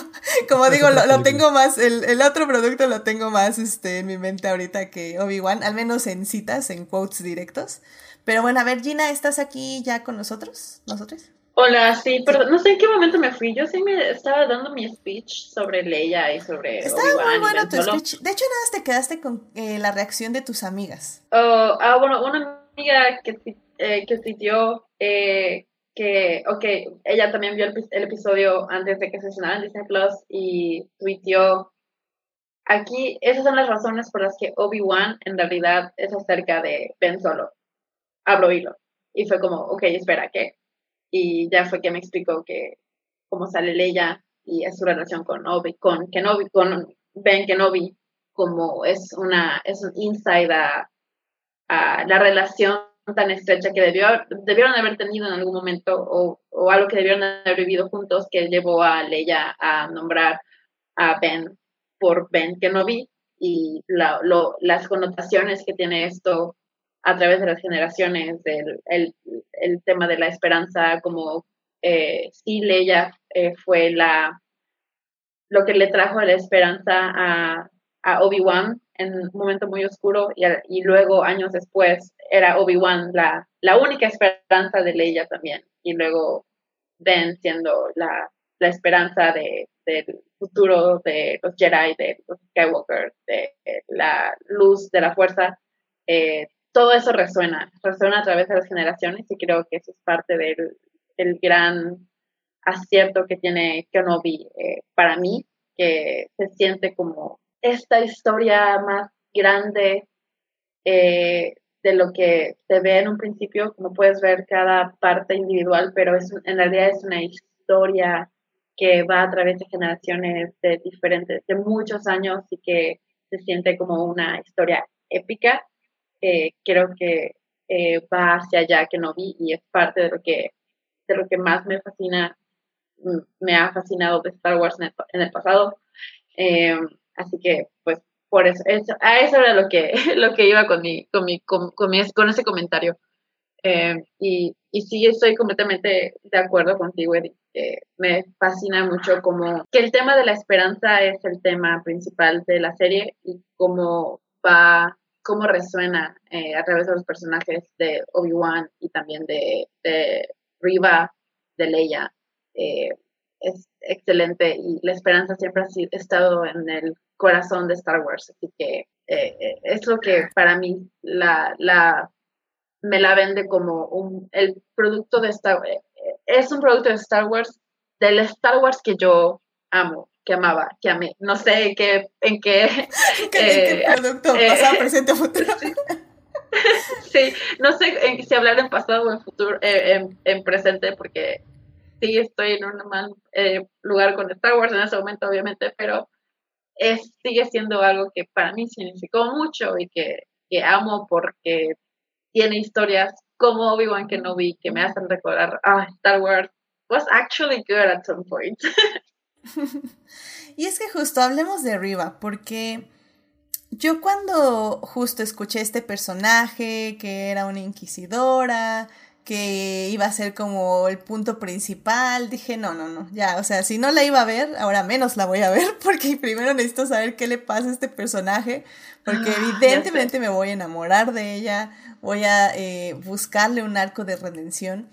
como digo, lo, lo, tengo más, el, el, otro producto lo tengo más este, en mi mente ahorita que Obi-Wan, al menos en citas, en quotes directos. Pero bueno, a ver, Gina, ¿estás aquí ya con nosotros? ¿Nosotros? Hola, sí, perdón, no sé en qué momento me fui. Yo sí me estaba dando mi speech sobre Leia y sobre. Estaba muy bueno tu speech. De hecho, nada más te quedaste con eh, la reacción de tus amigas. Oh, ah, bueno, una amiga que, eh, que tuiteó eh, que, ok, ella también vio el, el, episodio antes de que se estrenara en Disney Plus y tuiteó. Aquí, esas son las razones por las que Obi-Wan en realidad es acerca de Ben Solo. Hablo hilo. Y fue como, ok, espera, ¿qué? y ya fue que me explicó que cómo sale Leia y es su relación con Obi, con Kenobi, con Ben Kenobi, como es una es un insight a, la relación tan estrecha que debió, debieron haber tenido en algún momento o, o, algo que debieron haber vivido juntos que llevó a Leia a nombrar a Ben por Ben Kenobi y la, lo, las connotaciones que tiene esto a través de las generaciones, del el, el tema de la esperanza, como eh, sí Leia eh, fue la lo que le trajo la esperanza a, a Obi-Wan en un momento muy oscuro y, y luego años después era Obi-Wan la, la única esperanza de Leia también. Y luego Ben siendo la, la esperanza de, del futuro de los Jedi, de los Skywalker, de, la luz de la fuerza, eh, todo eso resuena, resuena a través de las generaciones y creo que eso es parte del, del gran acierto que tiene Kenobi eh, para mí, que se siente como esta historia más grande eh, de lo que se ve en un principio, como puedes ver cada parte individual, pero es, en realidad es una historia que va a través de generaciones de diferentes, de muchos años y que se siente como una historia épica eh, creo que eh, va hacia allá que no vi y es parte de lo que, de lo que más me fascina, mm, me ha fascinado de Star Wars en el, pasado. Eh, así que, pues, por eso, a eso era lo que, [LAUGHS] lo que iba con, mi, con, mi, con, con, ese comentario. y, y sí, estoy completamente de acuerdo contigo, Edith. me fascina mucho como que el tema de la esperanza es el tema principal de la serie y cómo va cómo resuena eh, a través de los personajes de Obi-Wan y también de, de, Riva, de Leia. Eh, es excelente y la esperanza siempre ha estado en el corazón de Star Wars, así que eh, es lo que para mí la, la, me la vende como un, el producto de Star es un producto de Star Wars, del Star Wars que yo amo, que amaba, que amé. No sé en qué, en qué, [LAUGHS] ¿Qué, eh, producto, eh, pasado, [LAUGHS] presente o futuro. sí, no sé si hablar en pasado o en futuro, eh, en, presente, porque sí estoy en un mal lugar con Star Wars en ese momento, obviamente, pero es, sigue siendo algo que para mí significó mucho y que, que amo porque tiene historias como Obi-Wan Kenobi que me hacen recordar, ah, Star Wars was actually good at some point. [LAUGHS] y es que justo hablemos de Riva, porque yo cuando justo escuché este personaje, que era una inquisidora, que iba a ser como el punto principal, dije, no, no, no, ya, o sea, si no la iba a ver, ahora menos la voy a ver, [LAUGHS] porque primero necesito saber qué le pasa a este personaje, porque ah, evidentemente me voy a enamorar de ella, voy a eh, buscarle un arco de redención.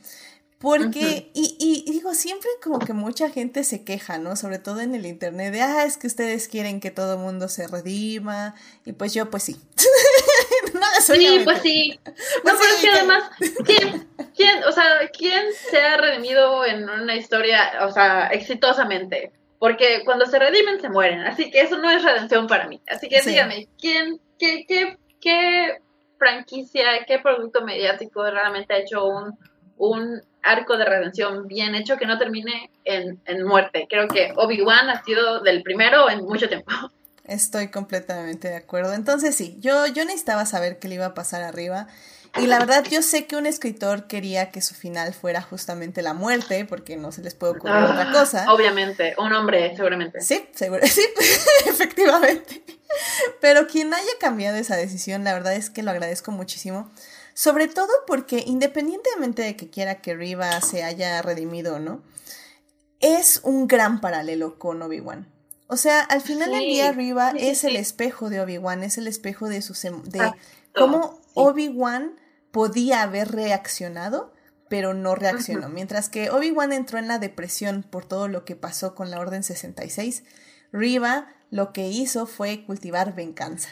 Porque, y, y, digo, siempre como que mucha gente se queja, ¿no? Sobre todo en el internet, de, ah, es que ustedes quieren que todo el mundo se redima. Y pues yo, pues sí. [LAUGHS] [LAUGHS] no, sí, pues sí. [LAUGHS] no, pues pero es que además, ¿quién, ¿quién, o sea, quién se ha redimido en una historia, o sea, exitosamente? Porque cuando se redimen, se mueren. Así que eso no es redención para mí. Así que dígame, ¿quién, qué, qué, qué franquicia, qué producto mediático realmente ha hecho un, un arco de redención bien hecho que no termine en, muerte. Creo que Obi-Wan ha sido del primero en mucho tiempo. Estoy completamente de acuerdo. Entonces sí, yo, yo necesitaba saber qué le iba a pasar arriba. Y la verdad, yo sé que un escritor quería que su final fuera justamente la muerte, porque no se les puede ocurrir ah, otra cosa. Obviamente, un hombre, seguramente. Sí, seguro, [LAUGHS] sí, [LAUGHS] efectivamente. Pero quien haya cambiado esa decisión, la verdad es que lo agradezco muchísimo. Sobre todo porque independientemente de que quiera que Riva se haya redimido o no, es un gran paralelo con Obi-Wan. O sea, al final del día Riva es el espejo de Obi-Wan, es el espejo de sus em, de cómo Obi-Wan podía haber reaccionado, pero no reaccionó. Mientras que Obi-Wan entró en la depresión por todo lo que pasó con la Orden 66, Riva lo que hizo fue cultivar venganza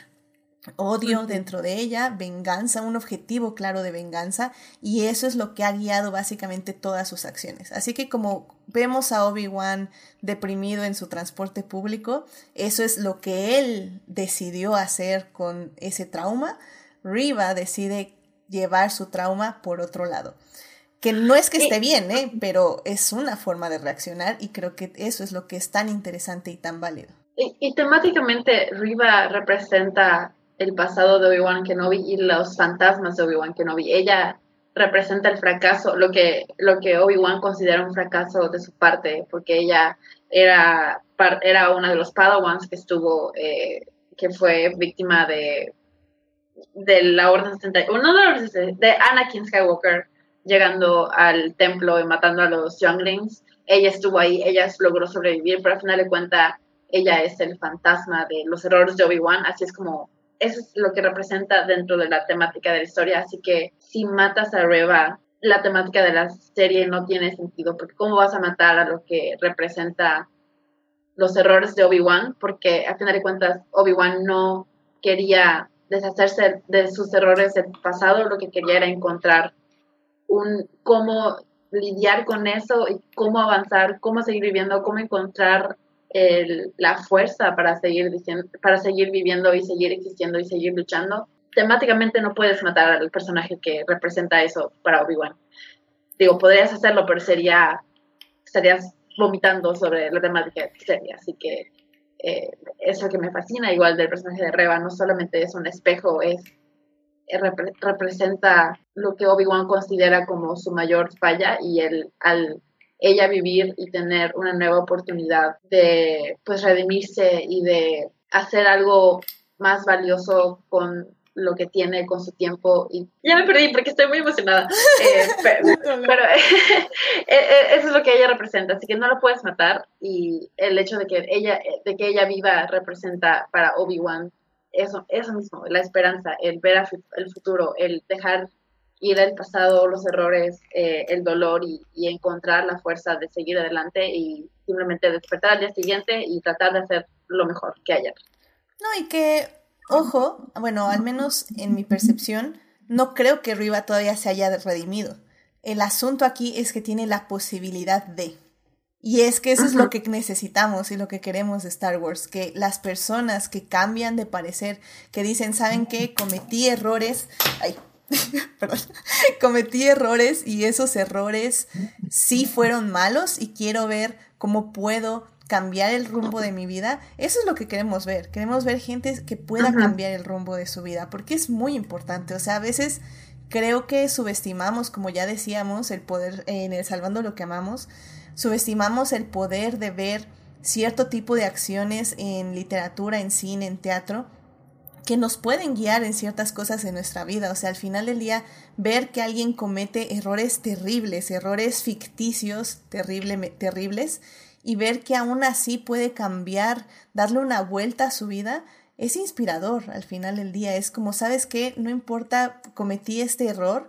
odio dentro de ella, venganza, un objetivo claro de venganza, y eso es lo que ha guiado básicamente todas sus acciones. Así que como vemos a Obi-Wan deprimido en su transporte público, eso es lo que él decidió hacer con ese trauma. Riva decide llevar su trauma por otro lado. Que no es que esté bien, ¿eh? pero es una forma de reaccionar y creo que eso es lo que es tan interesante y tan válido. Y, y temáticamente Riva representa el pasado de Obi-Wan Kenobi y los fantasmas de Obi-Wan Kenobi. Ella representa el fracaso, lo que, lo que Obi-Wan considera un fracaso de su parte, porque ella era, era una de los Padawans que estuvo, eh, que fue víctima de, de la Orden 71, no de, de Anakin Skywalker llegando al templo y matando a los Younglings. Ella estuvo ahí, ella logró sobrevivir, pero al final de cuentas ella es el fantasma de los errores de Obi-Wan, así es como eso es lo que representa dentro de la temática de la historia. Así que si matas a Reva, la temática de la serie no tiene sentido, porque ¿cómo vas a matar a lo que representa los errores de Obi-Wan? Porque a final de cuentas, Obi-Wan no quería deshacerse de sus errores del pasado, lo que quería era encontrar un cómo lidiar con eso y cómo avanzar, cómo seguir viviendo, cómo encontrar el, la fuerza para seguir, diciendo, para seguir viviendo y seguir existiendo y seguir luchando. Temáticamente no puedes matar al personaje que representa eso para Obi-Wan. Digo, podrías hacerlo, pero sería, estarías vomitando sobre la temática de serie. Así que eh, eso que me fascina, igual del personaje de Reba, no solamente es un espejo, es representa lo que Obi-Wan considera como su mayor falla y el, al ella vivir y tener una nueva oportunidad de pues redimirse y de hacer algo más valioso con lo que tiene con su tiempo y ya me perdí porque estoy muy emocionada. [LAUGHS] Eh, pero, [LAUGHS] eh, eh, eso es lo que ella representa así que no lo puedes matar y el hecho de que ella de que ella viva representa para Obi Wan eso eso mismo la esperanza el ver el futuro el dejar ir al pasado, los errores, eh, el dolor y, encontrar la fuerza de seguir adelante y simplemente despertar al día siguiente y tratar de hacer lo mejor que ayer. No, y que, ojo, bueno, al menos en mi percepción, no creo que Riva todavía se haya redimido. El asunto aquí es que tiene la posibilidad de. Y es que eso es lo que necesitamos y lo que queremos de Star Wars, que las personas que cambian de parecer, que dicen, ¿saben qué? Cometí errores. Ay, [LAUGHS] perdón, cometí errores y esos errores sí fueron malos y quiero ver cómo puedo cambiar el rumbo de mi vida. Eso es lo que queremos ver. Queremos ver gente que pueda cambiar el rumbo de su vida, porque es muy importante. O sea, a veces creo que subestimamos, como ya decíamos, el poder en el Salvando lo que amamos, subestimamos el poder de ver cierto tipo de acciones en literatura, en cine, en teatro, que nos pueden guiar en ciertas cosas en nuestra vida. O sea, al final del día, ver que alguien comete errores terribles, errores ficticios terrible, terribles, y ver que aún así puede cambiar, darle una vuelta a su vida, es inspirador al final del día. Es como, ¿sabes qué? No importa, cometí este error,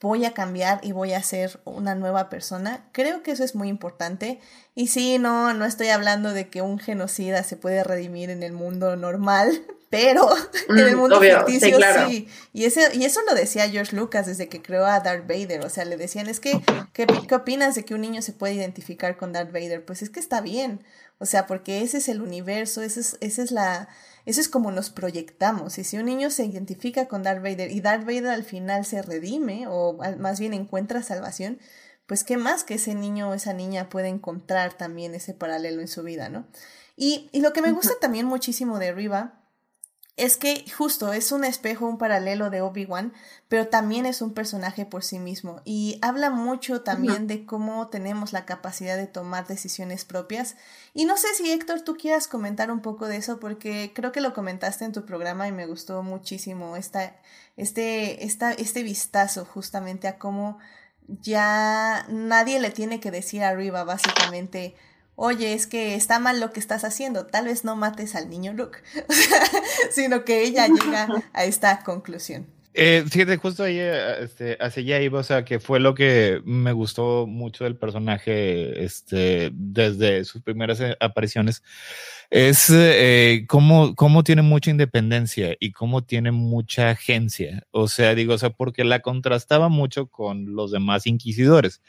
voy a cambiar y voy a ser una nueva persona. Creo que eso es muy importante. Y sí, no, no estoy hablando de que un genocida se puede redimir en el mundo normal, [LAUGHS] pero [LAUGHS] en el mm, mundo ficticio sí, Y, ese, y eso lo decía George Lucas desde que creó a Darth Vader. O sea, le decían, es que, ¿qué, ¿qué opinas de que un niño se puede identificar con Darth Vader? Pues es que está bien. O sea, porque ese es el universo, ese es, esa es la eso es como nos proyectamos. Y si un niño se identifica con Darth Vader y Darth Vader al final se redime o más bien encuentra salvación, pues qué más que ese niño o esa niña puede encontrar también ese paralelo en su vida, ¿no? Y, y lo que me gusta también muchísimo de Riva es que justo es un espejo, un paralelo de Obi-Wan, pero también es un personaje por sí mismo y habla mucho también de cómo tenemos la capacidad de tomar decisiones propias. Y no sé si Héctor tú quieras comentar un poco de eso porque creo que lo comentaste en tu programa y me gustó muchísimo esta, este, esta, este vistazo justamente a cómo ya nadie le tiene que decir arriba básicamente oye, es que está mal lo que estás haciendo, tal vez no mates al niño Luke, [LAUGHS] sino que ella llega a esta conclusión. Eh, justo ahí, este, hacia allá iba, o sea, que fue lo que me gustó mucho del personaje, este, desde sus primeras eh, apariciones, es eh, cómo, cómo tiene mucha independencia y cómo tiene mucha agencia. O sea, digo, o sea, porque la contrastaba mucho con los demás inquisidores.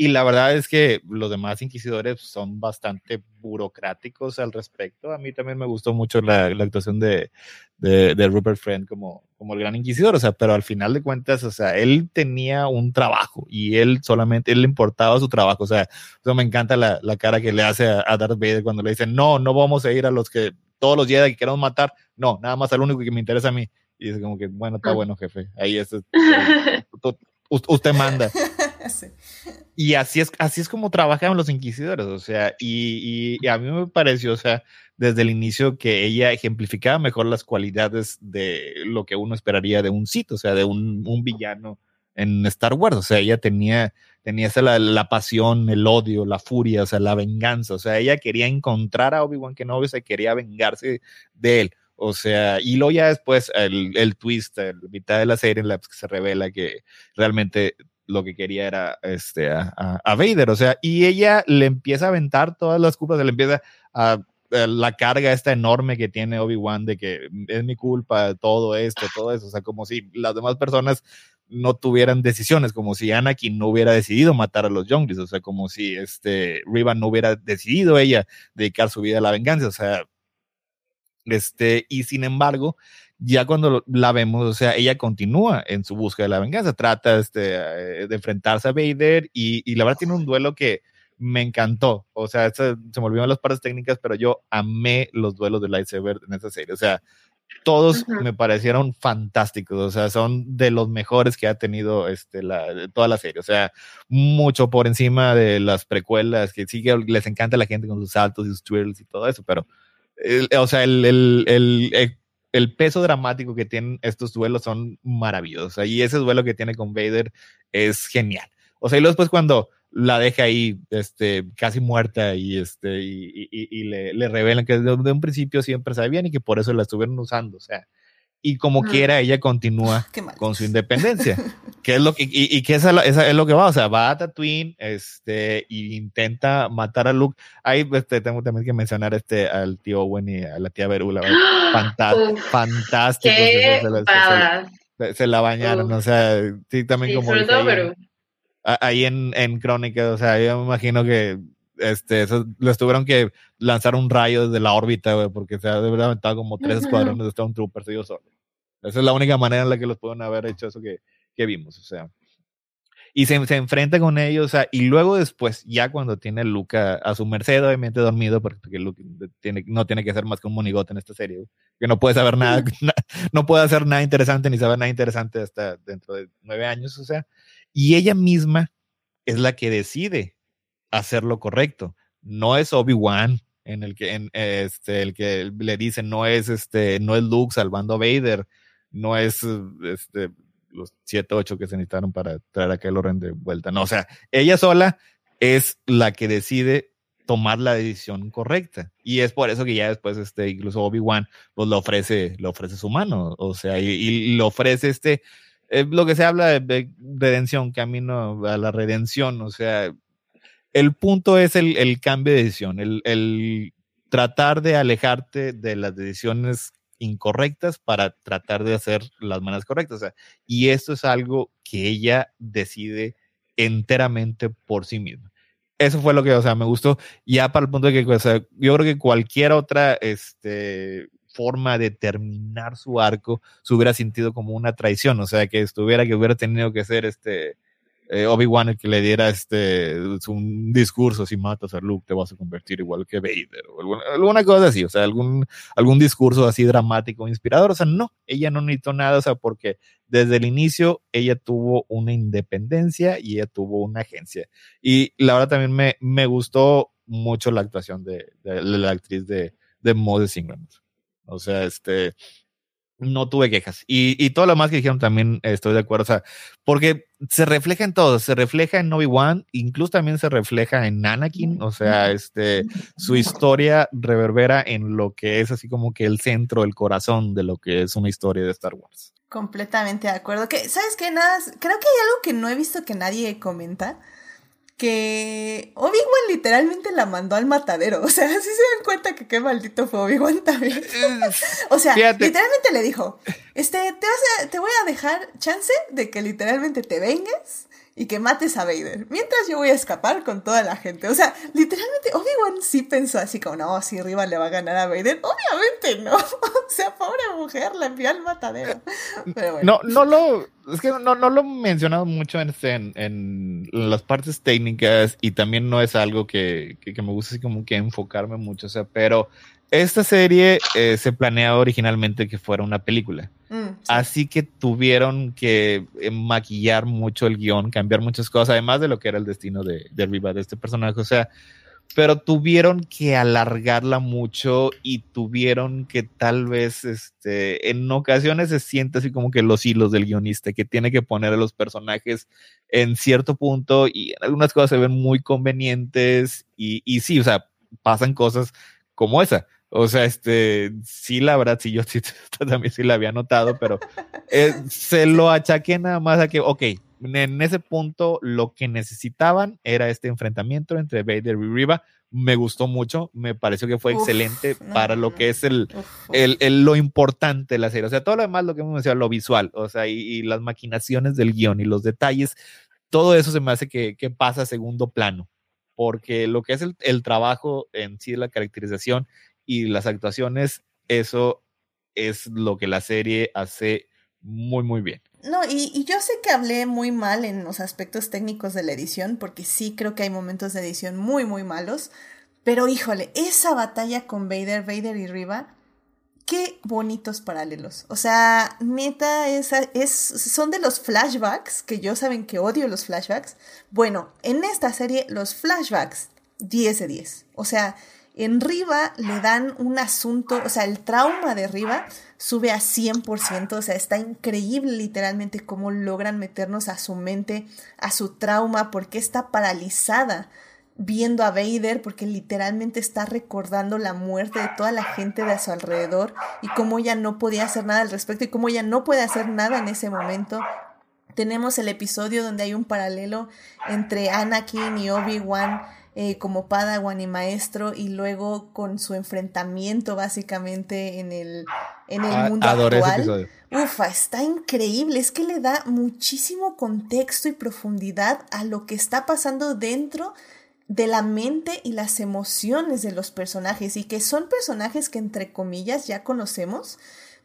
Y la verdad es que los demás inquisidores son bastante burocráticos al respecto. A mí también me gustó mucho la, actuación de, de, Rupert Friend como, como el gran inquisidor, o sea, pero al final de cuentas, o sea, él tenía un trabajo y él solamente, él le importaba su trabajo, o sea, eso me encanta la, la cara que le hace a, Darth Vader cuando le dicen, no, no vamos a ir a los que, todos los Jedi que queremos matar, no, nada más al único que me interesa a mí. Y es como que, bueno, está ah. bueno, jefe. Ahí es. [LAUGHS] usted manda. [LAUGHS] [LAUGHS] Y así es, así es como trabajan los inquisidores, o sea, y, y, a mí me pareció, o sea, desde el inicio que ella ejemplificaba mejor las cualidades de lo que uno esperaría de un sitio, o sea, de un, un, villano en Star Wars, o sea, ella tenía, tenía esa la, la, pasión, el odio, la furia, o sea, la venganza, o sea, ella quería encontrar a Obi-Wan Kenobi, se quería vengarse de él. O sea, y luego ya después el, el twist, la mitad de la serie en la que se revela que realmente lo que quería era este, a, Vader, o sea, y ella le empieza a aventar todas las culpas, le empieza a, la carga esta enorme que tiene Obi-Wan de que es mi culpa todo esto, todo eso, o sea, como si las demás personas no tuvieran decisiones, como si Anakin no hubiera decidido matar a los Younglies, o sea, como si este Riva no hubiera decidido ella dedicar su vida a la venganza, o sea, este, y sin embargo, ya cuando la vemos, o sea, ella continúa en su búsqueda de la venganza, trata este, eh, de enfrentarse a Vader y, y, la verdad tiene un duelo que me encantó. O sea, se, se me olvidaron las partes técnicas, pero yo amé los duelos de lightsaber en esta serie. O sea, todos me parecieron fantásticos, o sea, son de los mejores que ha tenido este, la, toda la serie, o sea, mucho por encima de las precuelas, que sí que les encanta a la gente con sus saltos y sus twirls y todo eso, pero, o sea, el, el, el, el peso dramático que tienen estos duelos son maravillosos. Y ese duelo que tiene con Vader es genial. O sea, y luego después cuando la deja ahí, este, casi muerta y este, y, y, le, le, revelan que desde un principio siempre sabían y que por eso la estuvieron usando. O sea, y como quiera ella continúa [LAUGHS] con su independencia. [LAUGHS] que es lo que, y, y que esa, esa, es lo que va, o sea, va a Tatooine, este, e intenta matar a Luke. Ahí, este, tengo también que mencionar este, al tío Owen y a la tía Berula, [GASPS] fantástico. Se, la bañaron, o sea, sí, también como. ahí, en, en Crónica, o sea, yo me imagino que este, eso, les tuvieron que lanzar un rayo desde la órbita, güey, porque se ha de verdad aventado como tres escuadrones de Stormtroopers ellos solos. Esa es la única manera en la que los pueden haber hecho eso que, que vimos, o sea. Y se, se, enfrenta con ellos, o sea, y luego después, ya cuando tiene Luke a, su merced, obviamente dormido, porque Luke tiene, no tiene que ser más que un monigote en esta serie, que no puede saber nada, [LAUGHS] no puede hacer nada interesante ni saber nada interesante hasta dentro de nueve años, o sea, y ella misma es la que decide hacer lo correcto. No es Obi-Wan en el que este el que le dice no es este no es Luke salvando a Vader, no es este los siete ocho que se necesitaron para traer a Kylo Ren de vuelta. No, o sea, ella sola es la que decide tomar la decisión correcta. Y es por eso que ya después, este, incluso Obi-Wan, pues le ofrece, le ofrece su mano. O sea, y, le ofrece este, lo que se habla de, redención, camino a la redención, o sea, el punto es el, el cambio de decisión, el, el tratar de alejarte de las decisiones incorrectas para tratar de hacer las maneras correctas. O sea, y esto es algo que ella decide enteramente por sí misma. Eso fue lo que, o sea, me gustó ya para el punto de que, o yo creo que cualquier otra este, forma de terminar su arco se hubiera sentido como una traición, o sea, que estuviera, que hubiera tenido que ser este, eh, Obi-Wan el que le diera este un discurso, si matas a Luke te vas a convertir igual que Vader, o alguna, cosa así, o sea, algún, algún discurso así dramático, inspirador, o sea, no, ella no necesitó nada, o sea, porque desde el inicio ella tuvo una independencia y ella tuvo una agencia. Y la verdad también me, me gustó mucho la actuación de, la actriz de, de Moses. O sea, este, no tuve quejas. Y, y todo lo más que dijeron también estoy de acuerdo. O sea, porque se refleja en todo. Se refleja en Obi-Wan, incluso también se refleja en Anakin. O sea, este, su historia reverbera en lo que es así como que el centro, el corazón de lo que es una historia de Star Wars. Completamente de acuerdo. Que, ¿sabes qué? Nada, creo que hay algo que no he visto que nadie comenta que Obi-Wan literalmente la mandó al matadero. O sea, [LAUGHS] si se dan cuenta que qué maldito fue Obi-Wan también. [LAUGHS] o sea, literalmente le dijo, este, te, vas te voy a dejar chance de que literalmente te vengas y que mates a Vader. Mientras yo voy a escapar con toda la gente. O sea, literalmente Obi-Wan sí pensó así como, no, si Riva le va a ganar a Vader. Obviamente no. [LAUGHS] o sea, pobre mujer, la envió al matadero. No, no lo, es que no, no lo he mencionado mucho en, en, en, las partes técnicas y también no es algo que, que, que me gusta así como que enfocarme mucho. O sea, pero esta serie eh, se planeaba originalmente que fuera una película. Mm, Así que tuvieron que eh, maquillar mucho el guion, cambiar muchas cosas, además de lo que era el destino de, de Riva, de este personaje. O sea, pero tuvieron que alargarla mucho y tuvieron que tal vez, este, en ocasiones se siente así como que los hilos del guionista, que tiene que poner a los personajes en cierto punto y algunas cosas se ven muy convenientes y, y sí, o sea, pasan cosas como esa. O sea, este, sí, la verdad, sí, yo [LAUGHS] sí, también sí la había notado, pero eh, se lo achaqué nada más a que, ok, en ese punto lo que necesitaban era este enfrentamiento entre Vader y Riva. Me gustó mucho, me pareció que fue excelente para lo que es el, el, lo importante de la serie. O sea, todo lo demás, lo que hemos mencionado, lo visual, o sea, y, las maquinaciones del guion y los detalles, todo eso se me hace que, que pasa a segundo plano porque lo que es el, el, trabajo en sí, la caracterización y las actuaciones, eso es lo que la serie hace muy, muy bien. No, y, yo sé que hablé muy mal en los aspectos técnicos de la edición, porque sí creo que hay momentos de edición muy, muy malos, pero híjole, esa batalla con Vader, Vader y Riva, qué bonitos paralelos. O sea, neta, es, es, son de los flashbacks, que yo saben que odio los flashbacks. Bueno, en esta serie, los flashbacks, 10 de 10. O sea, en Riva le dan un asunto, o sea, el trauma de Riva sube a 100%, o sea, está increíble literalmente cómo logran meternos a su mente, a su trauma, porque está paralizada viendo a Vader, porque literalmente está recordando la muerte de toda la gente de a su alrededor y cómo ella no podía hacer nada al respecto y cómo ella no puede hacer nada en ese momento. Tenemos el episodio donde hay un paralelo entre Anakin y Obi-Wan eh, como Padawan y maestro y luego con su enfrentamiento básicamente en el, en el mundo actual. Ufa, está increíble, es que le da muchísimo contexto y profundidad a lo que está pasando dentro de la mente y las emociones de los personajes y que son personajes que entre comillas ya conocemos,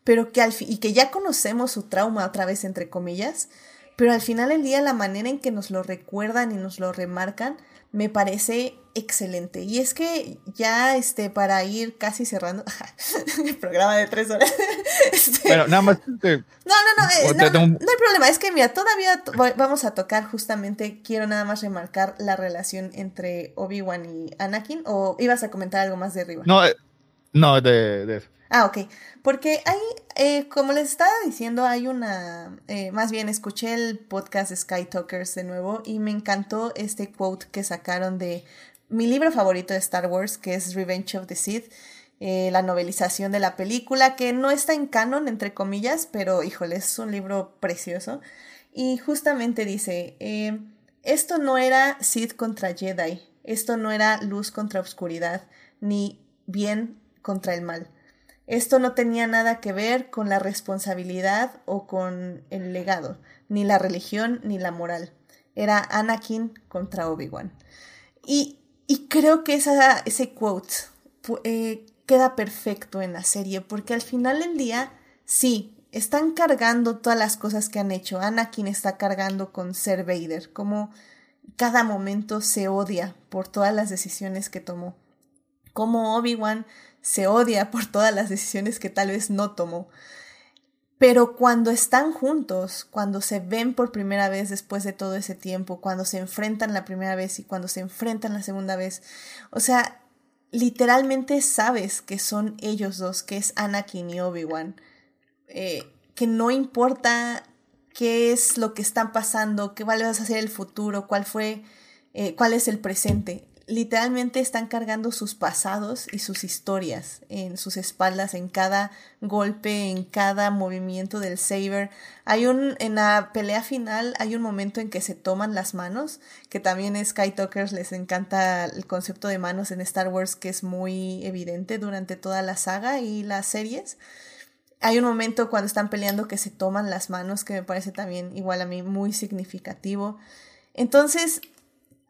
pero que al y que ya conocemos su trauma otra vez entre comillas, pero al final del día la manera en que nos lo recuerdan y nos lo remarcan me parece excelente. Y es que ya, este, para ir casi cerrando [LAUGHS] el programa de tres horas. [LAUGHS] Este, bueno, nada más. no, no, no, eh, no, no, hay problema. Es que, mira, todavía vamos a tocar justamente, quiero nada más remarcar la relación entre Obi-Wan y Anakin. ¿O ibas a comentar algo más de arriba? No, eh, no, de, de eso. Ah, ok. Porque hay, eh, como les estaba diciendo, hay una, eh, más bien escuché el podcast de Sky Talkers de nuevo y me encantó este quote que sacaron de mi libro favorito de Star Wars, que es Revenge of the Sith, eh, la novelización de la película, que no está en canon, entre comillas, pero híjole, es un libro precioso. Y justamente dice, eh, esto no era Sith contra Jedi, esto no era luz contra oscuridad, ni bien contra el mal. Esto no tenía nada que ver con la responsabilidad o con el legado, ni la religión ni la moral. Era Anakin contra Obi-Wan. Y, y, creo que esa, ese quote eh, queda perfecto en la serie, porque al final del día, sí, están cargando todas las cosas que han hecho. Anakin está cargando con ser Vader, como cada momento se odia por todas las decisiones que tomó. Como Obi-Wan se odia por todas las decisiones que tal vez no tomó. Pero cuando están juntos, cuando se ven por primera vez después de todo ese tiempo, cuando se enfrentan la primera vez y cuando se enfrentan la segunda vez, o sea, literalmente sabes que son ellos dos, que es Anakin y Obi-Wan, eh, que no importa qué es lo que están pasando, qué va a ser el futuro, cuál fue, eh, cuál es el presente literalmente están cargando sus pasados y sus historias en sus espaldas, en cada golpe, en cada movimiento del saber. Hay un, en la pelea final hay un momento en que se toman las manos, que también Sky Talkers les encanta el concepto de manos en Star Wars, que es muy evidente durante toda la saga y las series. Hay un momento cuando están peleando que se toman las manos, que me parece también igual a mí muy significativo. Entonces,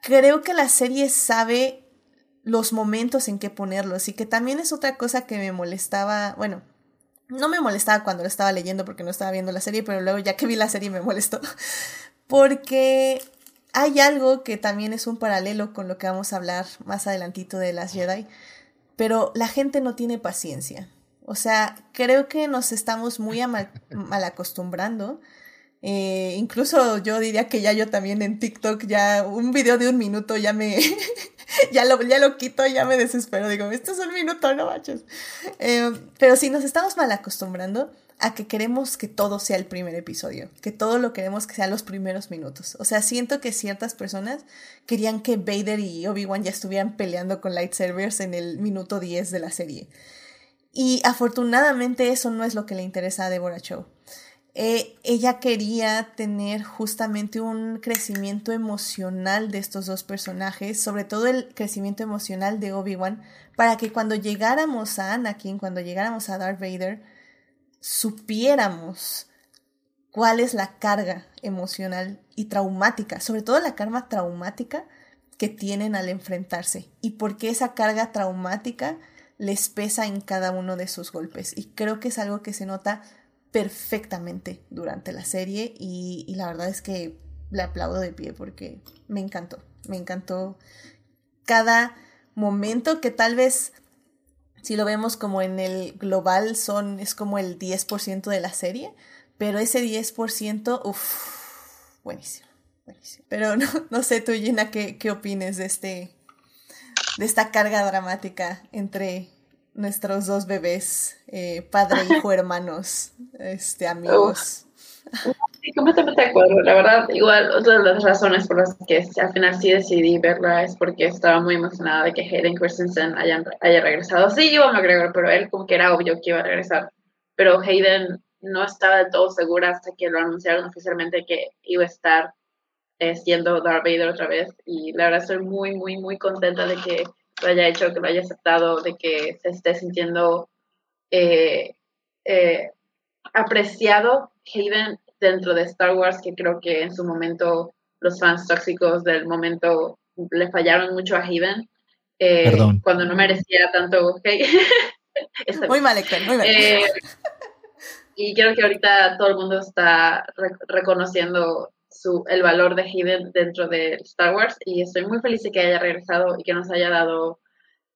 creo que la serie sabe los momentos en que ponerlos y que también es otra cosa que me molestaba, bueno, no me molestaba cuando lo estaba leyendo porque no estaba viendo la serie, pero luego ya que vi la serie me molestó, [LAUGHS] porque hay algo que también es un paralelo con lo que vamos a hablar más adelantito de las Jedi, pero la gente no tiene paciencia. O sea, creo que nos estamos muy mal, [LAUGHS] mal acostumbrando eh, incluso yo diría que ya yo también en TikTok ya un video de un minuto ya me [LAUGHS] ya lo ya lo quito ya me desespero. Digo esto es un minuto no eh, pero sí nos estamos mal acostumbrando a que queremos que todo sea el primer episodio que todo lo queremos que sea los primeros minutos. O sea siento que ciertas personas querían que Vader y Obi Wan ya estuvieran peleando con lightsabers en el minuto 10 de la serie. Y afortunadamente eso no es lo que le interesa a Deborah Chow eh, ella quería tener justamente un crecimiento emocional de estos dos personajes, sobre todo el crecimiento emocional de Obi-Wan, para que cuando llegáramos a Anakin, cuando llegáramos a Darth Vader, supiéramos cuál es la carga emocional y traumática, sobre todo la karma traumática que tienen al enfrentarse y por qué esa carga traumática les pesa en cada uno de sus golpes. Y creo que es algo que se nota perfectamente durante la serie y, la verdad es que le aplaudo de pie porque me encantó, me encantó cada momento que tal vez si lo vemos como en el global son es como el 10% de la serie, pero ese 10%, uff, buenísimo, buenísimo. Pero no, no sé tú Gina qué, qué de este de esta carga dramática entre nuestros dos bebés, eh, padre, hijo, [LAUGHS] hermanos, este, amigos. Sí, completamente de acuerdo. La verdad, igual, otra de las razones por las que al final sí decidí verla es porque estaba muy emocionada de que Hayden Christensen haya, haya regresado. Sí, iba a McGregor, pero él como que era obvio que iba a regresar. Pero Hayden no estaba del todo segura hasta que lo anunciaron oficialmente que iba a estar eh, siendo Darth Vader otra vez. Y la verdad estoy muy, muy, muy contenta de que lo haya hecho, que lo haya aceptado, de que se esté sintiendo eh, eh, apreciado Hayden dentro de Star Wars, que creo que en su momento los fans tóxicos del momento le fallaron mucho a Hayden. Eh, cuando no merecía tanto [LAUGHS] muy mal, muy mal. y creo que ahorita todo el mundo está reconociendo el valor de Hayden dentro de Star Wars y estoy muy feliz de que haya regresado y que nos haya dado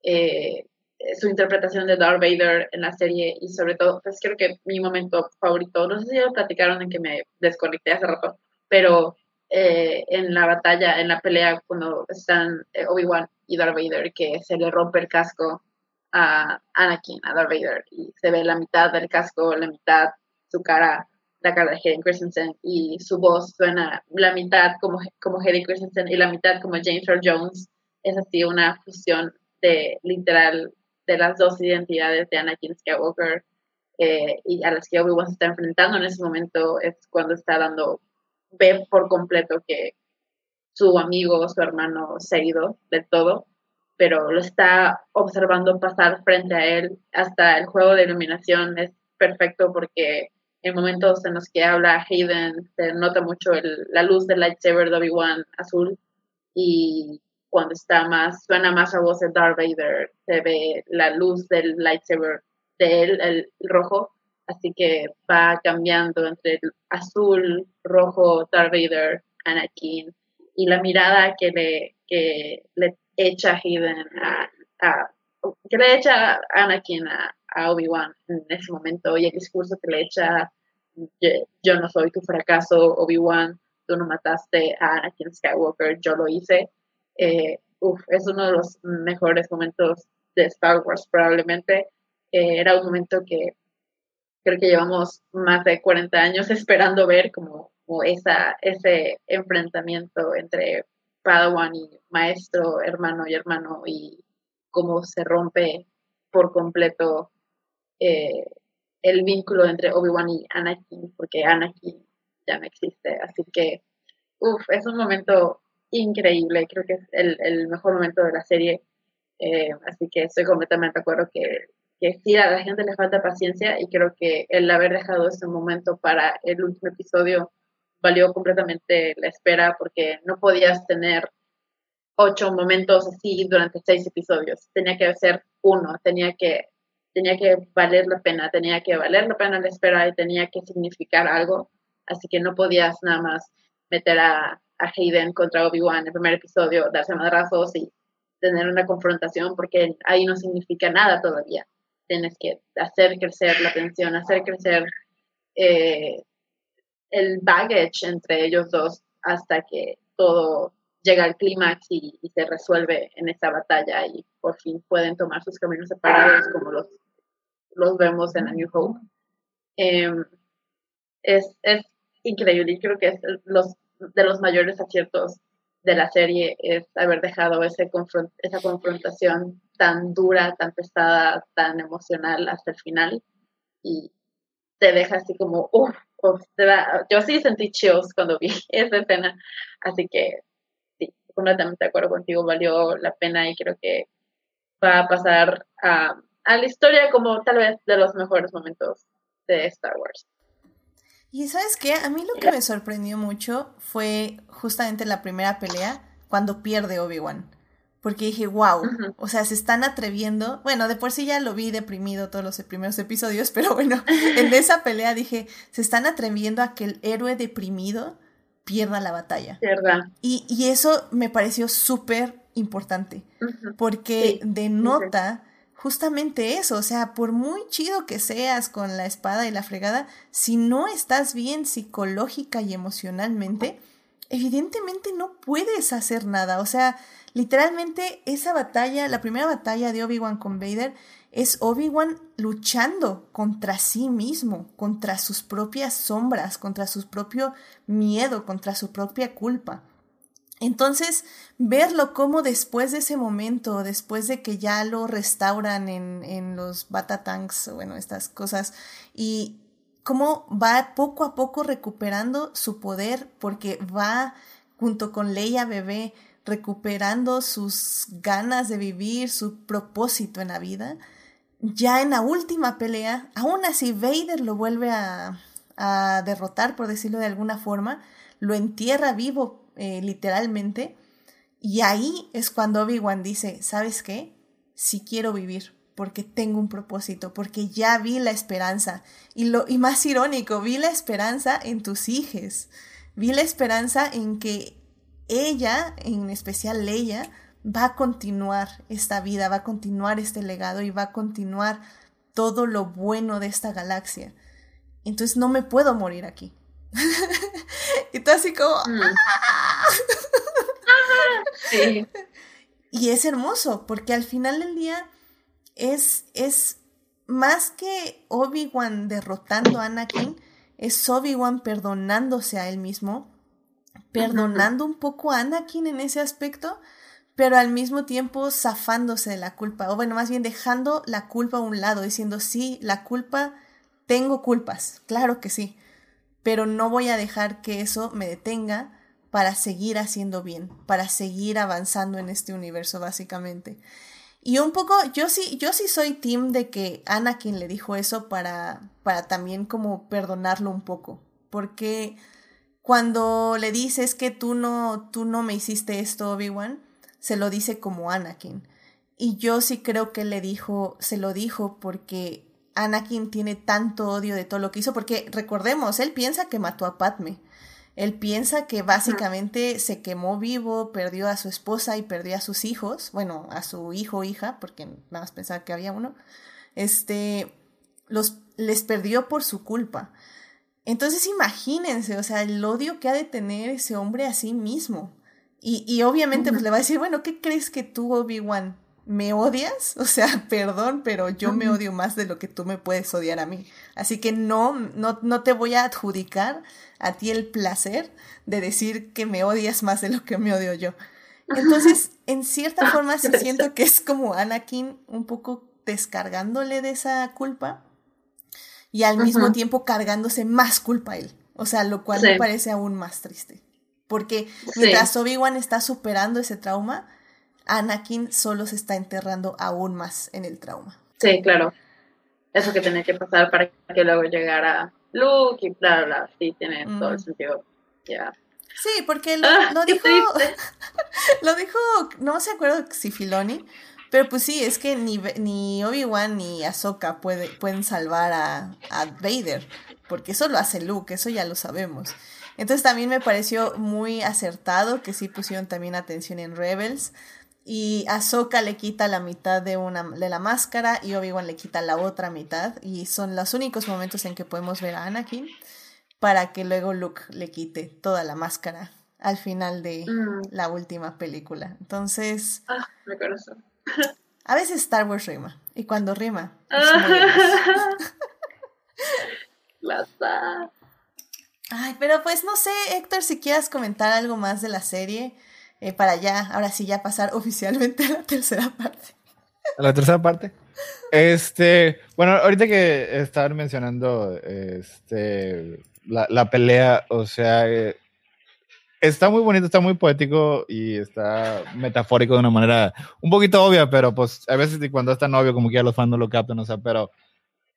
eh, su interpretación de Darth Vader en la serie y sobre todo, pues creo que mi momento favorito, no sé si ya lo platicaron en que me desconecté hace rato, pero eh, en la batalla, en la pelea cuando están eh, Obi-Wan y Darth Vader, que se le rompe el casco a Anakin, a Darth Vader, y se ve la mitad del casco, la mitad su cara la cara de Hayden Christensen y su voz suena la mitad como, como Hayden Christensen y la mitad como James Earl Jones. Es así una fusión de literal de las dos identidades de Anakin Skywalker eh, y a las que Obi-Wan se está enfrentando en ese momento es cuando está dando, ve por completo que su amigo, su hermano se ha ido de todo, pero lo está observando pasar frente a él. Hasta el juego de iluminación es perfecto porque en momentos en los que habla Hayden se nota mucho la luz del lightsaber de Obi-Wan azul y cuando está más, suena más a voz de Darth Vader, se ve la luz del lightsaber de él, el rojo, así que va cambiando entre el azul, rojo, Darth Vader, Anakin, y la mirada que le, que le echa Hayden a, que le echa Anakin a, Obi-Wan en ese momento, y el discurso que le echa yo no soy tu fracaso, Obi-Wan, tú no mataste a Anakin Skywalker, yo lo hice. Eh, es uno de los mejores momentos de Star Wars probablemente. Eh, era un momento que creo que llevamos más de 40 años [LAUGHS] esperando ver como, esa, ese enfrentamiento entre Padawan y maestro, hermano y hermano y cómo se rompe por completo eh, el vínculo entre Obi-Wan y Anakin, porque Anakin ya no existe. Así que, uff, es un momento increíble, creo que es el, mejor momento de la serie. Eh, así que estoy completamente de acuerdo que, que sí, a la gente le falta paciencia y creo que el haber dejado ese momento para el último episodio valió completamente la espera porque no podías tener ocho momentos así durante seis episodios. Tenía que ser uno, tenía que tenía que valer la pena, tenía que valer la pena la espera y tenía que significar algo. Así que no podías nada más meter a, Hayden contra Obi-Wan en el primer episodio, darse madrazos y tener una confrontación, porque ahí no significa nada todavía. Tienes que hacer crecer la tensión, hacer crecer eh, el baggage entre ellos dos hasta que todo llega al clímax y, y, se resuelve en esa batalla y por fin pueden tomar sus caminos separados como los los vemos en A New Hope. Em, es, es, increíble y creo que es los, de los mayores aciertos de la serie es haber dejado ese esa confrontación tan dura, tan pesada, tan emocional hasta el final y te deja así como, uff, yo sí sentí chills cuando vi [LAUGHS] esa escena, así que completamente de acuerdo contigo, valió la pena y creo que va a pasar a a la historia como tal vez de los mejores momentos de Star Wars. Y sabes qué, a mí lo que me sorprendió mucho fue justamente la primera pelea cuando pierde Obi-Wan. Porque dije, wow, o sea, se están atreviendo. Bueno, de por sí ya lo vi deprimido todos los primeros episodios, [LAUGHS] pero bueno, en esa pelea dije, se están atreviendo a que el héroe deprimido pierda la batalla. Y, y eso me pareció súper importante, porque denota justamente eso, o sea, por muy chido que seas con la espada y la fregada, si no estás bien psicológica y emocionalmente, evidentemente no puedes hacer nada, o sea, literalmente esa batalla, la primera batalla de Obi-Wan con Vader, es Obi-Wan luchando contra sí mismo, contra sus propias sombras, contra su propio miedo, contra su propia culpa. Entonces, verlo como después de ese momento, después de que ya lo restauran en, en los Batatanks, bueno, estas cosas, y cómo va poco a poco recuperando su poder, porque va junto con Leia Bebé recuperando sus ganas de vivir, su propósito en la vida. Ya en la última pelea, aún así Vader lo vuelve a, a derrotar, por decirlo de alguna forma, lo entierra vivo eh, literalmente. Y ahí es cuando Obi-Wan dice, ¿sabes qué? Si quiero vivir, porque tengo un propósito, porque ya vi la esperanza. Y, lo, y más irónico, vi la esperanza en tus hijos. Vi la esperanza en que ella, en especial Leia, va a continuar esta vida, va a continuar este legado y va a continuar todo lo bueno de esta galaxia. Entonces no me puedo morir aquí. [LAUGHS] y tú así como... Mm. ¡ah! [LAUGHS] Y es hermoso, porque al final del día es, es más que Obi-Wan derrotando a Anakin, es Obi-Wan perdonándose a él mismo, perdonando un poco a Anakin en ese aspecto, pero al mismo tiempo zafándose de la culpa, o bueno, más bien dejando la culpa a un lado, diciendo, sí, la culpa, tengo culpas, claro que sí, pero no voy a dejar que eso me detenga para seguir haciendo bien, para seguir avanzando en este universo básicamente. Y un poco, yo sí, yo sí soy team de que Anakin le dijo eso para, para también como perdonarlo un poco, porque cuando le dices que tú no, tú no me hiciste esto, Obi-Wan, se lo dice como Anakin. Y yo sí creo que le dijo, se lo dijo porque Anakin tiene tanto odio de todo lo que hizo, porque recordemos, él piensa que mató a Padme. Él piensa que básicamente se quemó vivo, perdió a su esposa y perdió a sus hijos, bueno, a su hijo o hija, porque nada más pensaba que había uno. Este, los les perdió por su culpa. Entonces imagínense, o sea, el odio que ha de tener ese hombre a sí mismo. Y, y obviamente pues le va a decir, bueno, ¿qué crees que tú, Obi-Wan? ¿Me odias? [LAUGHS] O sea, perdón, pero yo me odio más de lo que tú me puedes odiar a mí. Así que no, no, no te voy a adjudicar a ti el placer de decir que me odias más de lo que me odio yo. Entonces, [LAUGHS] en cierta forma, sí siento que es como Anakin un poco descargándole de esa culpa y al mismo tiempo cargándose más culpa a él. O sea, lo cual me parece aún más triste. Porque mientras Obi-Wan está superando ese trauma, Anakin solo se está enterrando aún más en el trauma. Sí, claro. Eso que tenía que pasar para que luego llegara Luke y bla, bla, Sí, tiene todo el sentido. Ya. Sí, porque lo, ah, lo dijo. [LAUGHS] lo dijo, no se acuerdo si Filoni, pero pues sí, es que ni, ni Obi-Wan ni Ahsoka puede, pueden salvar a, a Vader, porque eso lo hace Luke, eso ya lo sabemos. Entonces también me pareció muy acertado que sí pusieron también atención en Rebels. Y Ahsoka le quita la mitad de, una, de la máscara y Obi-Wan le quita la otra mitad. Y son los únicos momentos en que podemos ver a Anakin para que luego Luke le quite toda la máscara al final de mm. la última película. Entonces... Ah, me corazón. a veces Star Wars rima. Y cuando rima... [LAUGHS] Ay, pero pues no sé, Héctor, si quieras comentar algo más de la serie eh, para ya, ahora sí, ya pasar [LAUGHS] oficialmente a la tercera parte. ¿A la tercera parte? Este, bueno, ahorita que estaban mencionando este, la, la pelea, o sea, eh, está muy bonito, está muy poético y está metafórico de una manera un poquito obvia, pero pues a veces cuando es tan obvio como que ya los fans no lo captan, o sea, pero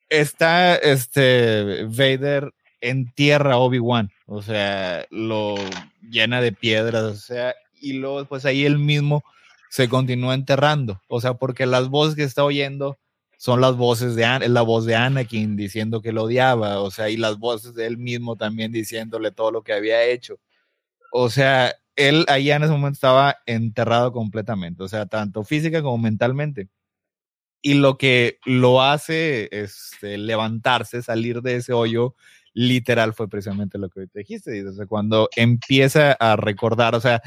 está este Vader entierra a Obi-Wan, o sea, lo llena de piedras, o sea, y luego pues ahí él mismo se continúa enterrando, o sea, porque las voces que está oyendo son las voces de es la voz de Anakin diciendo que lo odiaba, o sea, y las voces de él mismo también diciéndole todo lo que había hecho. O sea, él ahí en ese momento estaba enterrado completamente, o sea, tanto física como mentalmente. Y lo que lo hace este, levantarse, salir de ese hoyo, literal fue precisamente lo que te dijiste, o sea, cuando empieza a recordar, o sea,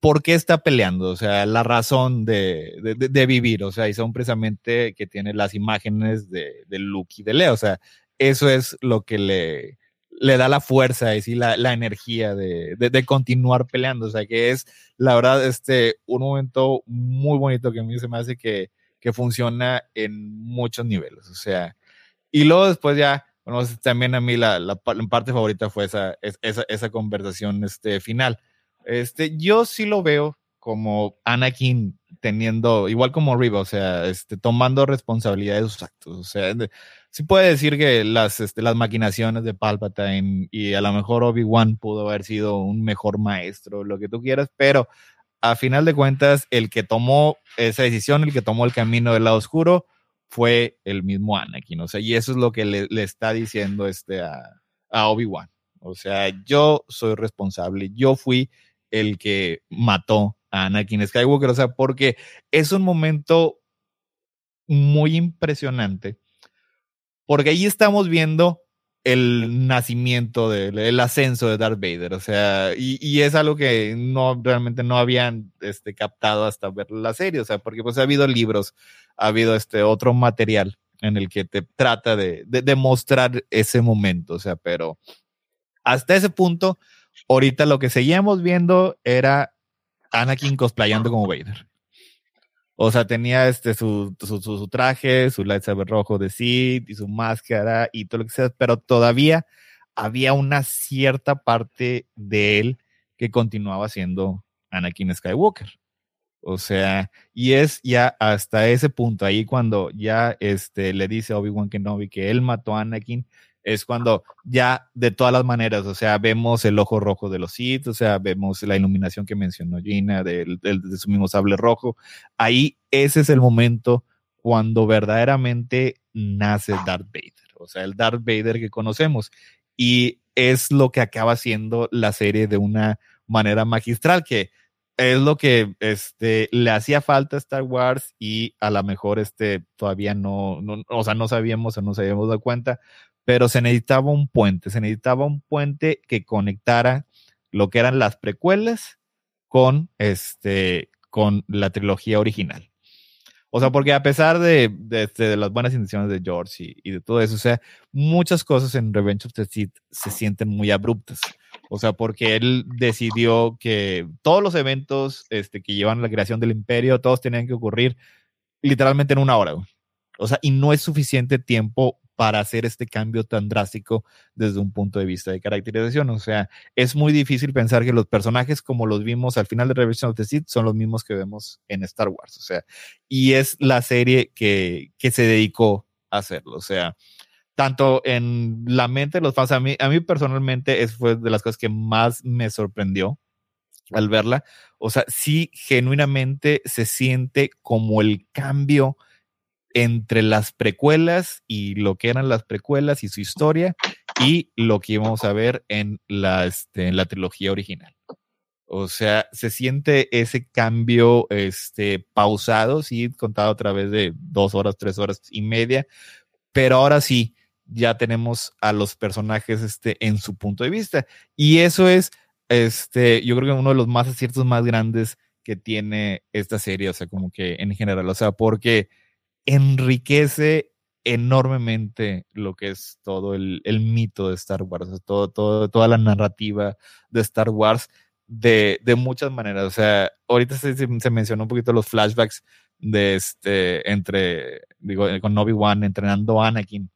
¿por qué está peleando? O sea, la razón de, de, vivir, o sea, y son precisamente que tiene las imágenes de, de Luke y de Leo, o sea, eso es lo que le, le da la fuerza y la, la energía de, de, continuar peleando, o sea, que es, la verdad, este, un momento muy bonito que a mí se me hace que, que funciona en muchos niveles, o sea, y luego después ya, bueno, también a mí la, la, parte favorita fue esa, esa, esa conversación este, final. Este, yo sí lo veo como Anakin teniendo, igual como Riva, o sea, este, tomando responsabilidad de sus actos. O sea, sí puede decir que las, este, las maquinaciones de Palpatine y a lo mejor Obi-Wan pudo haber sido un mejor maestro, lo que tú quieras, pero a final de cuentas, el que tomó esa decisión, el que tomó el camino del lado oscuro, fue el mismo Anakin. O sea, y eso es lo que le, está diciendo este a, a Obi-Wan. O sea, yo soy responsable, yo fui el que mató a Anakin Skywalker, o sea, porque es un momento muy impresionante, porque ahí estamos viendo el nacimiento, del el ascenso de Darth Vader, o sea, y, y, es algo que no realmente no habían este, captado hasta ver la serie, o sea, porque pues ha habido libros, ha habido este otro material en el que te trata de, de, de mostrar ese momento, o sea, pero hasta ese punto, ahorita lo que seguíamos viendo era Anakin cosplayando como Vader. O sea, tenía este su, su, su, traje, su lightsaber rojo de Sith y su máscara y todo lo que sea, pero todavía había una cierta parte de él que continuaba siendo Anakin Skywalker. O sea, y es ya hasta ese punto ahí cuando ya este, le dice a Obi-Wan Kenobi que él mató a Anakin, es cuando ya de todas las maneras, o sea, vemos el ojo rojo de los Sith, o sea, vemos la iluminación que mencionó Gina de su mismo sable rojo. Ahí ese es el momento cuando verdaderamente nace Darth Vader, o sea, el Darth Vader que conocemos. Y es lo que acaba siendo la serie de una manera magistral, que es lo que este, le hacía falta a Star Wars y a lo mejor este, todavía no, no, o sea, no sabíamos o no se habíamos dado cuenta, pero se necesitaba un puente, se necesitaba un puente que conectara lo que eran las precuelas con, este, con la trilogía original. O sea, porque a pesar de, de, este, las buenas intenciones de George y, de todo eso, o sea, muchas cosas en Revenge of the Sith se sienten muy abruptas. O sea, porque él decidió que todos los eventos este, que llevan a la creación del imperio, todos tenían que ocurrir literalmente en una hora. O sea, y no es suficiente tiempo para hacer este cambio tan drástico desde un punto de vista de caracterización. O sea, es muy difícil pensar que los personajes como los vimos al final de Revolution of the Sith son los mismos que vemos en Star Wars. O sea, y es la serie que, que se dedicó a hacerlo. O sea, tanto en la mente de los fans, a mí, a mí personalmente es fue de las cosas que más me sorprendió al verla. O sea, sí, genuinamente se siente como el cambio entre las precuelas y lo que eran las precuelas y su historia y lo que íbamos a ver en la, este, en la trilogía original. O sea, se siente ese cambio este, pausado, sí, contado a través de dos horas, tres horas y media, pero ahora sí, ya tenemos a los personajes este, en su punto de vista. Y eso es, este, yo creo que uno de los más aciertos más grandes que tiene esta serie, o sea, como que en general, o sea, porque enriquece enormemente lo que es todo el, mito de Star Wars, todo, todo, toda la narrativa de Star Wars de, muchas maneras. O sea, ahorita se, se, mencionó un poquito los flashbacks de este, entre, digo, con Obi-Wan entrenando a Anakin.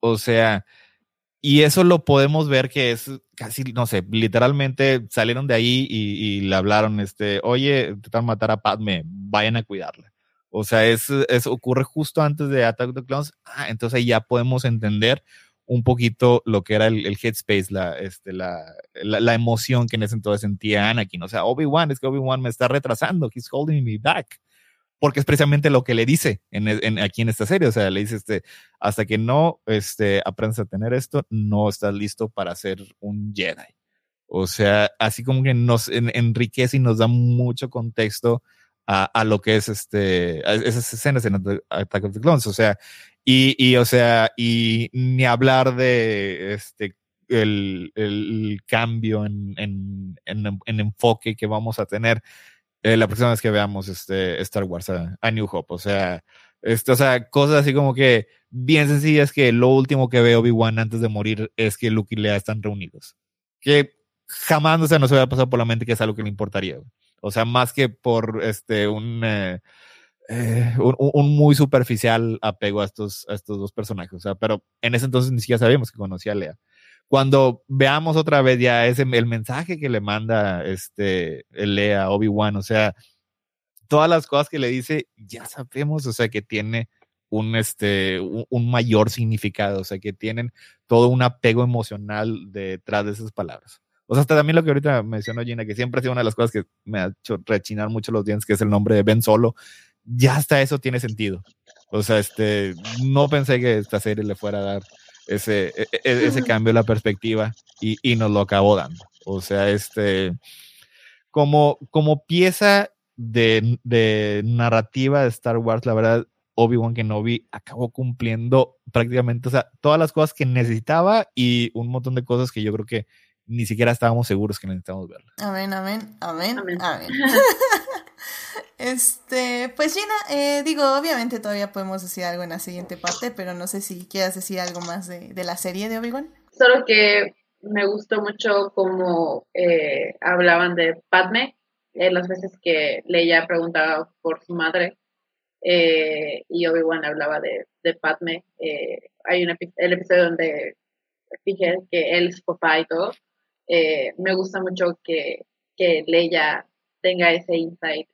O sea, y eso lo podemos ver que es casi, no sé, literalmente salieron de ahí y, le hablaron, este, oye, a matar a Padme, vayan a cuidarla. O sea, es, ocurre justo antes de Attack of the Clones. Ah, entonces ya podemos entender un poquito lo que era el, headspace, la, este, la, la, emoción que en ese entonces sentía Anakin. O sea, Obi-Wan, es que Obi-Wan me está retrasando, he's holding me back. Porque es precisamente lo que le dice en, aquí en esta serie. O sea, le dice, este, hasta que no este, aprendas a tener esto, no estás listo para ser un Jedi. O sea, así como que nos enriquece y nos da mucho contexto a, lo que es este, esas escenas en Attack of the Clones, o sea, y, y o sea, y ni hablar de este, el, el cambio en, en, en, enfoque que vamos a tener eh, la próxima vez que veamos este Star Wars a, New Hope, o sea, esto, o sea, cosas así como que bien sencillas que lo último que ve Obi-Wan antes de morir es que Luke y Leia están reunidos. Que jamás no se había pasado por la mente que es algo que le importaría. O sea, más que por este un, eh, eh, un, muy superficial apego a estos, a estos dos personajes. O sea, pero en ese entonces ni siquiera sabíamos que conocía a Lea. Cuando veamos otra vez ya ese, el mensaje que le manda este, Lea a Obi-Wan, o sea, todas las cosas que le dice, ya sabemos, o sea, que tiene un, este, un, mayor significado, o sea, que tienen todo un apego emocional detrás de esas palabras. O sea, hasta también lo que ahorita mencionó Gina, que siempre ha sido una de las cosas que me ha hecho rechinar mucho los dientes, que es el nombre de Ben Solo. Ya hasta eso tiene sentido. O sea, este, no pensé que esta serie le fuera a dar ese, e, e, ese cambio de la perspectiva y, y, nos lo acabó dando. O sea, este, como, como pieza de, de narrativa de Star Wars, la verdad, Obi-Wan Kenobi acabó cumpliendo prácticamente, o sea, todas las cosas que necesitaba y un montón de cosas que yo creo que ni siquiera estábamos seguros que necesitábamos verla. Amén, amén, amén, amén. [LAUGHS] este, pues Gina, eh, digo, obviamente todavía podemos decir algo en la siguiente parte, pero no sé si quieras decir algo más de, de la serie de Obi-Wan. Solo que me gustó mucho como eh, hablaban de Padme, eh, las veces que Leia preguntaba por su madre eh, y Obi-Wan hablaba de, de Padme. Eh, hay un el episodio donde fije que él es papá y todo. Me gusta mucho que, que Leia tenga ese insight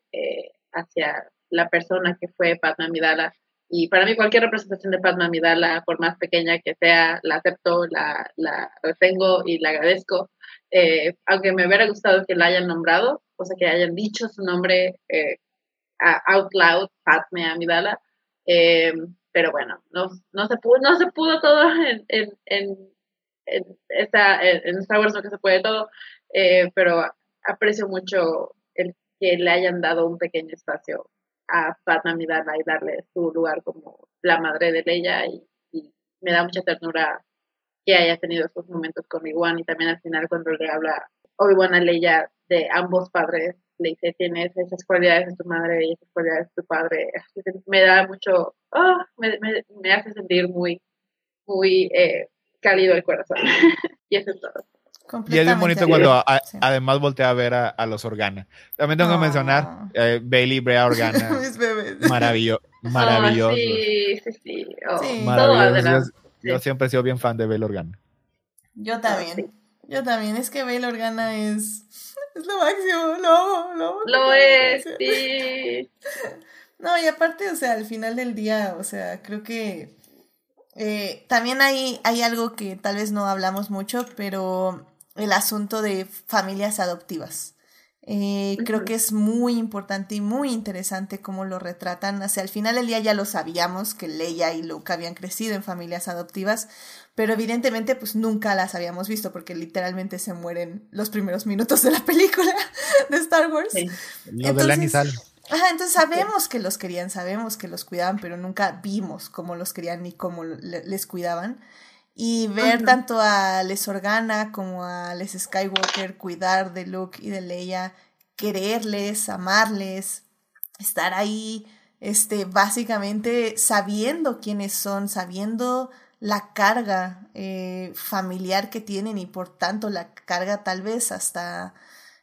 hacia la persona que fue Padme Amidala. Y para mí cualquier representación de Padme Amidala, por más pequeña que sea, la acepto, la, la retengo y la agradezco. Eh, aunque me hubiera gustado que la hayan nombrado, o sea, que hayan dicho su nombre eh, out loud, Padme Amidala. Eh, pero bueno, no, no, se pudo, no se pudo todo en, en, en, en, esta, en Star Wars, no que se puede todo, pero aprecio mucho el que le hayan dado un pequeño espacio a Padma Amidala y darle su lugar como la madre de Leia y, me da mucha ternura que haya tenido esos momentos con Obi-Wan y también al final cuando le habla Obi-Wan a Leia de ambos padres, le dice, tienes esas cualidades de tu madre y esas cualidades de tu padre. Me da mucho, oh, me, me, hace sentir muy, muy eh, cálido el corazón. [LAUGHS] y eso es todo. Y es muy bonito cuando además voltea a ver a, los Organa. También tengo que mencionar eh, Bailey Brea Organa. [LAUGHS] Maravilloso. [LAUGHS] maravilloso. sí, sí, sí. Oh, maravilloso. Yo, siempre he sido bien fan de Bailey Organa. Yo también. Yo también. Es que Bailey Organa es, es lo máximo. Lo, lo, lo es, sí. No, y aparte, o sea, al final del día, o sea, creo que eh, también hay, hay algo que tal vez no hablamos mucho, pero el asunto de familias adoptivas. Eh, creo que es muy importante y muy interesante cómo lo retratan. O sea, al final del día ya lo sabíamos que Leia y Luke habían crecido en familias adoptivas, pero evidentemente pues nunca las habíamos visto porque literalmente se mueren los primeros minutos de la película [LAUGHS] de Star Wars. Sí. entonces, Ajá, entonces sabemos que los querían, sabemos que los cuidaban, pero nunca vimos cómo los querían ni cómo les cuidaban. Y ver tanto a Les Organa como a Les Skywalker cuidar de Luke y de Leia, quererles, amarles, estar ahí, este, básicamente sabiendo quiénes son, sabiendo la carga eh, familiar que tienen y por tanto la carga tal vez hasta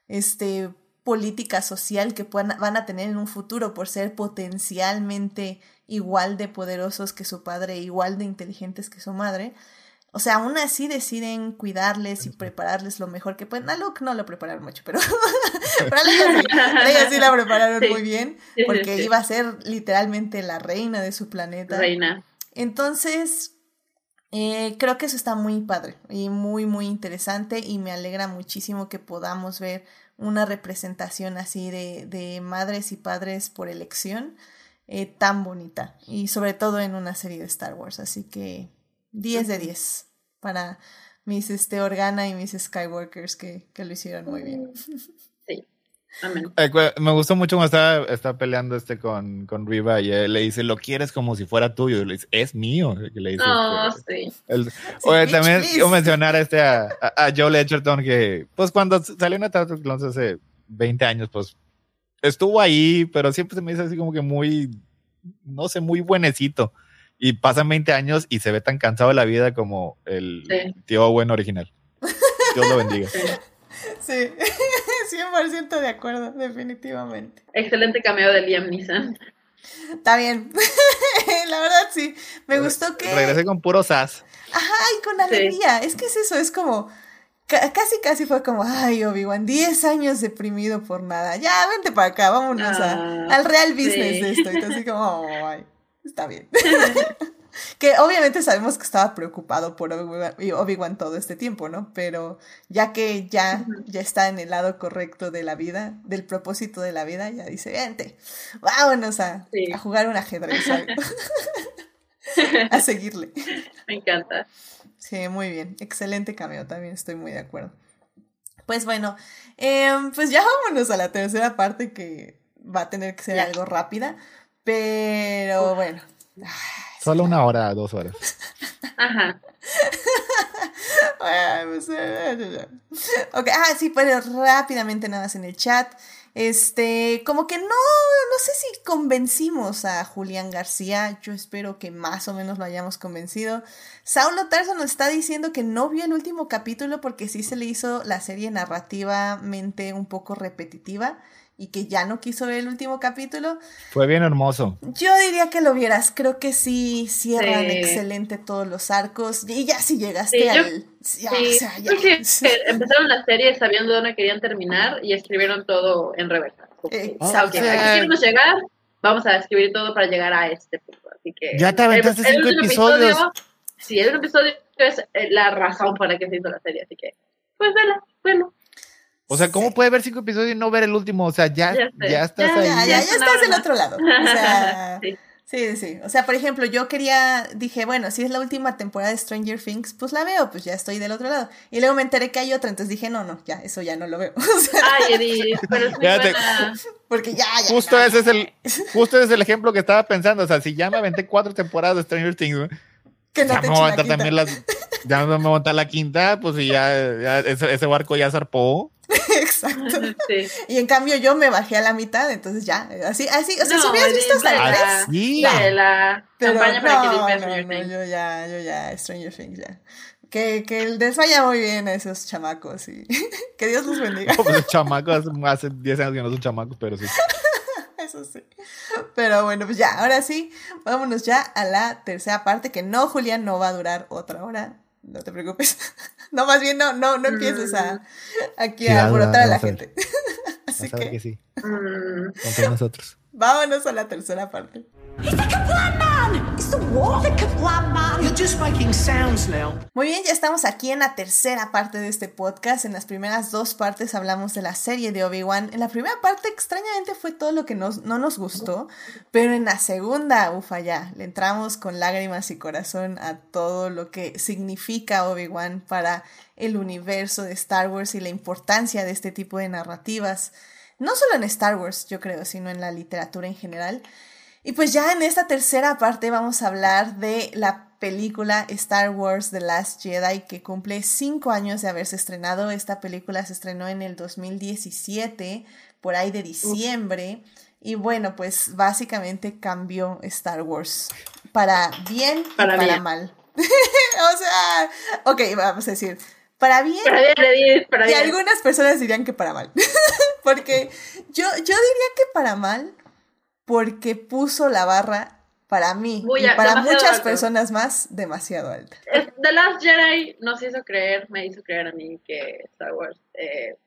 este política social que puedan, van a tener en un futuro por ser potencialmente igual de poderosos que su padre, igual de inteligentes que su madre. O sea, aún así deciden cuidarles y prepararles lo mejor que pueden. A Luke no lo prepararon mucho, pero, [LAUGHS] a [LAUGHS] ella sí, la prepararon muy bien, porque iba a ser literalmente la reina de su planeta. Reina. Entonces, eh, creo que eso está muy padre y muy, muy interesante y me alegra muchísimo que podamos ver una representación así de, de madres y padres por elección eh, tan bonita y sobre todo en una serie de Star Wars. Así que 10 de 10 para mis este, Organa y mis Skywalkers que, que lo hicieron muy bien. Sí. Amén. me gustó mucho cuando estaba, estaba peleando este con, con Riva y él le dice, lo quieres como si fuera tuyo. Y le dice, es mío. Le dice, no, este, sí. oye, también quiero mencionar este a, a, Joe Edgerton que, pues cuando salió en Attack Clones hace 20 años, pues estuvo ahí, pero siempre se me dice así como que muy, no sé, muy buenecito y pasan 20 años y se ve tan cansado de la vida como el tío bueno original. Dios lo bendiga. Sí, [LAUGHS] 100% de acuerdo, definitivamente. Excelente cameo de Liam Neeson. Está bien. [LAUGHS] la verdad sí. Me gustó que. Regresé con puro sas. Ajá, y con alegría. Es que es eso, es como. Casi, casi fue como, ay, Obi-Wan, 10 años deprimido por nada. Ya, vente para acá, vámonos ah, al real business de esto. Y así como, ay está bien. [LAUGHS] que obviamente sabemos que estaba preocupado por Obi-Wan todo este tiempo, ¿no? Pero ya que ya, ya está en el lado correcto de la vida, del propósito de la vida, ya dice, vente, vámonos a, a jugar un ajedrez. [LAUGHS] a seguirle. Me encanta. Sí, muy bien. Excelente cameo, también estoy muy de acuerdo. Pues bueno, em, pues ya vámonos a la tercera parte que va a tener que ser algo rápida. Pero bueno. Solo una hora, dos horas. Ajá. Pues, ok, ah, sí, pues rápidamente nada más en el chat. Este, como que no, no sé si convencimos a Julián García. Yo espero que más o menos lo hayamos convencido. Saulo Tarso nos está diciendo que no vio el último capítulo porque sí se le hizo la serie narrativamente un poco repetitiva y que ya no quiso ver el último capítulo. Fue bien hermoso. Yo diría que lo vieras, creo que sí cierran excelente todos los arcos y ya si llegaste al... Ya, o sea, ya. empezaron la serie sabiendo dónde querían terminar y escribieron todo en reversa. Exacto. aquí queremos llegar, vamos a escribir todo para llegar a este punto. Así que ya te aventaste cinco episodios. sí, el episodio es eh, la razón para que se hizo la serie, así que pues vela, bueno. O sea, ¿cómo puede ver cinco episodios y no ver el último? O sea, ya, ya, estás ahí. Ya, ya, estás del otro lado. O [LAUGHS] sea, sí. sí. sí, O sea, por ejemplo, yo quería, dije, bueno, si es la última temporada de Stranger Things, pues la veo, pues ya estoy del otro lado. Y luego me enteré que hay otra, entonces dije, no, no, ya, eso ya no lo veo. [LAUGHS] O sea, Ay, Edith, pero es muy buena. Porque ya, ya. Justo ese es el, justo ese es el ejemplo que estaba pensando. O sea, si ya me aventé cuatro temporadas de Stranger Things, que no ya te me voy a aventar también las, ya me voy a montar la quinta, pues y ya, ya ese, ese barco ya zarpó. Exacto. [LAUGHS] Y en cambio yo me bajé a la mitad, entonces ya, así, así, o sea, si hubieras visto hasta el 3. Sí. La campaña para que no, no, yo ya, yo ya, Stranger Things ya. Que, que les vaya muy bien a esos chamacos y [LAUGHS] que Dios los bendiga. pues los chamacos hace 10 años que no son chamacos, pero sí. [LAUGHS] Eso sí. Pero bueno, pues ya, ahora sí, vámonos ya a la tercera parte, que no, Julián, no va a durar otra hora no te preocupes. No, más bien no, no, no empieces a aquí a alborotar a la gente. [LAUGHS] Así que, sí. Mm. nosotros. Vámonos a la tercera parte. Muy bien, ya estamos aquí en la tercera parte de este podcast. En las primeras dos partes hablamos de la serie de Obi-Wan. En la primera parte, extrañamente, fue todo lo que nos, no nos gustó. Pero en la segunda, ufa, ya, le entramos con lágrimas y corazón a todo lo que significa Obi-Wan para el universo de Star Wars y la importancia de este tipo de narrativas. No solo en Star Wars, yo creo, sino en la literatura en general. Y pues ya en esta tercera parte vamos a hablar de la película Star Wars The Last Jedi que cumple cinco años de haberse estrenado. Esta película se estrenó en el 2017, por ahí de diciembre. Y bueno, pues básicamente cambió Star Wars para bien para y para mal. [LAUGHS] o sea, ok, vamos a decir, para bien. Para bien, para bien. Y algunas personas dirían que para mal. [LAUGHS] Porque yo, yo diría que para mal, porque puso la barra para mí y para muchas personas más demasiado alta. The Last Jedi nos hizo creer, me hizo creer a mí que Star Wars eh,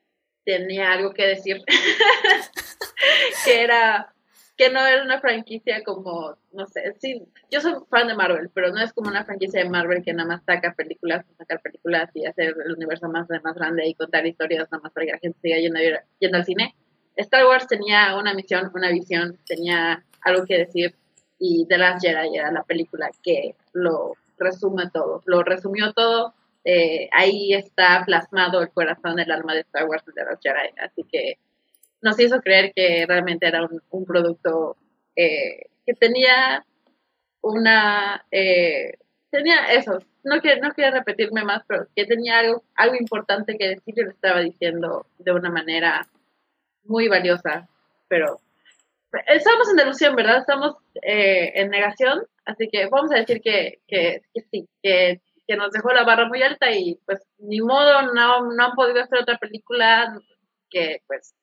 tenía algo que decir, [LAUGHS] que era que no era una franquicia como, no sé, sí, yo soy fan de Marvel, pero no es como una franquicia de Marvel que nada más saca películas, sacar películas y hacer el universo más, más grande y contar historias nada más para que la gente siga yendo, yendo al cine. Star Wars tenía una misión, una visión, tenía algo que decir y The Last Jedi era la película que lo resume todo, lo resumió todo. Eh, ahí está plasmado el corazón, el alma de Star Wars de Last Jedi, así que nos hizo creer que realmente era un, producto eh, que tenía una eh, tenía eso no quiero no quiero repetirme más pero que tenía algo algo importante que decir y lo estaba diciendo de una manera muy valiosa, pero estamos en delusión, ¿verdad? Estamos eh, en negación, así que vamos a decir que, que, sí, que, que, nos dejó la barra muy alta y pues ni modo, no, no han podido hacer otra película que pues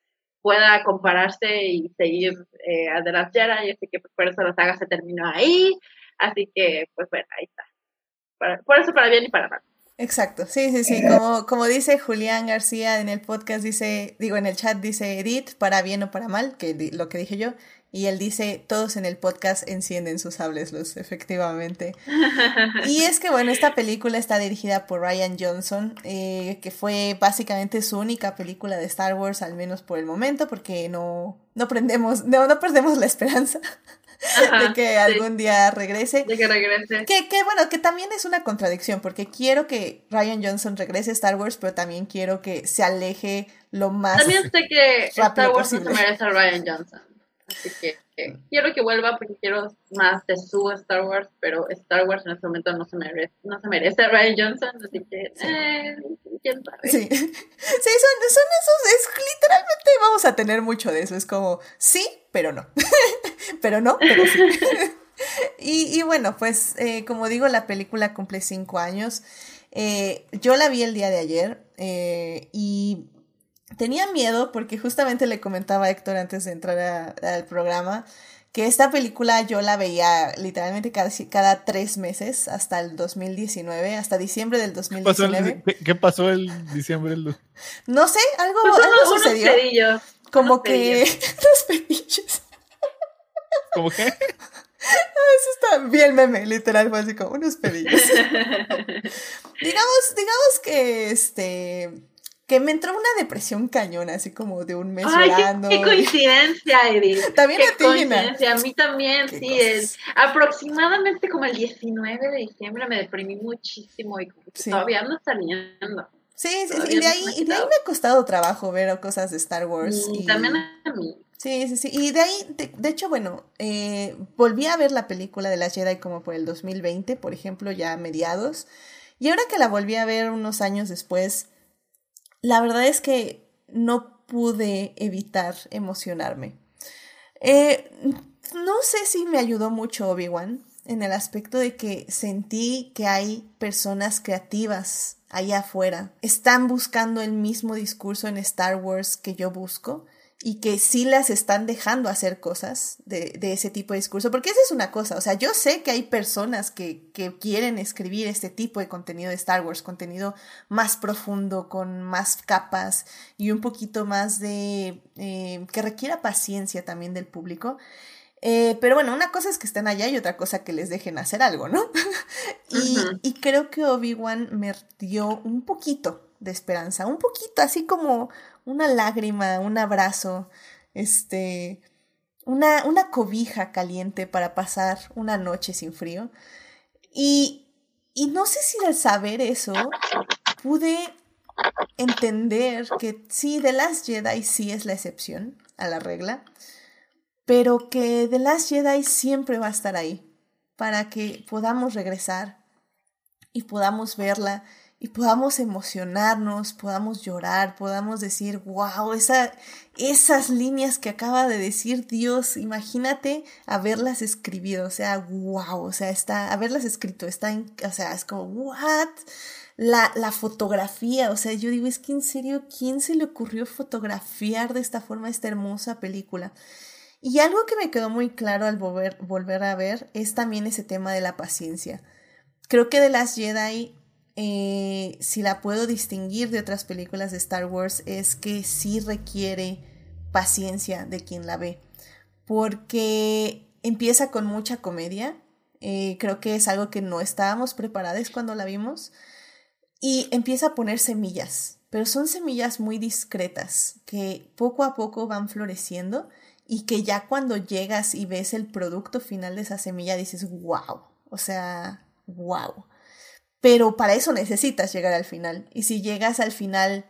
pueda compararse y seguir eh, a The Last Jedi, así que pues, por eso la saga se terminó ahí, así que pues bueno, ahí está. por eso para bien y para mal. Exacto, sí, sí, sí. Como, como dice Julián García en el podcast, dice, digo, en el chat dice Edith, para bien o para mal, que lo que dije yo. Y él dice, todos en el podcast encienden sus sables luz, [LAUGHS] efectivamente. y es que, bueno, esta película está dirigida por Ryan Johnson, eh, que fue básicamente su única película de Star Wars, al menos por el momento, porque no, no, prendemos, no, no perdemos la esperanza [LAUGHS] de que algún día regrese. De que regrese. Que, que, bueno, que también es una contradicción, porque quiero que Ryan Johnson regrese a Star Wars, pero también quiero que se aleje lo más También sé que Star Wars no se merece a Ryan Johnson. Así que, que quiero que vuelva porque quiero más de su Star Wars, pero Star Wars en este momento no se merece, no se merece Ryan Johnson, así que, eh, quién sabe. Sí, [LAUGHS] sí son, son esos, es literalmente vamos a tener mucho de eso, es como, sí, pero no, [LAUGHS] pero no, pero sí. [LAUGHS] y, y, bueno, pues eh, como digo, la película cumple cinco años. Eh, yo la vi el día de ayer eh, y tenía miedo porque justamente le comentaba a Héctor antes de entrar al programa que esta película yo la veía literalmente cada, cada tres meses hasta el 2019, hasta diciembre del 2019. ¿Qué pasó el, diciembre? Del... No sé, algo, pues algo sucedió. Pedillos, como que los pedillos. [LAUGHS] ¿Cómo qué? Eso está bien meme, literal, fue así como unos pedillos. [LAUGHS] digamos, digamos que este que me entró una depresión cañona, así como de un mes Ay, llorando. Qué, coincidencia, Edith. [LAUGHS] También qué coincidencia, a mí también, sí. Es, aproximadamente como el 19 de diciembre me deprimí muchísimo y todavía no saliendo. Sí, sí, sí. Y de, ahí, y de ahí me ha costado trabajo ver cosas de Star Wars. Y, también a mí. Sí, sí, sí. Y de ahí, de, hecho, bueno, eh, volví a ver la película de la Jedi como por el 2020, por ejemplo, ya a mediados. Y ahora que la volví a ver unos años después, la verdad es que no pude evitar emocionarme. Eh, no sé si me ayudó mucho Obi-Wan en el aspecto de que sentí que hay personas creativas allá afuera. Están buscando el mismo discurso en Star Wars que yo busco y que sí las están dejando hacer cosas de, de, ese tipo de discurso, porque esa es una cosa, o sea, yo sé que hay personas que, que, quieren escribir este tipo de contenido de Star Wars, contenido más profundo, con más capas y un poquito más de... Eh, que requiera paciencia también del público. Eh, pero bueno, una cosa es que estén allá y otra cosa que les dejen hacer algo, ¿no? [LAUGHS] y, y creo que Obi-Wan me dio un poquito de esperanza, un poquito, así como una lágrima, un abrazo, este, una, una cobija caliente para pasar una noche sin frío. Y, y no sé si al saber eso pude entender que sí, The Last Jedi sí es la excepción a la regla, pero que The Last Jedi siempre va a estar ahí para que podamos regresar y podamos verla y podamos emocionarnos, podamos llorar, podamos decir, wow, esa, esas líneas que acaba de decir Dios, imagínate haberlas escribido, o sea, wow, o sea, está, haberlas escrito, está en, o sea, es como, what? La, la fotografía, o sea, yo digo, es que en serio, ¿quién se le ocurrió fotografiar de esta forma esta hermosa película? Y algo que me quedó muy claro al volver, volver a ver es también ese tema de la paciencia. Creo que de las Jedi eh, si la puedo distinguir de otras películas de Star Wars, es que sí requiere paciencia de quien la ve. Porque empieza con mucha comedia. Eh, creo que es algo que no estábamos preparados cuando la vimos. Y empieza a poner semillas. Pero son semillas muy discretas que poco a poco van floreciendo y que ya cuando llegas y ves el producto final de esa semilla dices, wow. O sea, wow. Pero para eso necesitas llegar al final. Y si llegas al final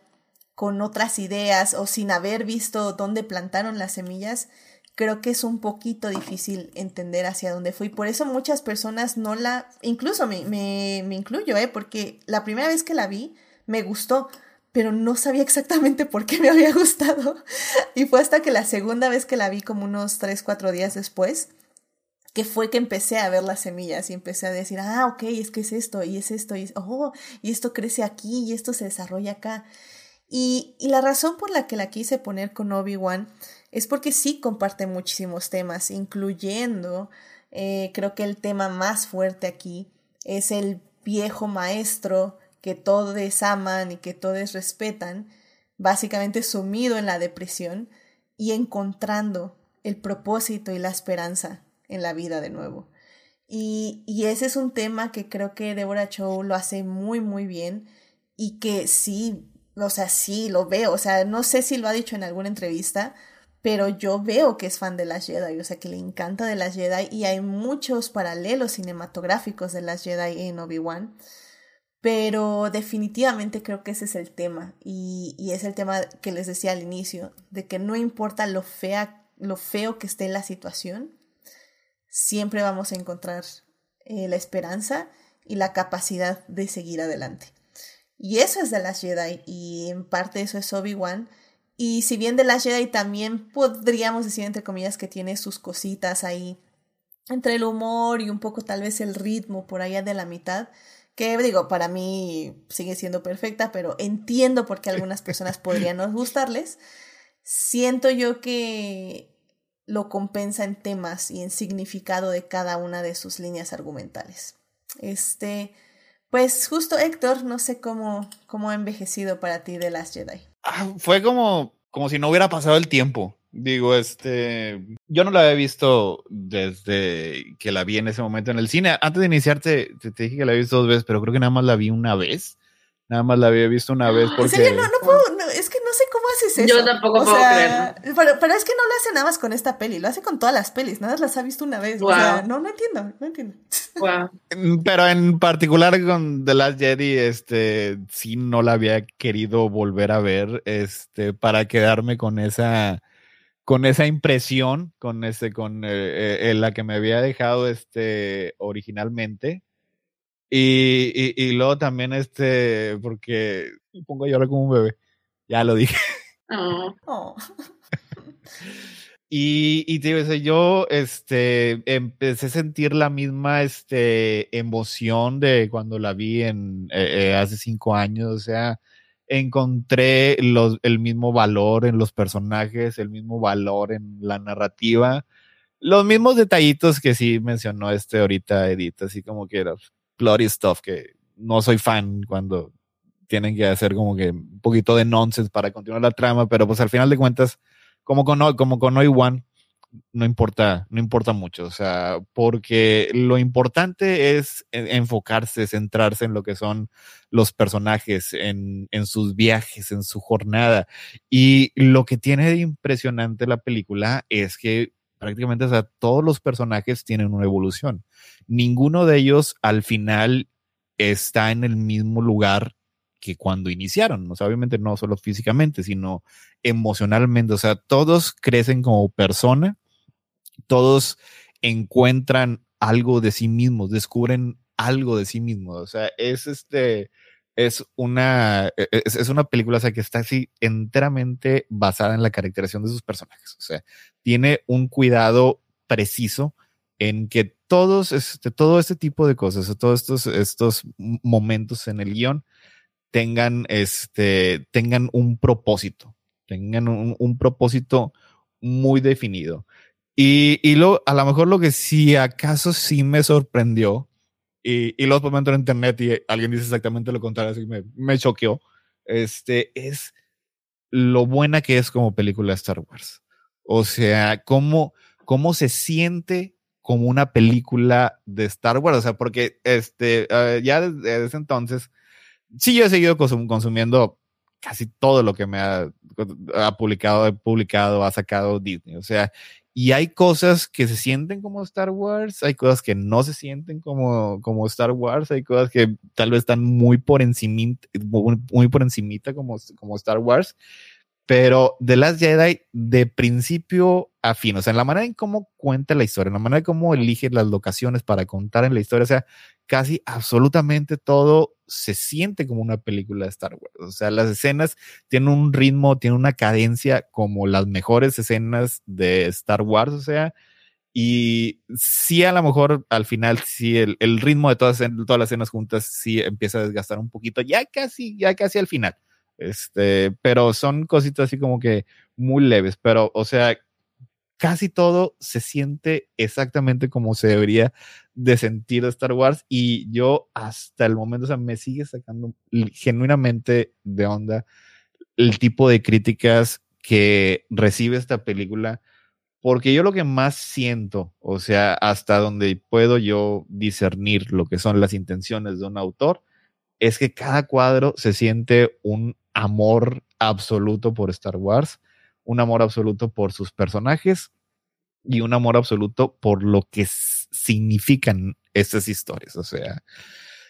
con otras ideas o sin haber visto dónde plantaron las semillas, creo que es un poquito difícil entender hacia dónde fue. Y por eso muchas personas no la, incluso me, me, me incluyo, ¿eh? porque la primera vez que la vi me gustó, pero no sabía exactamente por qué me había [LAUGHS] gustado. Y fue hasta que la segunda vez que la vi, como unos 3, 4 días después, que fue que empecé a ver las semillas y empecé a decir, ah, ok, es que es esto, y es esto, y, oh, y esto crece aquí, y esto se desarrolla acá. Y, y la razón por la que la quise poner con Obi-Wan es porque sí comparte muchísimos temas, incluyendo, eh, creo que el tema más fuerte aquí es el viejo maestro que todos aman y que todos respetan, básicamente sumido en la depresión y encontrando el propósito y la esperanza en la vida de nuevo. Y, y ese es un tema que creo que Deborah Chow lo hace muy, muy bien y que sí, o sea, sí, lo veo, o sea, no sé si lo ha dicho en alguna entrevista, pero yo veo que es fan de las Jedi, o sea, que le encanta de las Jedi y hay muchos paralelos cinematográficos de las Jedi en Obi-Wan. Pero definitivamente creo que ese es el tema y, y, es el tema que les decía al inicio, de que no importa lo fea lo feo que esté la situación, siempre vamos a encontrar eh, la esperanza y la capacidad de seguir adelante. Y eso es de las Jedi y en parte eso es Obi-Wan. Y si bien de las Jedi también podríamos decir entre comillas que tiene sus cositas ahí entre el humor y un poco tal vez el ritmo por allá de la mitad, que digo, para mí sigue siendo perfecta, pero entiendo por qué algunas personas podrían no gustarles. Siento yo que lo compensa en temas y en significado de cada una de sus líneas argumentales. Este, pues justo Héctor, no sé cómo, cómo ha envejecido para ti de Last Jedi. Ah, fue como, como si no hubiera pasado el tiempo. Digo, este, yo no la había visto desde que la vi en ese momento en el cine. Antes de iniciarte, te, dije que la había visto dos veces, pero creo que nada más la vi una vez. Nada más la había visto una vez porque... ¿En serio? No, no puedo, es que haces eso. Yo tampoco puedo creerlo. Pero, pero, es que no lo hace nada más con esta peli, lo hace con todas las pelis, nada más las ha visto una vez. O sea, no, no entiendo, no entiendo. Wow. Pero en particular con The Last Jedi, este, sí no la había querido volver a ver, este, para quedarme con esa con esa impresión, con ese, con eh, eh, la que me había dejado este originalmente. Y, y, luego también este, porque pongo a llorar como un bebé. Ya lo dije. Oh. y, y te digo, yo este, empecé a sentir la misma este, emoción de cuando la vi en, eh, hace cinco años. O sea, encontré los, el mismo valor en los personajes, el mismo valor en la narrativa, los mismos detallitos que sí mencionó este ahorita Edith, así como que era plotty stuff que no soy fan cuando tienen que hacer como que un poquito de nonsense para continuar la trama, pero pues al final de cuentas, como con, como con One, no importa, no importa mucho, o sea, porque lo importante es enfocarse, centrarse en lo que son los personajes, en, en sus viajes, en su jornada. Y lo que tiene de impresionante la película es que prácticamente o sea, todos los personajes tienen una evolución. Ninguno de ellos al final está en el mismo lugar que cuando iniciaron. O sea, obviamente no solo físicamente, sino emocionalmente. O sea, todos crecen como persona todos encuentran algo de sí mismos, descubren algo de sí mismos. O sea, es este, es una, e, e, es, una película, o sea, que está así enteramente basada en la caracterización de sus personajes. O sea, tiene un cuidado preciso en que todos, este, todo este tipo de cosas, todos estos, estos momentos en el guion tengan, este, tengan un propósito, tengan un, un propósito muy definido. Y, y lo, a lo mejor lo que sí acaso sí me sorprendió, y, y luego momento en internet y alguien dice exactamente lo contrario, así me, me choqueó, este, es lo buena que es como película de Star Wars. O sea, cómo, cómo se siente como una película de Star Wars. O sea, porque este, uh, ya desde, desde, entonces, sí yo he seguido consum consumiendo casi todo lo que me ha, ha publicado, ha publicado, ha sacado Disney. O sea, y hay cosas que se sienten como Star Wars, hay cosas que no se sienten como, como Star Wars, hay cosas que tal vez están muy por encima, muy, por encimita como, como Star Wars. Pero The Last Jedi, de principio a fin, o sea, en la manera en cómo cuenta la historia, en la manera en cómo elige las locaciones para contar en la historia, o sea, casi absolutamente todo se siente como una película de Star Wars. O sea, las escenas tienen un ritmo, tienen una cadencia como las mejores escenas de Star Wars, o sea, y sí, a lo mejor al final, sí, el, el ritmo de todas, todas las escenas juntas sí empieza a desgastar un poquito, ya casi, ya casi al final. Este, pero son cositas así como que muy leves, pero, o sea, casi todo se siente exactamente como se debería de sentir Star Wars y yo hasta el momento, o sea, me sigue sacando genuinamente de onda el tipo de críticas que recibe esta película, porque yo lo que más siento, o sea, hasta donde puedo yo discernir lo que son las intenciones de un autor, es que cada cuadro se siente un amor absoluto por Star Wars un amor absoluto por sus personajes y un amor absoluto por lo que significan estas historias. O sea,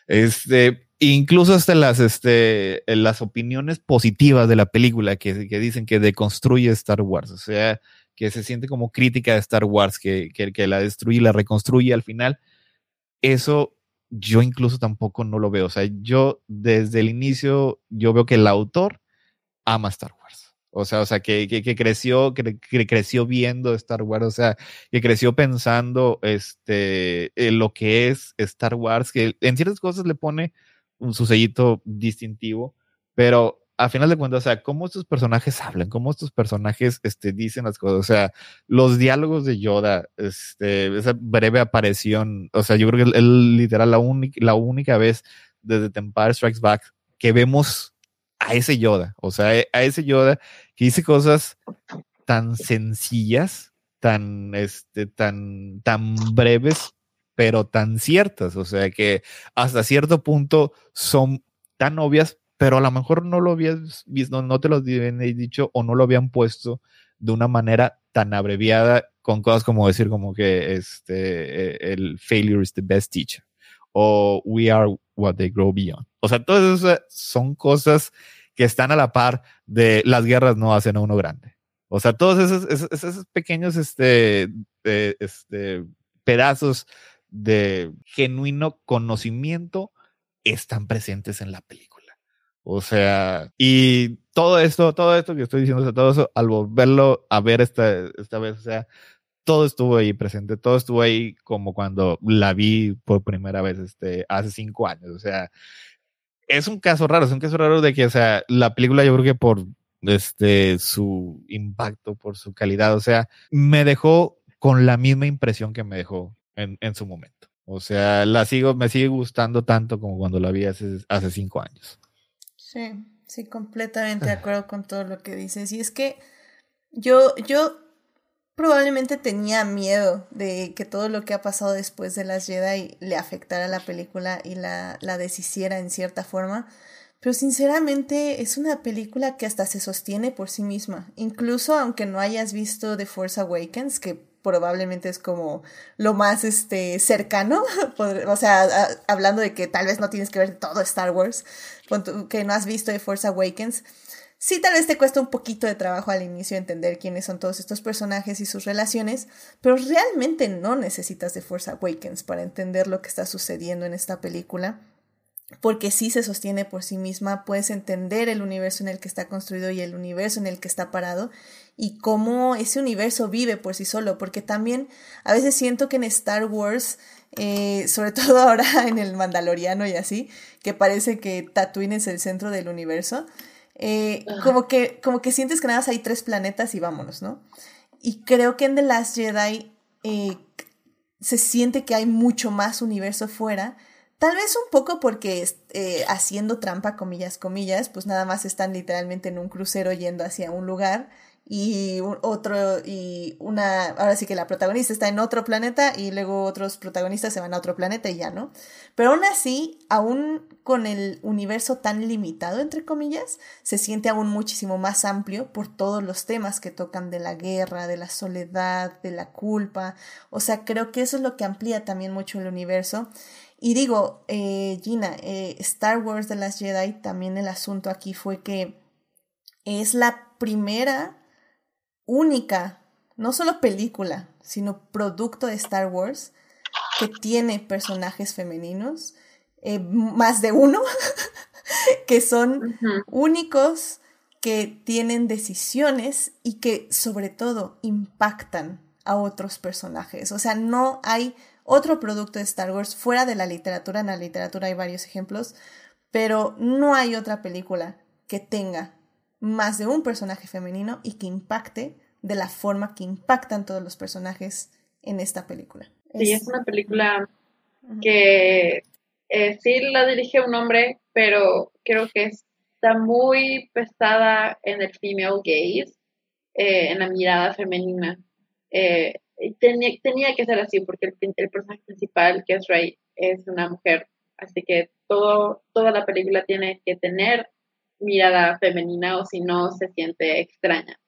este, incluso hasta las, este, las opiniones positivas de la película que, que dicen que deconstruye Star Wars. O sea, que se siente como crítica de Star Wars, que, que, que la destruye y la reconstruye al final, eso yo incluso tampoco no lo veo. O sea, yo desde el inicio, yo veo que el autor ama Star Wars. O sea, o sea, que, que, creció, que, creció viendo Star Wars, o sea, que creció pensando este, lo que es Star Wars, que en ciertas cosas le pone un su sellito distintivo, pero a final de cuentas, o sea, cómo estos personajes hablan, cómo estos personajes este, dicen las cosas, o sea, los diálogos de Yoda, este, esa breve aparición, o sea, yo creo que es literal la, única la única vez desde Empire Strikes Back que vemos a ese Yoda, o sea, a ese Yoda que dice cosas tan sencillas, tan, este, tan, tan breves, pero tan ciertas, o sea, que hasta cierto punto son tan obvias, pero a lo mejor no lo habías visto, no te lo habían dicho o no lo habían puesto de una manera tan abreviada con cosas como decir como que este, e, el failure is the best teacher o we are what they grow beyond. O sea, todas esas son cosas que están a la par de las guerras no hacen a uno grande. O sea, todos esos, esos, pequeños este, este, pedazos de genuino conocimiento están presentes en la película. O sea, y todo esto, todo esto que estoy diciendo, todo eso, al volverlo a ver esta, esta vez, o sea, todo estuvo ahí presente, todo estuvo ahí como cuando la vi por primera vez este, hace cinco años. O sea, es un caso raro, es un caso raro de que, o sea, la película yo creo que por este, su impacto, por su calidad, o sea, me dejó con la misma impresión que me dejó en, en su momento. O sea, la sigo, me sigue gustando tanto como cuando la vi hace, hace cinco años. Sí, sí, completamente de acuerdo con todo lo que dices. Y es que yo, yo probablemente tenía miedo de que todo lo que ha pasado después de las Jedi le afectara a la película y la, la deshiciera en cierta forma. Pero sinceramente es una película que hasta se sostiene por sí misma. Incluso aunque no hayas visto The Force Awakens, que probablemente es como lo más este cercano, [LAUGHS] o sea, hablando de que tal vez no tienes que ver todo Star Wars, que no has visto de Force Awakens, sí tal vez te cuesta un poquito de trabajo al inicio entender quiénes son todos estos personajes y sus relaciones, pero realmente no necesitas de Force Awakens para entender lo que está sucediendo en esta película porque sí se sostiene por sí misma, puedes entender el universo en el que está construido y el universo en el que está parado y cómo ese universo vive por sí solo, porque también a veces siento que en Star Wars, eh, sobre [LAUGHS] todo ahora en el Mandaloriano y así, que parece que Tatooine es el centro del universo, eh, como, que, como que sientes que nada más hay tres planetas y vámonos, ¿no? Y creo que en The Last Jedi eh, se siente que hay mucho más universo fuera Tal vez un poco porque eh, haciendo trampa, comillas, comillas, pues nada más están literalmente en un crucero yendo hacia un lugar y otro y una ahora sí que la protagonista está en otro planeta y luego otros protagonistas se van a otro planeta y ya no pero aún así aún con el universo tan limitado entre comillas se siente aún muchísimo más amplio por todos los temas que tocan de la guerra de la soledad de la culpa. O sea creo que eso es lo que amplía también mucho el universo y digo, eh, Gina, eh, Star Wars de las Jedi, también el asunto aquí fue que es la primera, única, no solo película, sino producto de Star Wars que tiene personajes femeninos, eh, más de uno, [LAUGHS] que son únicos, que tienen decisiones y que sobre todo impactan a otros personajes. O sea, no hay otro producto de Star Wars fuera de la literatura. En la literatura hay varios ejemplos, pero no hay otra película que tenga más de un personaje femenino y que impacte de la forma que impactan todos los personajes en esta película. Sí, es, una película que eh, sí la dirige un hombre, pero creo que está muy pesada en el female gaze, eh, en la mirada femenina. Eh, tenía, tenía que ser así porque el, el, personaje principal, que es Rey, es una mujer. Así que todo, toda la película tiene que tener mirada femenina o si no se siente extraña.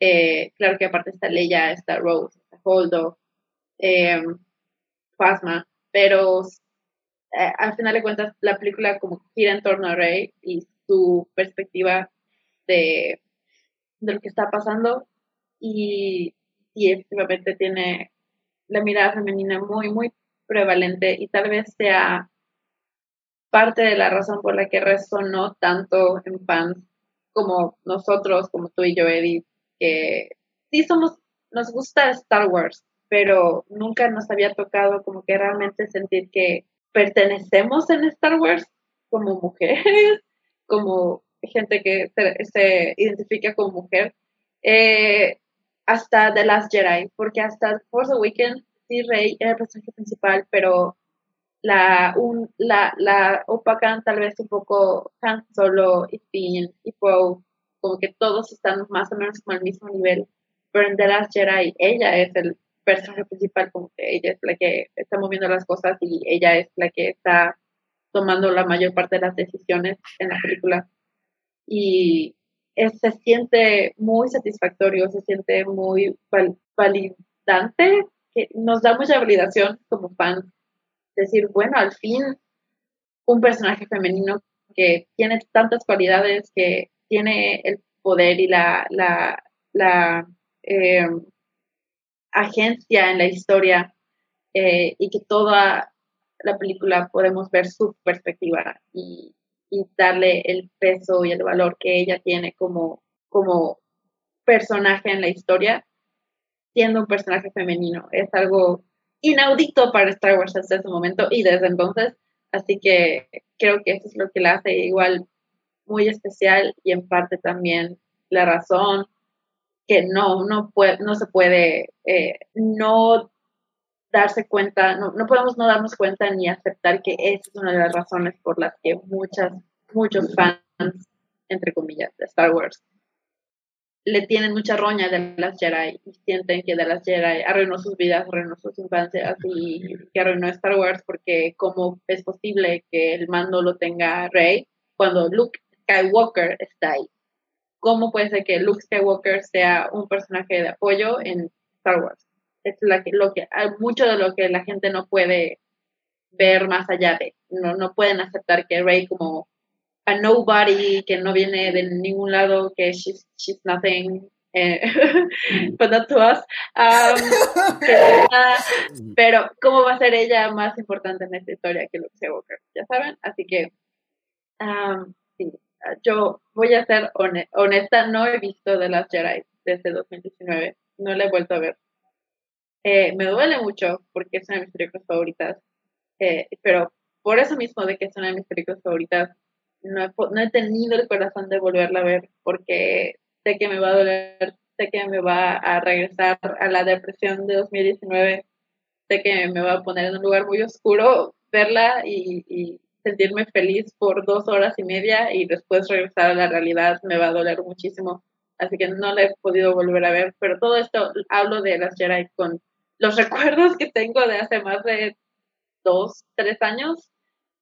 Eh, claro que aparte está Leia, está Rose, está Holdo, eh, Phasma, pero eh, al final de cuentas la película como gira en torno a Rey y su perspectiva de, de lo que está pasando y sí, efectivamente tiene la mirada femenina muy, muy prevalente y tal vez sea parte de la razón por la que resonó tanto en fans como nosotros, como tú y yo, Edith, que sí somos, nos gusta Star Wars, pero nunca nos había tocado como que realmente sentir que pertenecemos en Star Wars como mujeres, [LAUGHS] como gente que se, identifica como mujer, eh, hasta The Last Jedi, porque hasta Force Awakens sí Rey era el personaje principal, pero la, un, la, la opacan tal vez un poco Han Solo y Finn y Poe, como que todos están más o menos como al mismo nivel, pero en The Last Jedi ella es el personaje principal, como que ella es la que está moviendo las cosas y ella es la que está tomando la mayor parte de las decisiones en la película. Y se siente muy satisfactorio, se siente muy validante, que nos da mucha validación como fans. Decir, bueno, al fin un personaje femenino que tiene tantas cualidades, que tiene el poder y la, la, la eh, agencia en la historia eh, y que toda la película podemos ver su perspectiva darle el peso y el valor que ella tiene como, como personaje en la historia, siendo un personaje femenino. Es algo inaudito para Star Wars hasta ese momento y desde entonces, así que creo que eso es lo que la hace igual muy especial y en parte también la razón que no, no, puede, no se puede eh, no darse cuenta, no, no podemos no darnos cuenta ni aceptar que esa es una de las razones por las que muchas, muchos fans, entre comillas, de Star Wars, le tienen mucha roña de las Jedi y sienten que de las Jedi arruinó sus vidas, arruinó sus infancias y que arruinó Star Wars porque cómo es posible que el mando lo tenga Rey cuando Luke Skywalker está ahí cómo puede ser que Luke Skywalker sea un personaje de apoyo en Star Wars. Es la que, lo que, mucho de lo que la gente no puede ver más allá de, no, no pueden aceptar que Rey como a nobody, que no viene de ningún lado, que she's, she's nothing, eh, [LAUGHS] but not to us. Um, [LAUGHS] pero, ¿cómo va a ser ella más importante en esta historia que Luke Skywalker? Ya saben, así que, um, sí, yo voy a ser honesta, no he visto The Last Jedi desde 2019, no la he vuelto a ver. Eh, me duele mucho porque es una de mis películas favoritas, eh, pero por eso mismo de que es una de mis películas favoritas, no he, no he tenido el corazón de volverla a ver porque sé que me va a doler, sé que me va a regresar a la depresión de 2019, sé que me va a poner en un lugar muy oscuro verla y sentirme feliz por dos horas y media y después regresar a la realidad me va a doler muchísimo. Así que no la he podido volver a ver, pero todo esto hablo de las Jedi con los recuerdos que tengo de hace más de dos, tres años.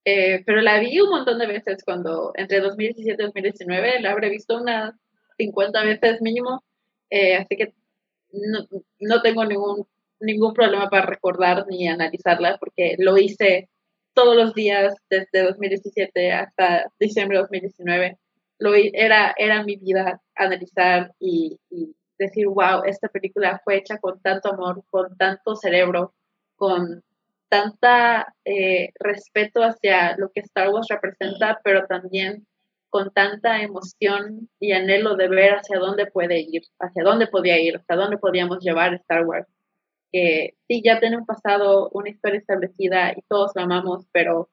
Eh, pero la vi un montón de veces cuando entre 2017 y 2019, la habré visto unas 50 veces mínimo. Eh, así que no, no tengo ningún, ningún problema para recordar ni analizarla porque lo hice todos los días desde 2017 hasta diciembre de 2019. Lo, era, era mi vida analizar y, decir, wow, esta película fue hecha con tanto amor, con tanto cerebro, con tanta eh, respeto hacia lo que Star Wars representa, pero también con tanta emoción y anhelo de ver hacia dónde puede ir, hacia dónde podía ir, hacia dónde podíamos llevar Star Wars que sí, ya tiene un pasado, una historia establecida y todos lo amamos, pero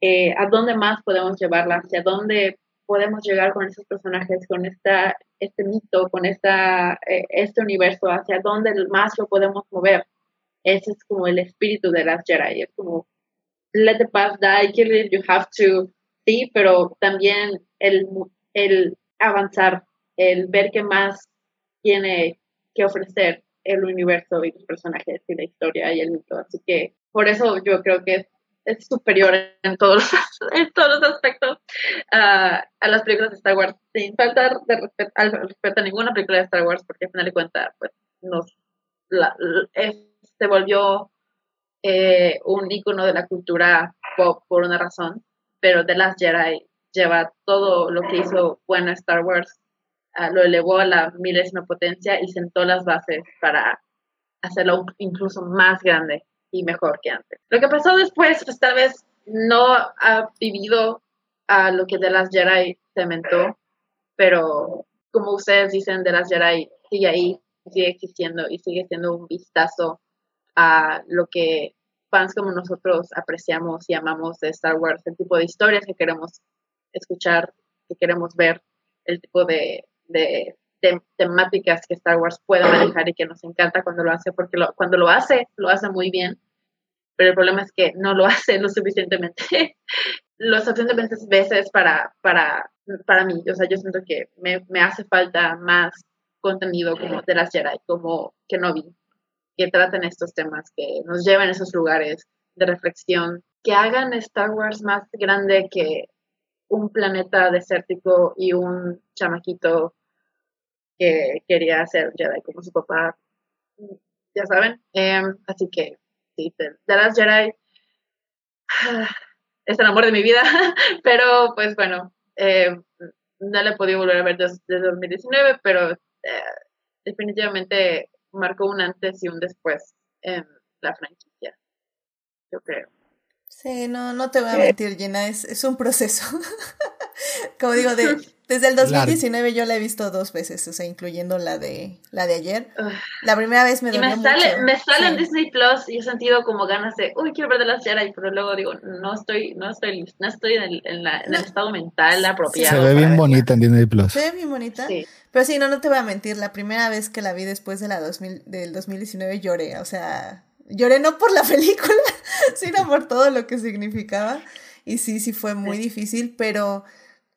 eh, ¿a dónde más podemos llevarla? ¿Hacia dónde podemos llegar con esos personajes, con esta, este mito, con esta, eh, este universo? ¿Hacia dónde más lo podemos mover? Ese es como el espíritu de las Jedi, es como let the past die, kill it, you have to, sí, pero también el, el avanzar, el ver qué más tiene que ofrecer el universo y los personajes y la historia y el mito. Así que por eso yo creo que es, superior en todos los, [LAUGHS] en todos los aspectos a las películas de Star Wars, sin faltar de respeto, al respeto a ninguna película de Star Wars, porque al final de cuentas, pues, nos, se volvió eh, un icono de la cultura pop por una razón, pero The Last Jedi lleva todo lo que hizo bueno Star Wars lo elevó a la milésima potencia y sentó las bases para hacerlo incluso más grande y mejor que antes. Lo que pasó después, pues tal vez no ha vivido a lo que de las Jedi cementó, pero como ustedes dicen, de las Jedi sigue ahí, sigue existiendo y sigue siendo un vistazo a lo que fans como nosotros apreciamos y amamos de Star Wars, el tipo de historias que queremos escuchar, que queremos ver, el tipo de, temáticas que Star Wars puede manejar y que nos encanta cuando lo hace, porque cuando lo hace, lo hace muy bien, pero el problema es que no lo [LAUGHS] hace lo suficientemente, lo suficientemente veces para, para, para mí. O sea, yo siento que me, me hace falta más contenido como de las Jedi, como Kenobi, que traten estos temas, que nos lleven a esos lugares de reflexión, que hagan Star Wars más grande que un planeta desértico y un chamaquito que quería ser Jedi como su papá, ya saben. Em, así que, sí, The Last Jedi [SIGHS] es el amor de mi vida, [LAUGHS] pero pues bueno, em, no le he podido volver a ver desde, 2019, pero eh, definitivamente marcó un antes y un después en la franquicia, yo creo. Sí, no, no te voy a mentir, Gina, es, es un proceso. [LAUGHS] Como digo, de, desde el 2019 yo la he visto dos veces, o sea, incluyendo la de la de ayer. La primera vez me dolió y me sale, Me sale en Disney Plus y he sentido como ganas de, uy, quiero ver de las Jedi, pero luego digo, no estoy, no estoy, no estoy en el, en la, en el estado mental apropiado. Se ve bien bonita en Disney Plus. Se ve bien bonita. Sí. Pero sí, no, no te voy a mentir, la primera vez que la vi después de la 2000, del 2019 lloré, o sea, lloré no por la [LAUGHS] película, sino por todo lo que significaba. Y sí, sí fue muy difícil, pero,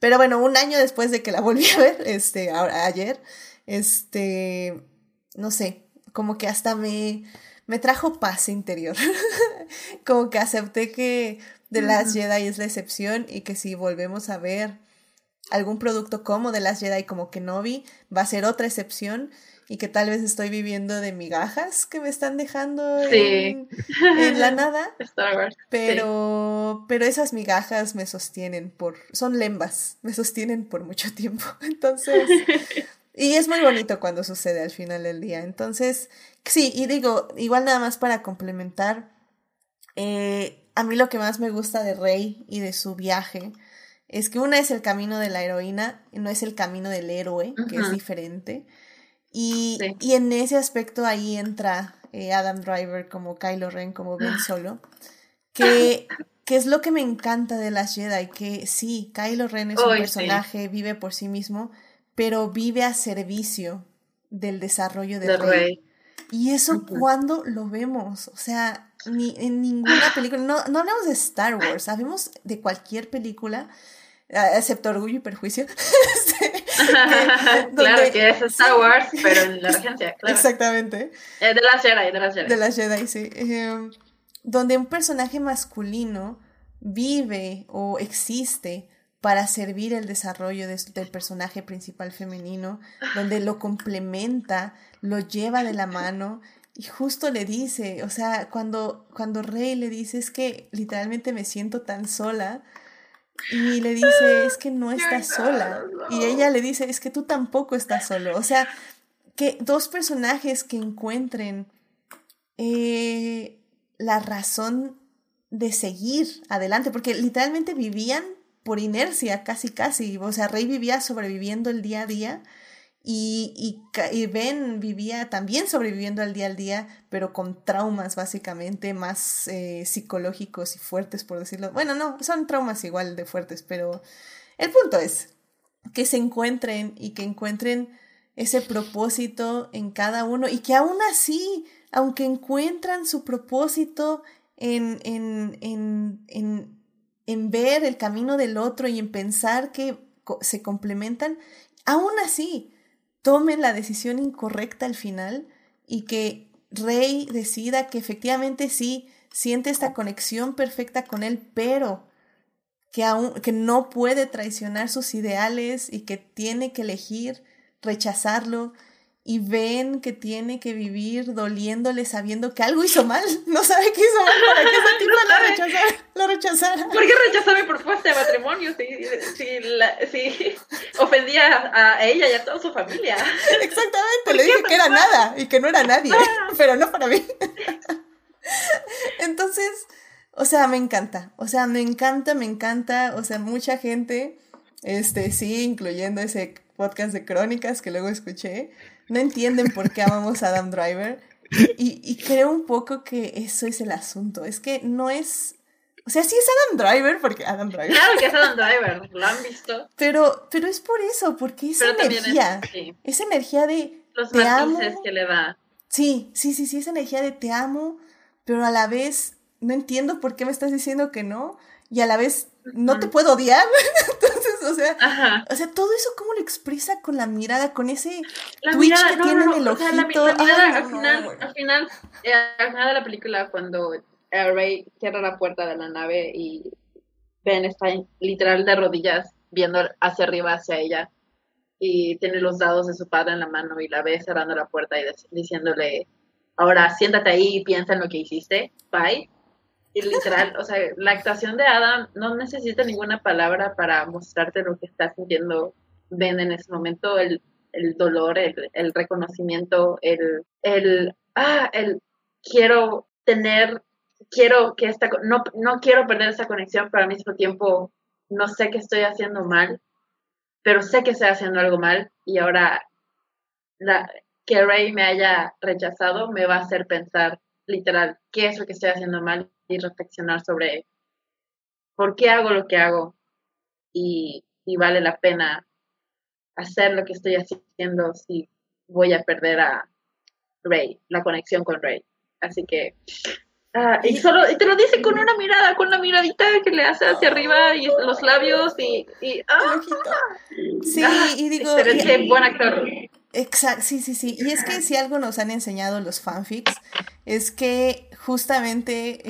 pero bueno, un año después de que la volví a ver, este, ayer, este, no sé, como que hasta me, me trajo paz interior. [LAUGHS] como que acepté que The Last Jedi es la excepción y que si volvemos a ver algún producto como The Last Jedi como Kenobi, va a ser otra excepción y que tal vez estoy viviendo de migajas que me están dejando en, la nada. [LAUGHS] Pero, pero esas migajas me sostienen por, son lembas, me sostienen por mucho [LAUGHS] tiempo. Entonces, y es muy bonito cuando sucede al final del día. Entonces, sí, y digo, igual nada más para complementar, eh, a mí lo que más me gusta de Rey y de su viaje es que una es el camino de la heroína, no es el camino del héroe, que es diferente. Y, y en ese aspecto ahí entra eh, Adam Driver como Kylo Ren, como Ben Solo, que, que es lo que me encanta de las Jedi, que sí, Kylo Ren es un personaje, vive por sí mismo, pero vive a servicio del desarrollo del rey. Y eso cuando lo vemos, o sea, ni en ninguna película, no, no hablamos de Star Wars, hablamos de cualquier película excepto Orgullo y Perjuicio. [LAUGHS] [LAUGHS] claro, que es Star Wars, pero en la regencia, claro. Exactamente. Eh, de las Jedi, de las Jedi. De las Jedi, sí. Em, donde un personaje masculino vive o existe para servir el desarrollo del personaje principal femenino, donde lo complementa, lo lleva de la mano y justo le dice, o sea, cuando, cuando Rey le dice es que literalmente me siento tan sola, y le dice, es que no estás sola. Y ella le dice, es que tú tampoco estás solo. O sea, que dos personajes que encuentren eh, la razón de seguir adelante, porque literalmente vivían por inercia, casi, casi. O sea, Rey vivía sobreviviendo el día a día y, y, Ben vivía también sobreviviendo al día al día, pero con traumas básicamente más eh, psicológicos y fuertes, por decirlo. Bueno, no, son traumas igual de fuertes, pero el punto es que se encuentren y que encuentren ese propósito en cada uno y que aún así, aunque encuentran su propósito en, en, en, en, en ver el camino del otro y en pensar que se complementan, aún así tomen la decisión incorrecta al final y que Rey decida que efectivamente sí siente esta conexión perfecta con él, pero que, aún, que no puede traicionar sus ideales y que tiene que elegir rechazarlo y ven que tiene que vivir doliéndole sabiendo que algo hizo mal. [LAUGHS] No sabe qué hizo mal para que esa [LAUGHS] tipa lo, rechazara, lo rechazara. ¿Por qué rechazó mi propuesta de matrimonio si, si, si [LAUGHS] ofendía a, ella y a toda su familia? Exactamente, le dije que era nada y que no era nadie, pero no para mí. Entonces, o sea, me encanta, o sea, me encanta, me encanta, o sea, mucha gente, este, sí, incluyendo ese podcast de crónicas que luego escuché, no entienden por qué amamos a Adam Driver. Y, y, creo un poco que eso es el asunto. Es que no es. O sea, sí es Adam Driver, porque Adam Driver. Claro que es Adam Driver, lo han visto. Pero, pero es por eso, porque esa energía. Esa energía de. Los te amo. que le da. Sí, sí, sí, sí, esa energía de te amo, pero a la vez no entiendo por qué me estás diciendo que no, y a la vez no te puedo odiar. [LAUGHS] Entonces, o sea, o sea, todo eso cómo lo expresa con la mirada, con ese twitch que tiene en el ojito. al final, al final, eh, al final de la película cuando eh, Ray cierra la puerta de la nave y Ben está literal de rodillas viendo hacia arriba hacia ella y tiene los dados de su padre en la mano y la ve cerrando la puerta y diciéndole, ahora siéntate ahí y piensa en lo que hiciste, bye y literal, o sea, la actuación de Adam no necesita ninguna palabra para mostrarte lo que está sintiendo Ben en ese momento, el, el dolor, el, el, reconocimiento, el, el, ah, el quiero tener, quiero que esta, no, no quiero perder esa conexión, pero al mismo tiempo no sé que estoy haciendo mal, pero sé que estoy haciendo algo mal y ahora la, que Ray me haya rechazado me va a hacer pensar literal qué es lo que estoy haciendo mal y reflexionar sobre por qué hago lo que hago y, vale la pena hacer lo que estoy haciendo si voy a perder a Rey, la conexión con Rey. Así que ah, y solo te lo dice con una mirada, con la miradita que le hace hacia arriba y los labios y, ah, sí, ah, y digo, buen actor. Exacto, sí, sí, sí. Y es que si algo nos han enseñado los fanfics es que justamente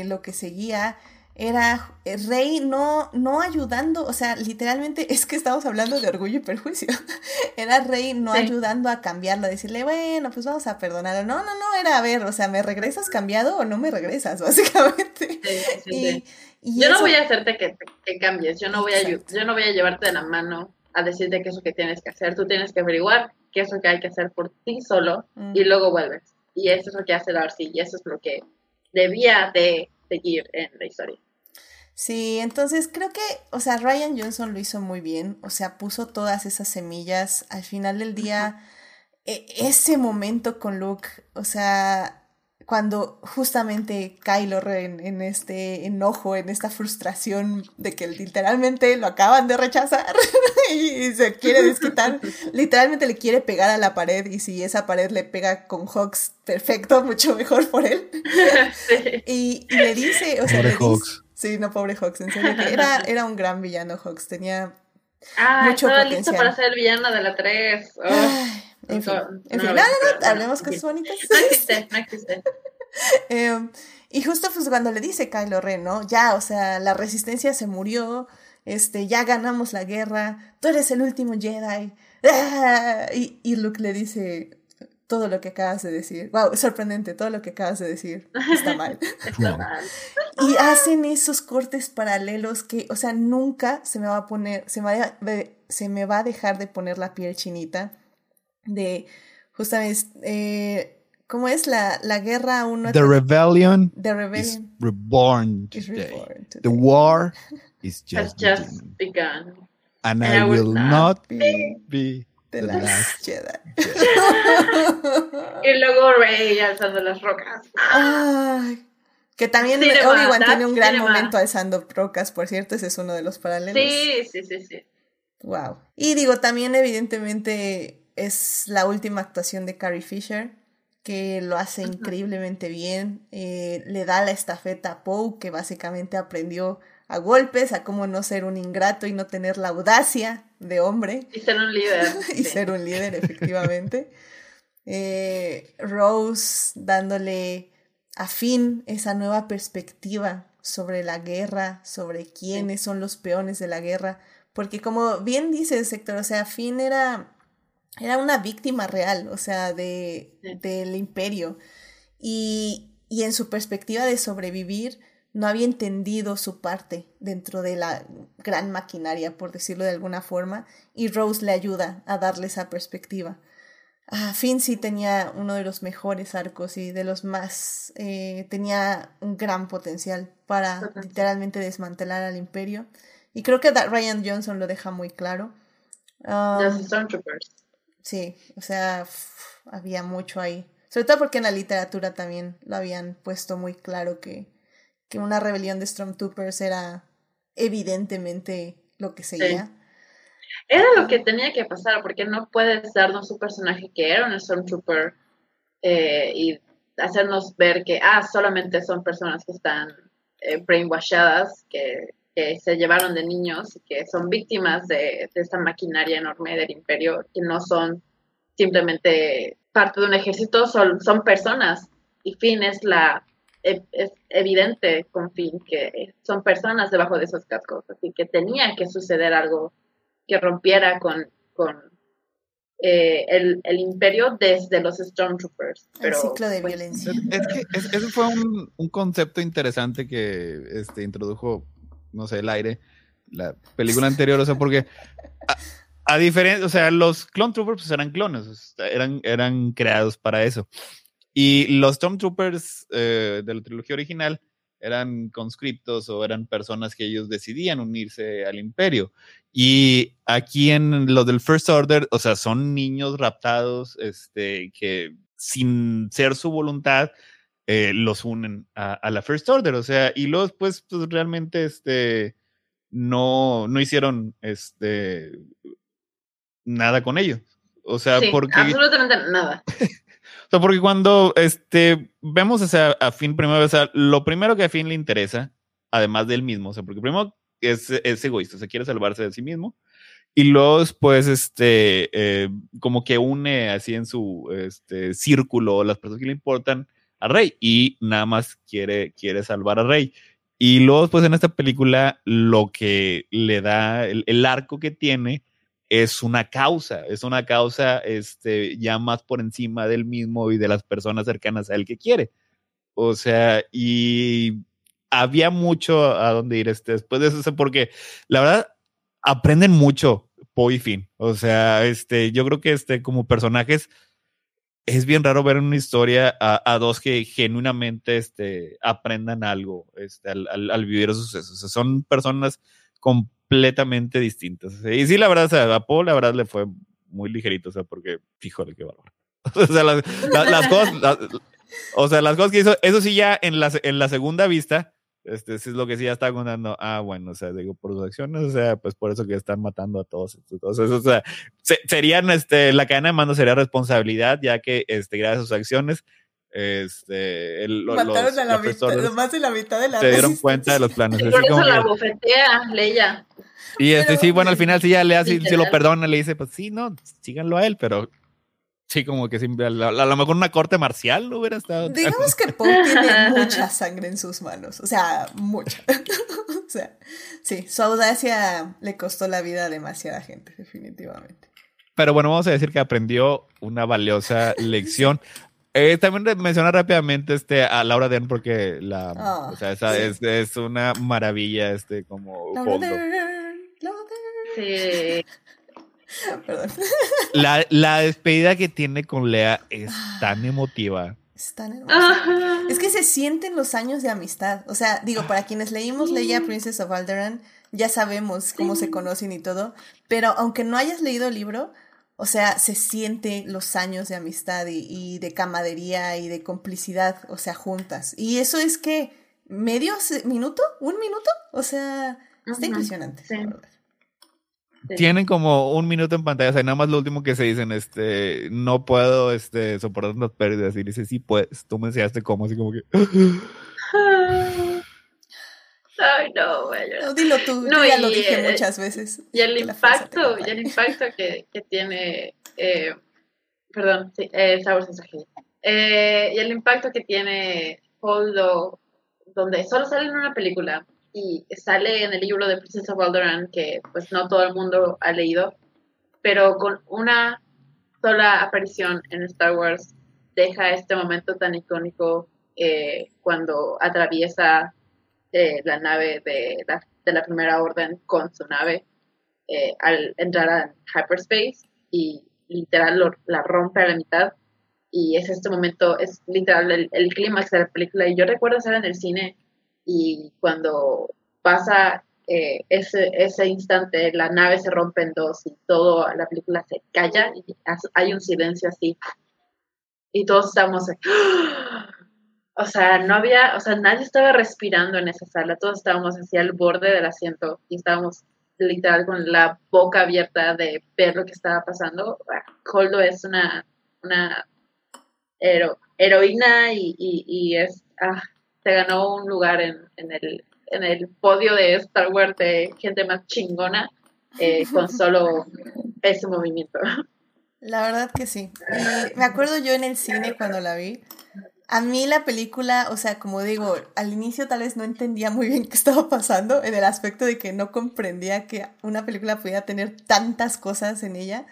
eh, lo que seguía era eh, Rey no, no ayudando, o sea, literalmente [LAUGHS] es que estamos hablando de orgullo y perjuicio. [LAUGHS] era Rey no ayudando a cambiarlo, a decirle, bueno, pues vamos a perdonarlo. No, no, no, era a ver, o sea, ¿me regresas cambiado o no me regresas? [LAUGHS] Básicamente. y, yo no voy a hacerte que, que cambies, yo no voy a, yo no voy a llevarte de la mano a decirte qué es lo que tienes que hacer. Tú tienes que averiguar qué es lo que hay que hacer por ti solo mm. y luego vuelves. Y eso es lo que hace Darcy y eso es lo que debía de seguir en la historia. Sí, entonces creo que, o sea, Ryan Johnson lo hizo muy bien, o sea, puso todas esas semillas. Al final del día, e, ese momento con Luke, o sea, cuando justamente Kylo Ren en este enojo, en esta frustración de que literalmente lo acaban de rechazar [LAUGHS] y se quiere desquitar, [LAUGHS] literalmente le quiere pegar a la pared y si esa pared le pega con Hawks, perfecto, [LAUGHS] mucho mejor por él. Y, le dice, o sea, le dice, sí, no, pobre Hawks, en serio, era, era un gran villano Hawks, tenía ah, mucho estaba listo para ser el villano de la 3. En fin, en fin. No, no, no, hablemos cosas bonitas. No existe, no existe. [LAUGHS] Em, y justo pues cuando le dice Kylo Ren, ¿no? Ya, o sea, la resistencia se murió, este, ya ganamos la guerra, tú eres el último Jedi. ¡Ah! Y, y Luke le dice, todo lo que acabas de decir. Wow, sorprendente, todo lo que acabas de decir está mal. [LAUGHS] está mal. y hacen esos cortes paralelos que, o sea, nunca se me va a poner, se me va se me va a dejar de poner la piel chinita de justamente, eh, ¿cómo es la, la guerra uno? The rebellion, The rebellion is reborn today. The war [LAUGHS] is just, has just begun. And, I, will not be, be the, last, Jedi. [LAUGHS] y luego Rey alzando las rocas. Ay, que también Obi-Wan tiene un gran momento alzando rocas, por cierto, ese es uno de los paralelos. Sí, sí, sí, sí. Wow. Y digo, también evidentemente es la última actuación de Carrie Fisher, que lo hace increíblemente bien. Eh, le da la estafeta a Poe, que básicamente aprendió a golpes, a cómo no ser un ingrato y no tener la audacia de hombre. Y ser un líder. [LAUGHS] y ser un líder, efectivamente. [LAUGHS] Eh, Rose dándole a Finn esa nueva perspectiva sobre la guerra, sobre quiénes son los peones de la guerra, porque como bien dice Sector, o sea, Finn era era una víctima real, o sea, de, del imperio. Y, y en su perspectiva de sobrevivir, no había entendido su parte dentro de la gran maquinaria, por decirlo de alguna forma, y Rose le ayuda a darle esa perspectiva. Ah, Finn sí tenía uno de los mejores arcos y de los más... Eh, tenía un gran potencial para literalmente desmantelar al imperio. Y creo que Ryan Johnson lo deja muy claro. Um, Stormtroopers. Sí, o sea, había mucho ahí. Sobre todo porque en la literatura también lo habían puesto muy claro que, que una rebelión de Stormtroopers era evidentemente lo que seguía. Era lo que tenía que pasar, porque no puedes darnos un personaje que era un Stormtrooper eh, y hacernos ver que, ah, solamente son personas que están eh, brainwashadas, que, que, se llevaron de niños y que son víctimas de, de esta maquinaria enorme del imperio, que no son simplemente parte de un ejército, son, son personas. Y Finn es la e, es evidente con Finn que son personas debajo de esos cascos, así que tenía que suceder algo que rompiera con, con eh, el, el, imperio desde los Stormtroopers. Pero, el ciclo de pues, violencia. Es, que ese fue un, un, concepto interesante que este, introdujo, no sé, el aire, la película anterior, o sea, porque a, diferencia, o sea, los Clone Troopers pues, eran clones, eran, eran creados para eso. Y los Stormtroopers eh, de la trilogía original eran conscriptos o eran personas que ellos decidían unirse al imperio. Y aquí en lo del First Order, o sea, son niños raptados, este, que sin ser su voluntad, eh, los unen a, la First Order, o sea, y los, pues, pues realmente, este, no, no hicieron, este, nada con ellos. O sea, porque... Absolutamente nada. [LAUGHS] O sea, porque cuando este, vemos a Finn primero, o sea, lo primero que a Finn le interesa, además de él mismo, o sea, porque primero es, es egoísta, se quiere salvarse de sí mismo, y luego después, este, eh, como que une así en su este, círculo las personas que le importan a Rey y nada más quiere, quiere salvar a Rey. Y luego, pues en esta película, lo que le da, el, arco que tiene es una causa, es una causa este, ya más por encima del mismo y de las personas cercanas a él que quiere. O sea, y había mucho a dónde ir este, después de eso, porque la verdad aprenden mucho Poe y Finn. O sea, este, yo creo que este, como personajes es bien raro ver en una historia a, dos que genuinamente este, aprendan algo este, al, al, vivir esos sucesos. son personas completamente distintas. Y sí, la verdad, o sea, a Paul, la verdad, le fue muy ligerito, o sea, porque, fíjole, qué valor. [LAUGHS] o sea, las, cosas, o sea, las cosas que hizo, eso sí, ya en la, en la segunda vista, este, es lo que sí ya está contando, ah, bueno, o sea, digo, por sus acciones, o sea, pues por eso que están matando a todos, todos o sea, serían, este, la cadena de mando sería responsabilidad, ya que, este, gracias a sus acciones, este, el, Mataron a la mitad, más de la mitad de la Se dieron cuenta de los planes. por eso la bofetea, Leia. Y este, sí, bueno, al final sí ya le hace, si lo perdona, le dice, pues sí, no, síganlo a él, pero sí, como que siempre, a, lo mejor una corte marcial no hubiera estado. Digamos que [LAUGHS] Poe tiene mucha sangre en sus manos, o sea, mucha. [LAUGHS] o sea, sí, su audacia le costó la vida a demasiada gente, definitivamente. Pero bueno, vamos a decir que aprendió una valiosa [LAUGHS] lección. Eh, también menciona rápidamente este, a Laura Dern porque la, ah, o sea, esa es, es, una maravilla, este, como Sí. [LAUGHS] Perdón. La, la, despedida que tiene con Lea es tan emotiva. Es tan hermosa. Es que se sienten los años de amistad. O sea, digo, para quienes leímos Leia Princess of Alderaan, ya sabemos cómo se conocen y todo. Pero aunque no hayas leído el libro, o sea, se siente los años de amistad y, de camadería y de complicidad, o sea, juntas. Y eso es que medio minuto, un minuto, o sea, está impresionante. Tienen como un minuto en pantalla, o sea, nada más lo último que se dicen, este, no puedo, este, soportar las pérdidas. Y dice, sí, pues, tú me enseñaste cómo, así como que. [LAUGHS] Ay, no, güey. No, dilo tú, no, ya lo dije eh, muchas veces. Y el impacto, y el impacto que, que tiene, eh, perdón, sí, eh, eh, y el impacto que tiene Holdo, donde solo sale en una película y sale en el libro de Princess of Alderaan, que pues no todo el mundo ha leído, pero con una sola aparición en Star Wars deja este momento tan icónico eh, cuando atraviesa eh, la nave de la, primera orden con su nave eh, al entrar a hyperspace y literal la rompe a la mitad. Y es este momento, es literal el, el clímax de la película. Y yo recuerdo estar en el cine y cuando pasa eh, ese, ese instante la nave se rompe en dos y toda la película se calla y hay un silencio así. Y todos estamos, o sea, no había, o sea, nadie estaba respirando en esa sala, todos estábamos así al borde del asiento y estábamos literal con la boca abierta de ver lo que estaba pasando. Holdo es una, una heroína y, y, es, ah, se ganó un lugar en, en el en el podio de Star Wars de gente más chingona eh, con [LAUGHS] solo ese movimiento. La verdad que sí. me acuerdo yo en el cine cuando la vi. A mí la película, o sea, como digo, al inicio tal vez no entendía muy bien qué estaba pasando, en el aspecto de que no comprendía que una película pudiera tener tantas cosas en ella.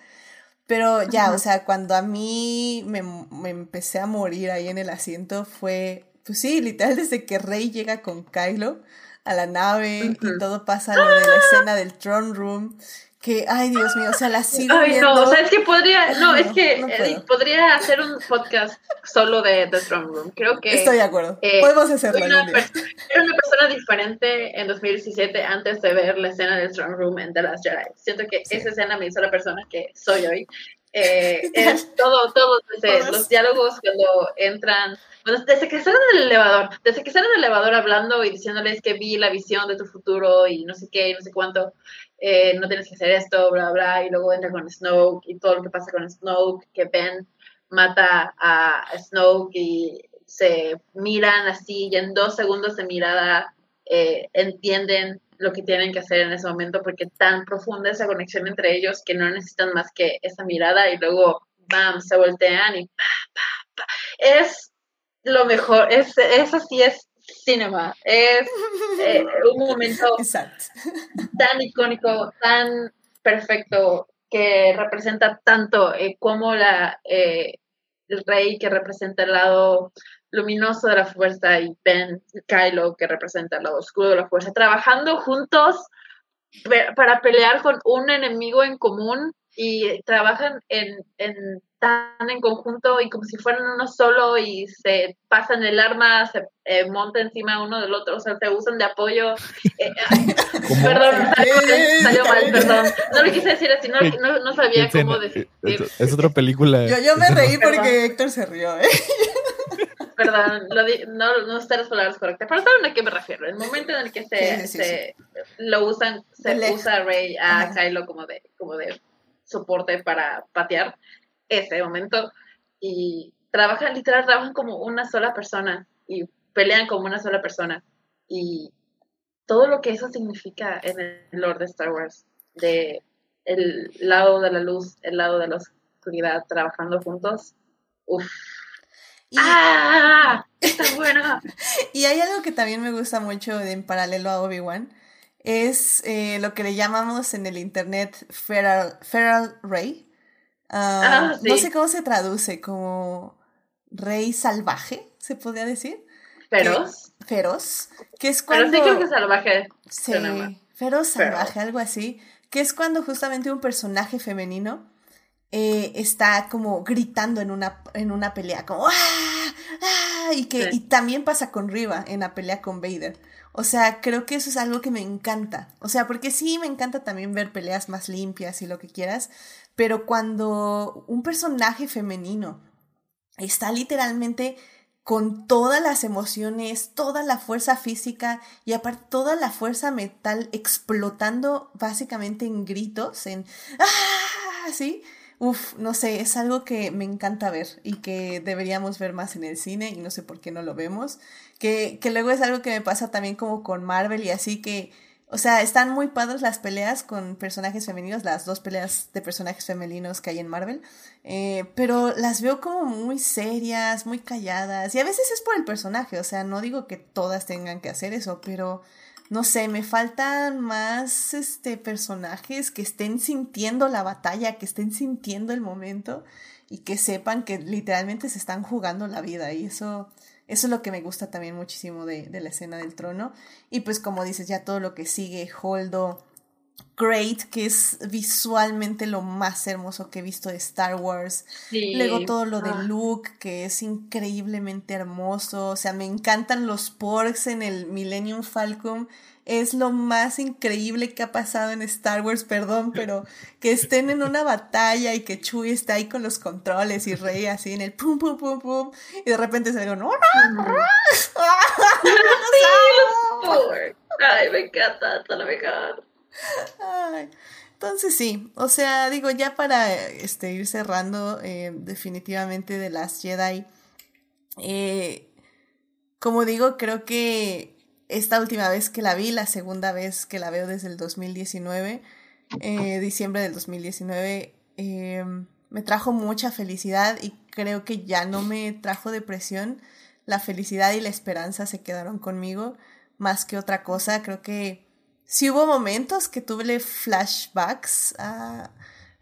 Pero ya, o sea, cuando a mí me, me, empecé a morir ahí en el asiento fue, pues sí, literal, desde que Rey llega con Kylo, a la nave y todo pasa lo de la escena del throne room que, ay Dios mío, o sea, la sigo Ay, no, o sea, es que podría, no, es que podría hacer un podcast solo de The Throne Room, creo que... Estoy de acuerdo, eh, podemos hacerlo. Era una, era una persona diferente en 2017 antes de ver la escena del Throne Room en The Last Jedi. Siento que esa escena me hizo la persona que soy hoy. Eh, [LAUGHS] es todo, todo, desde los diálogos cuando entran desde que están en el elevador, desde que están en el elevador hablando y diciéndoles que vi la visión de tu futuro y no sé qué, y no sé cuánto, eh, no tienes que hacer esto, bla, bla, y luego entra con Snoke y todo lo que pasa con Snoke, que Ben mata a Snoke y se miran así y en dos segundos de mirada eh, entienden lo que tienen que hacer en ese momento porque tan profunda esa conexión entre ellos que no necesitan más que esa mirada y luego, bam, se voltean y pa, pa, pa. Es lo mejor, es, eso sí es cinema, es [LAUGHS] eh, un momento tan icónico, tan perfecto, que representa tanto eh, como la, eh, el rey que representa el lado luminoso de la fuerza y Ben Kylo que representa el lado oscuro de la fuerza, trabajando juntos para pelear con un enemigo en común y trabajan en, en tan en conjunto y como si fueran uno solo y se pasan el arma, se eh, monta encima uno del otro, o sea, se usan de apoyo. Eh, [LAUGHS] perdón, salió, mal, perdón. No lo quise decir así, no, no, sabía cómo decir. Es, otra película. Yo, yo me reí porque Héctor se rió, ¿eh? Perdón, lo di, no, no sé las palabras correctas, pero ¿saben a qué me refiero? El momento en el que se, se lo usan, se usa Rey a Kylo como de, como de soporte para patear ese momento y trabajan, literal, trabajan como una sola persona y pelean como una sola persona. Y todo lo que eso significa en el Lord de Star Wars, de el lado de la luz, el lado de la oscuridad, trabajando juntos, uff. ¡Ah! ¡Está [LAUGHS] bueno! y hay algo que también me gusta mucho en paralelo a Obi-Wan, es eh, lo que le llamamos en el internet Feral, feral Ray, Ah, ah, no sé cómo se traduce, como rey salvaje, se podría decir. Feroz. feroz. Que es cuando. Pero sí creo que salvaje. Sí, feroz salvaje, algo así. Que es cuando justamente un personaje femenino eh, está como gritando en una, en una pelea, como ¡Ah! ¡Ah! Y que y también pasa con Riva en la pelea con Vader. O sea, creo que eso es algo que me encanta. O sea, porque sí me encanta también ver peleas más limpias y lo que quieras, pero cuando un personaje femenino está literalmente con todas las emociones, toda la fuerza física y aparte toda la fuerza mental explotando básicamente en gritos, en ¡ah! ¿sí? Uf, no sé, es algo que me encanta ver y que deberíamos ver más en el cine y no sé por qué no lo vemos. Que, que luego es algo que me pasa también como con Marvel y así que o sea, están muy padres las peleas con personajes femeninos, las dos peleas de personajes femeninos que hay en Marvel, eh, pero las veo como muy serias, muy calladas, y a veces es por el personaje, o sea, no digo que todas tengan que hacer eso, pero no sé, me faltan más este, personajes que estén sintiendo la batalla, que estén sintiendo el momento y que sepan que literalmente se están jugando la vida. Y eso, eso es lo que me gusta también muchísimo de, de la escena del trono. Y pues como dices, ya todo lo que sigue, Holdo, Great, que es visualmente lo más hermoso que he visto de Star Wars. Luego todo lo de ah. Luke, que es increíblemente hermoso. O sea, me encantan los porks en el Millennium Falcon. Es lo más increíble que ha pasado en Star Wars, perdón, pero que estén en una batalla y que Chewie está ahí con los controles y Rey así en el pum pum pum pum y de repente se ve no, Ay, me encanta, está la mejor. Entonces sí, o sea, digo, ya para este, ir cerrando eh, definitivamente de las Jedi, eh, como digo, creo que esta última vez que la vi, la segunda vez que la veo desde el 2019, eh, diciembre del 2019, me trajo mucha felicidad y creo que ya no me trajo depresión. La felicidad y la esperanza se quedaron conmigo más que otra cosa. Creo que sí hubo momentos que tuve flashbacks a,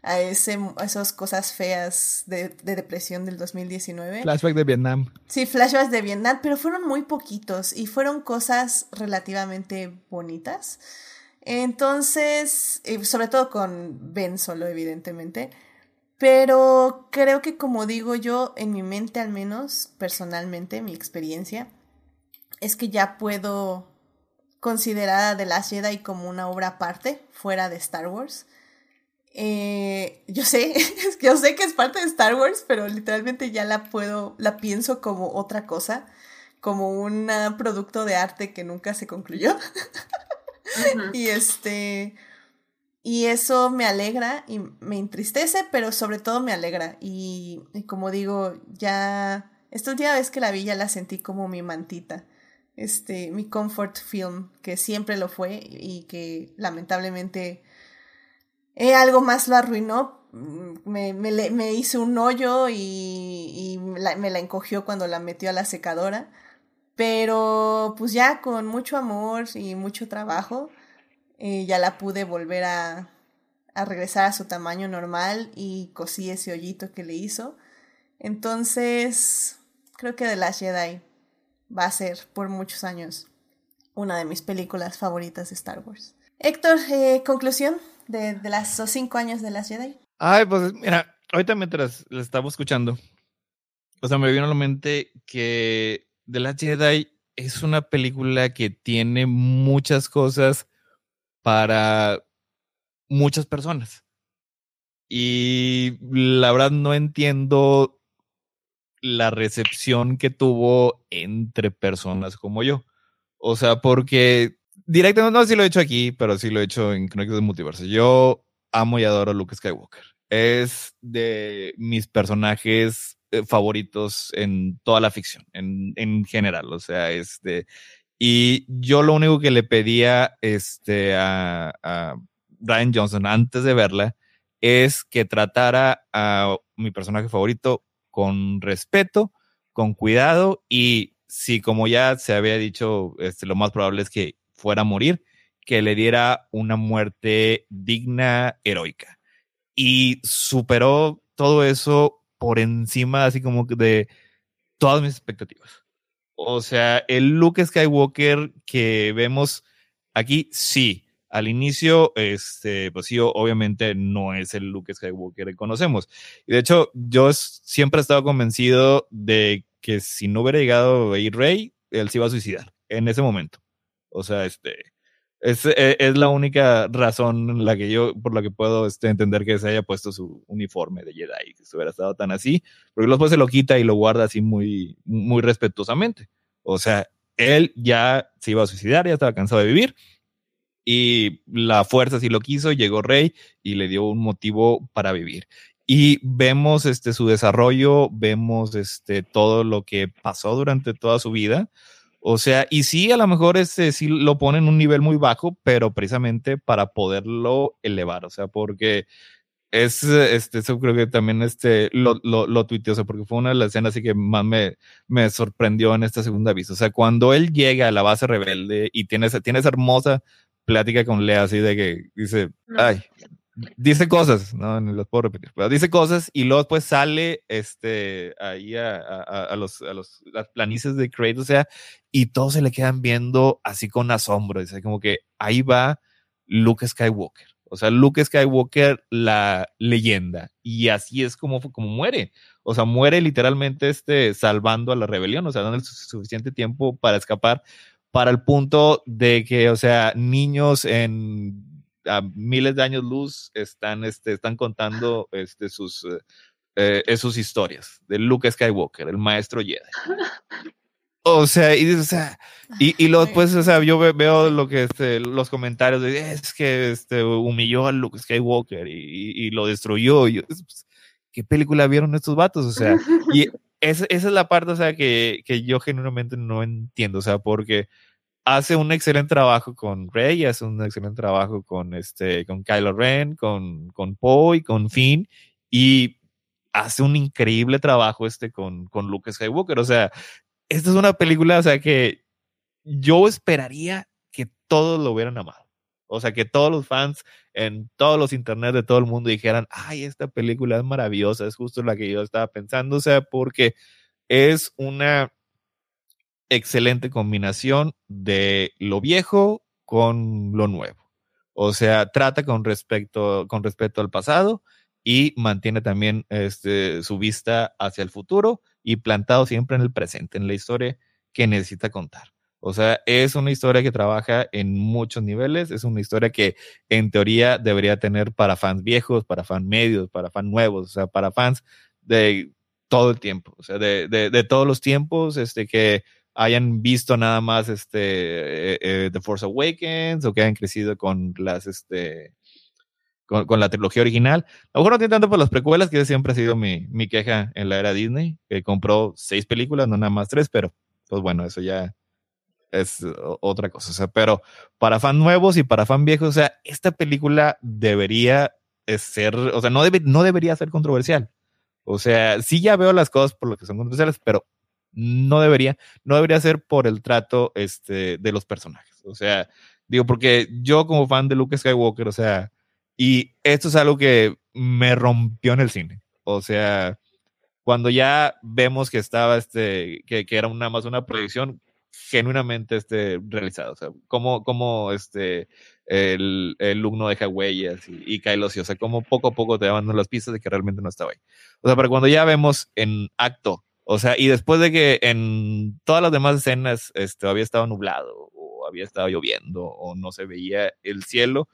a, ese, esas cosas feas de, depresión del 2019. Flashback de Vietnam. Sí, flashbacks de Vietnam, pero fueron muy poquitos y fueron cosas relativamente bonitas. Entonces, sobre todo con Ben solo, evidentemente. Pero creo que como digo yo, en mi mente al menos, personalmente, mi experiencia, es que ya puedo considerada The Last Jedi como una obra aparte, fuera de Star Wars. Eh, yo sé, [LAUGHS] yo sé que es parte de Star Wars, pero literalmente ya la puedo, la pienso como otra cosa, como un producto de arte que nunca se concluyó. [LAUGHS] y este, y eso me alegra y me entristece, pero sobre todo me alegra. Y, y como digo, ya, esta última vez que la vi ya la sentí como mi mantita este, mi comfort film, que siempre lo fue y que lamentablemente eh, algo más lo arruinó. Mm, me, me, me hizo un hoyo y, y me la encogió cuando la metió a la secadora. Pero pues ya con mucho amor y mucho trabajo, eh, ya la pude volver a, a regresar a su tamaño normal y cosí ese hoyito que le hizo. Entonces, creo que de Last Jedi va a ser por muchos años una de mis películas favoritas de Star Wars. Héctor, eh, conclusión de, las cinco años de las Jedi. Ay, pues mira, ahorita mientras la estaba escuchando, o sea, me vino a la mente que The Last Jedi es una película que tiene muchas cosas para muchas personas. Y la verdad no entiendo la recepción que tuvo entre personas como yo. O sea, porque directamente, no si lo he hecho aquí, pero sí lo he hecho en Crónicas del Multiverso. Yo amo y adoro a Luke Skywalker. Es de mis personajes eh, favoritos en toda la ficción, en, en general. O sea, este. Y yo lo único que le pedía este, a, a Brian Johnson antes de verla es que tratara a mi personaje favorito con respeto, con cuidado y si como ya se había dicho, este, lo más probable es que fuera a morir, que le diera una muerte digna, heroica. Y superó todo eso por encima, así como de todas mis expectativas. O sea, el Luke Skywalker que vemos aquí, sí, al inicio, este, pues sí, obviamente no es el Luke Skywalker que conocemos. Y de hecho, yo siempre he estado convencido de que si no hubiera llegado a ir Rey, él se iba a suicidar en ese momento. O sea, este, es, e, la única razón la que yo, por la que puedo este, entender que se haya puesto su uniforme de Jedi, que hubiera estado tan así, porque después se lo quita y lo guarda así muy, muy respetuosamente. O sea, él ya se iba a suicidar, ya estaba cansado de vivir, y la fuerza sí lo quiso, llegó Rey y le dio un motivo para vivir. Y vemos este su desarrollo, vemos este todo lo que pasó durante toda su vida. O sea, y sí, a lo mejor este sí lo pone en un nivel muy bajo, pero precisamente para poderlo elevar, o sea, porque es, este, eso creo que también este, lo, lo, lo tuiteó, o sea, porque fue una de las escenas que más me, me sorprendió en esta segunda vista. O sea, cuando él llega a la base rebelde y tiene, tiene esa hermosa plática con Lea así de que dice, ay, dice cosas, no, no los puedo repetir, pero dice cosas y luego después sale este, ahí a, a, a, los, a los, las planicies de Kratos, o sea, y todos se le quedan viendo así con asombro, dice como que ahí va Luke Skywalker. O sea, Luke Skywalker, la leyenda. Y así es como, como muere. O sea, muere literalmente este, salvando a la rebelión, o sea, dando suficiente tiempo para escapar, para el punto de que, o sea, niños en a miles de años luz están, este, están contando este, sus, eh, eh, sus historias de Luke Skywalker, el maestro Jedi. [LAUGHS] O sea, y, o sea, y, y luego después, o sea, yo veo lo que este, los comentarios de es que este, humilló a Luke Skywalker y, y lo destruyó. Y yo, pues, ¿Qué película vieron estos vatos? O sea, y [LAUGHS] esa, esa es la parte, o sea, que, que yo genuinamente no entiendo, o sea, porque hace un excelente trabajo con Rey, hace un excelente trabajo con este, con Kylo Ren, con, con Poe y con Finn, y hace un increíble trabajo este con, con Luke Skywalker. O sea, esta es una película, o sea, que yo esperaría que todos lo hubieran amado. O sea, que todos los fans en todos los internet de todo el mundo dijeran, ay, esta película es maravillosa, es justo la que yo estaba pensando, o sea, porque es una excelente combinación de lo viejo con lo nuevo. O sea, trata con respecto, con respecto al pasado y mantiene también este, su vista hacia el futuro y plantado siempre en el presente, en la historia que necesita contar. O sea, es una historia que trabaja en muchos niveles, es una historia que en teoría debería tener para fans viejos, para fans medios, para fans nuevos, o sea, para fans de todo el tiempo, o sea, de, de, de todos los tiempos, este, que hayan visto nada más este eh, eh, The Force Awakens o que hayan crecido con las este con, la trilogía original. A lo mejor no tiene tanto por las precuelas, que siempre ha sido mi, mi queja en la era Disney, que compró seis películas, no nada más tres, pero pues bueno, eso ya es otra cosa. O sea, pero para fan nuevos y para fan viejos, o sea, esta película debería ser, o sea, no, debe, no debería ser controversial. O sea, sí ya veo las cosas por lo que son controversiales, pero no debería, no debería ser por el trato este, de los personajes. O sea, digo, porque yo como fan de Luke Skywalker, o sea, y esto es algo que me rompió en el cine. O sea, cuando ya vemos que estaba, este, que, que era una más una proyección genuinamente este, realizada. O sea, como, como este, el, el Luke no deja huellas y, y Kylo sí, o sea, como poco a poco te van las pistas de que realmente no estaba ahí. O sea, pero cuando ya vemos en acto o sea, y después de que en todas las demás escenas este, había estado nublado o había estado lloviendo o no se veía el cielo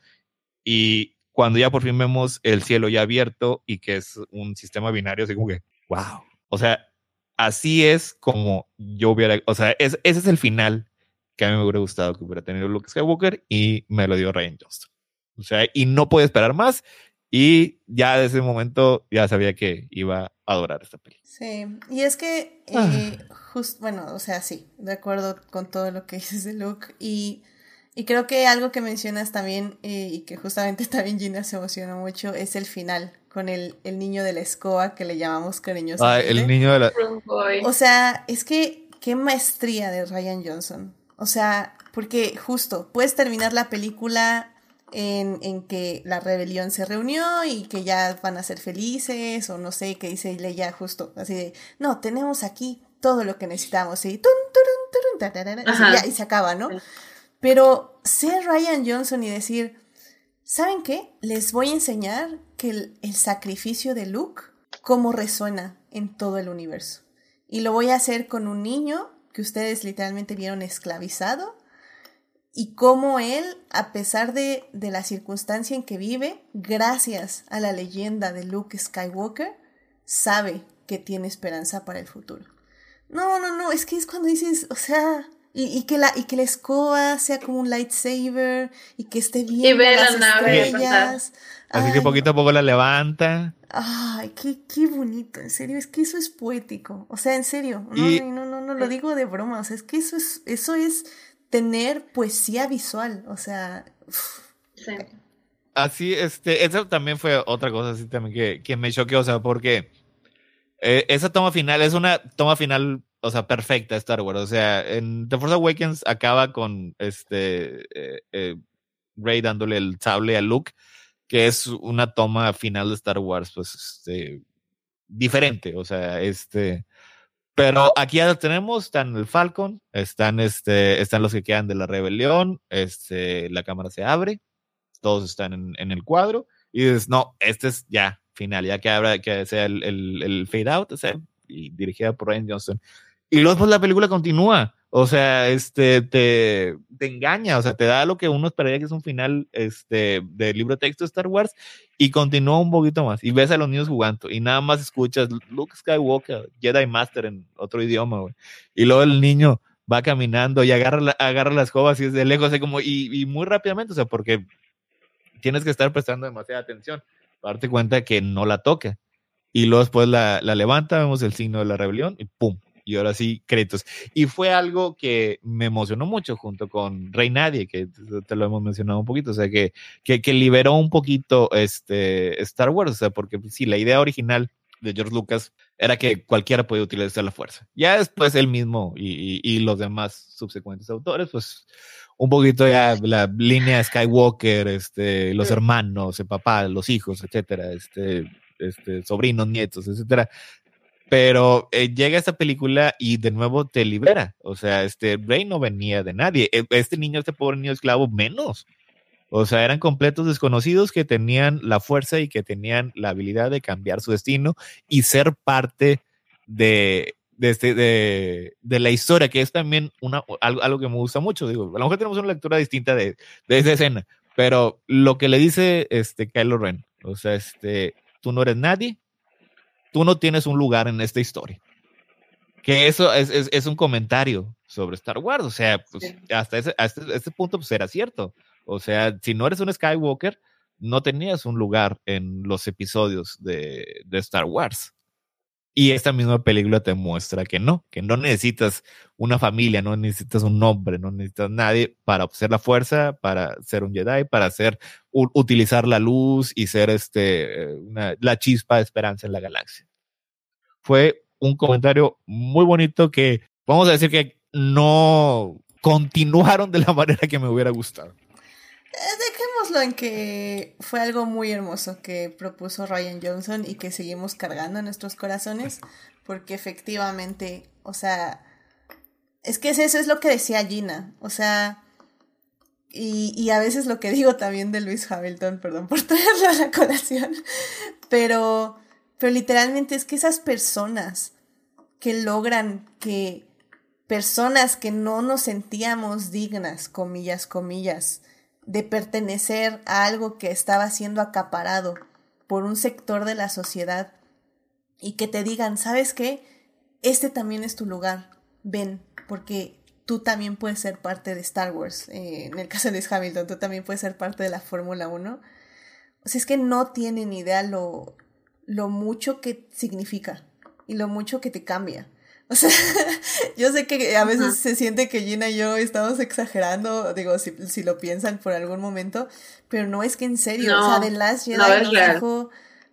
y cuando ya por fin vemos el cielo ya abierto y que es un sistema binario, así como que, wow. O sea, así es como yo hubiera, o sea, es, ese es el final que a mí me hubiera gustado que hubiera tenido Luke Skywalker y me lo dio Ryan Johnston. O sea, y no puedo esperar más y ya desde ese momento ya sabía que iba adorar esta película. Sí, y es que, eh, just, bueno, o sea, sí, de acuerdo con todo lo que [LAUGHS] dices de Luke. Y, y creo que algo que mencionas también, eh, y que justamente [LAUGHS] también Gina se emocionó mucho, es el final, con el, el niño de la escoba que le llamamos cariñosamente. Ah, el niño de la... O sea, es que qué maestría de Ryan Johnson. O sea, porque justo, puedes terminar la película en, en, que la rebelión se reunió y que ya van a ser felices, o no sé, que dice Leia justo, así de, no, tenemos aquí todo lo que necesitamos, y, tun, turun, turun, tarara, y, ya, y se acaba, ¿no? Pero ser Ryan Johnson y decir, ¿saben qué? Les voy a enseñar que el, el sacrificio de Luke, cómo resuena en todo el universo. Y lo voy a hacer con un niño que ustedes literalmente vieron esclavizado y cómo él, a pesar de, de, la circunstancia en que vive, gracias a la leyenda de Luke Skywalker, sabe que tiene esperanza para el futuro. No, no, no, es que es cuando dices, o sea, y, y que, la, y que la escoba sea como un lightsaber y que esté bien. Y ve las estrellas. Así que poquito a poco la levanta. Ay, qué, qué bonito, en serio, es que eso es poético. O sea, en serio, no, y, no, no, no, lo digo de broma, o sea, es que eso es, eso es tener poesía visual, o sea... Sí. así, este, eso también fue otra cosa así también que, que me choqueó, o sea, porque eh, esa toma final es una toma final, o sea, perfecta Star Wars, o sea, en The Force Awakens acaba con este eh, eh, Rey dándole el sable a Luke, que es una toma final de Star Wars, pues, este, diferente, o sea, este, pero aquí ya tenemos, están el Falcon, están, este, están los que quedan de la rebelión, este, la cámara se abre, todos están en, en el cuadro, y dices, no, este es ya final, ya que abra, que sea el, el, fade out, y dirigida por Ryan Johnson. Y luego pues la película continúa, o sea, este, te, te, engaña, o sea, te da lo que uno esperaría que es un final este, del libro texto de Star Wars y continúa un poquito más. Y ves a los niños jugando y nada más escuchas Luke Skywalker, Jedi Master en otro idioma, güey. Y luego el niño va caminando y agarra, agarra las escobas y es de lejos, así como, y, y, muy rápidamente, o sea, porque tienes que estar prestando demasiada atención para darte cuenta que no la toca. Y luego después la, la levanta, vemos el signo de la rebelión y ¡pum! Y ahora sí, créditos. Y fue algo que me emocionó mucho junto con Rey Nadie, que te lo hemos mencionado un poquito, o sea, que, que, que liberó un poquito este Star Wars, o sea, porque sí, la idea original de George Lucas era que cualquiera podía utilizar la fuerza. Ya después él mismo y, y, y los demás subsecuentes autores, pues un poquito ya la línea Skywalker, este, los hermanos, el papá, los hijos, etcétera, este, este, sobrinos, nietos, etcétera, pero eh, llega esta película y de nuevo te libera. O sea, este rey no venía de nadie. E, este niño, este pobre niño esclavo, menos. O sea, eran completos desconocidos que tenían la fuerza y que tenían la habilidad de cambiar su destino y ser parte de, de, este, de, de la historia, que es también una, algo, algo, que me gusta mucho. Digo, a lo mejor tenemos una lectura distinta de, de esa escena, pero lo que le dice este Kylo Ren, o sea, este, tú no eres nadie, tú no tienes un lugar en esta historia. Que eso es, es, es un comentario sobre Star Wars, o sea, pues, sí. hasta, ese, hasta este punto pues era cierto. O sea, si no eres un Skywalker, no tenías un lugar en los episodios de, de Star Wars. Y esta misma película te muestra que no, que no necesitas una familia, no necesitas un nombre, no necesitas nadie para ser la fuerza, para ser un Jedi, para hacer, utilizar la luz y ser este, la chispa de esperanza en la galaxia. Fue un comentario muy bonito que vamos a decir que no continuaron de la [LAUGHS] manera que me hubiera gustado. En que fue algo muy hermoso que propuso Ryan Johnson y que seguimos cargando en nuestros corazones, porque efectivamente, o sea, es que eso es lo que decía Gina, o sea, y, y a veces lo que digo también de Luis Hamilton, perdón por [LAUGHS] traerlo a la colación, pero, pero literalmente es que esas personas que logran que personas que no nos sentíamos dignas, comillas, comillas, de pertenecer a algo que estaba siendo acaparado por un sector de la sociedad y que te digan, ¿sabes qué? Este también es tu lugar, ven, porque tú también puedes ser parte de Star Wars. Eh, en el caso de Hamilton, tú también puedes ser parte de la Fórmula 1. O sea, es que no tienen idea lo, lo mucho que significa y lo mucho que te cambia. O sea, [LAUGHS] yo sé que a veces se siente que Gina y yo estamos exagerando, digo, si, si, lo piensan por algún momento, pero no es que en serio, no, o sea, The Last Jedi no nos, dijo,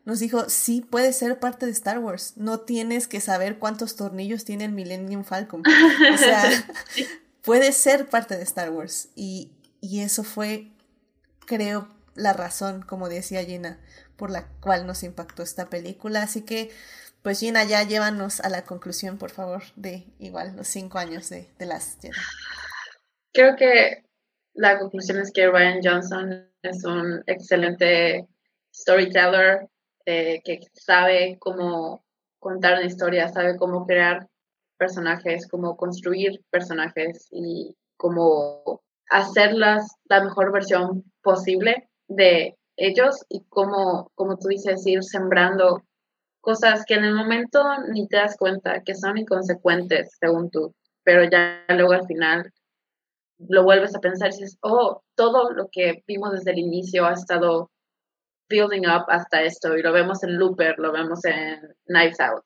nos dijo, sí, puedes ser parte de Star Wars, no tienes que saber cuántos tornillos tiene el Millennium Falcon, o sea, [LAUGHS] [LAUGHS] puedes ser parte de Star Wars, y, y eso fue, creo, la razón, como decía Gina, por la cual nos impactó esta película, así que pues Gina, ya llévanos a la conclusión, por favor, de igual los cinco años de, de las Jedi. Creo que la conclusión es que Ryan Johnson es un excelente storyteller eh, que sabe cómo contar una historia, sabe cómo crear personajes, cómo construir personajes y cómo hacerlas la mejor versión posible de ellos y cómo, como tú dices, ir sembrando cosas que en el momento ni te das cuenta que son inconsecuentes, según tú, pero ya luego al final lo vuelves a pensar y dices, oh, todo lo que vimos desde el inicio ha estado building up hasta esto, y lo vemos en Looper, lo vemos en Knives Out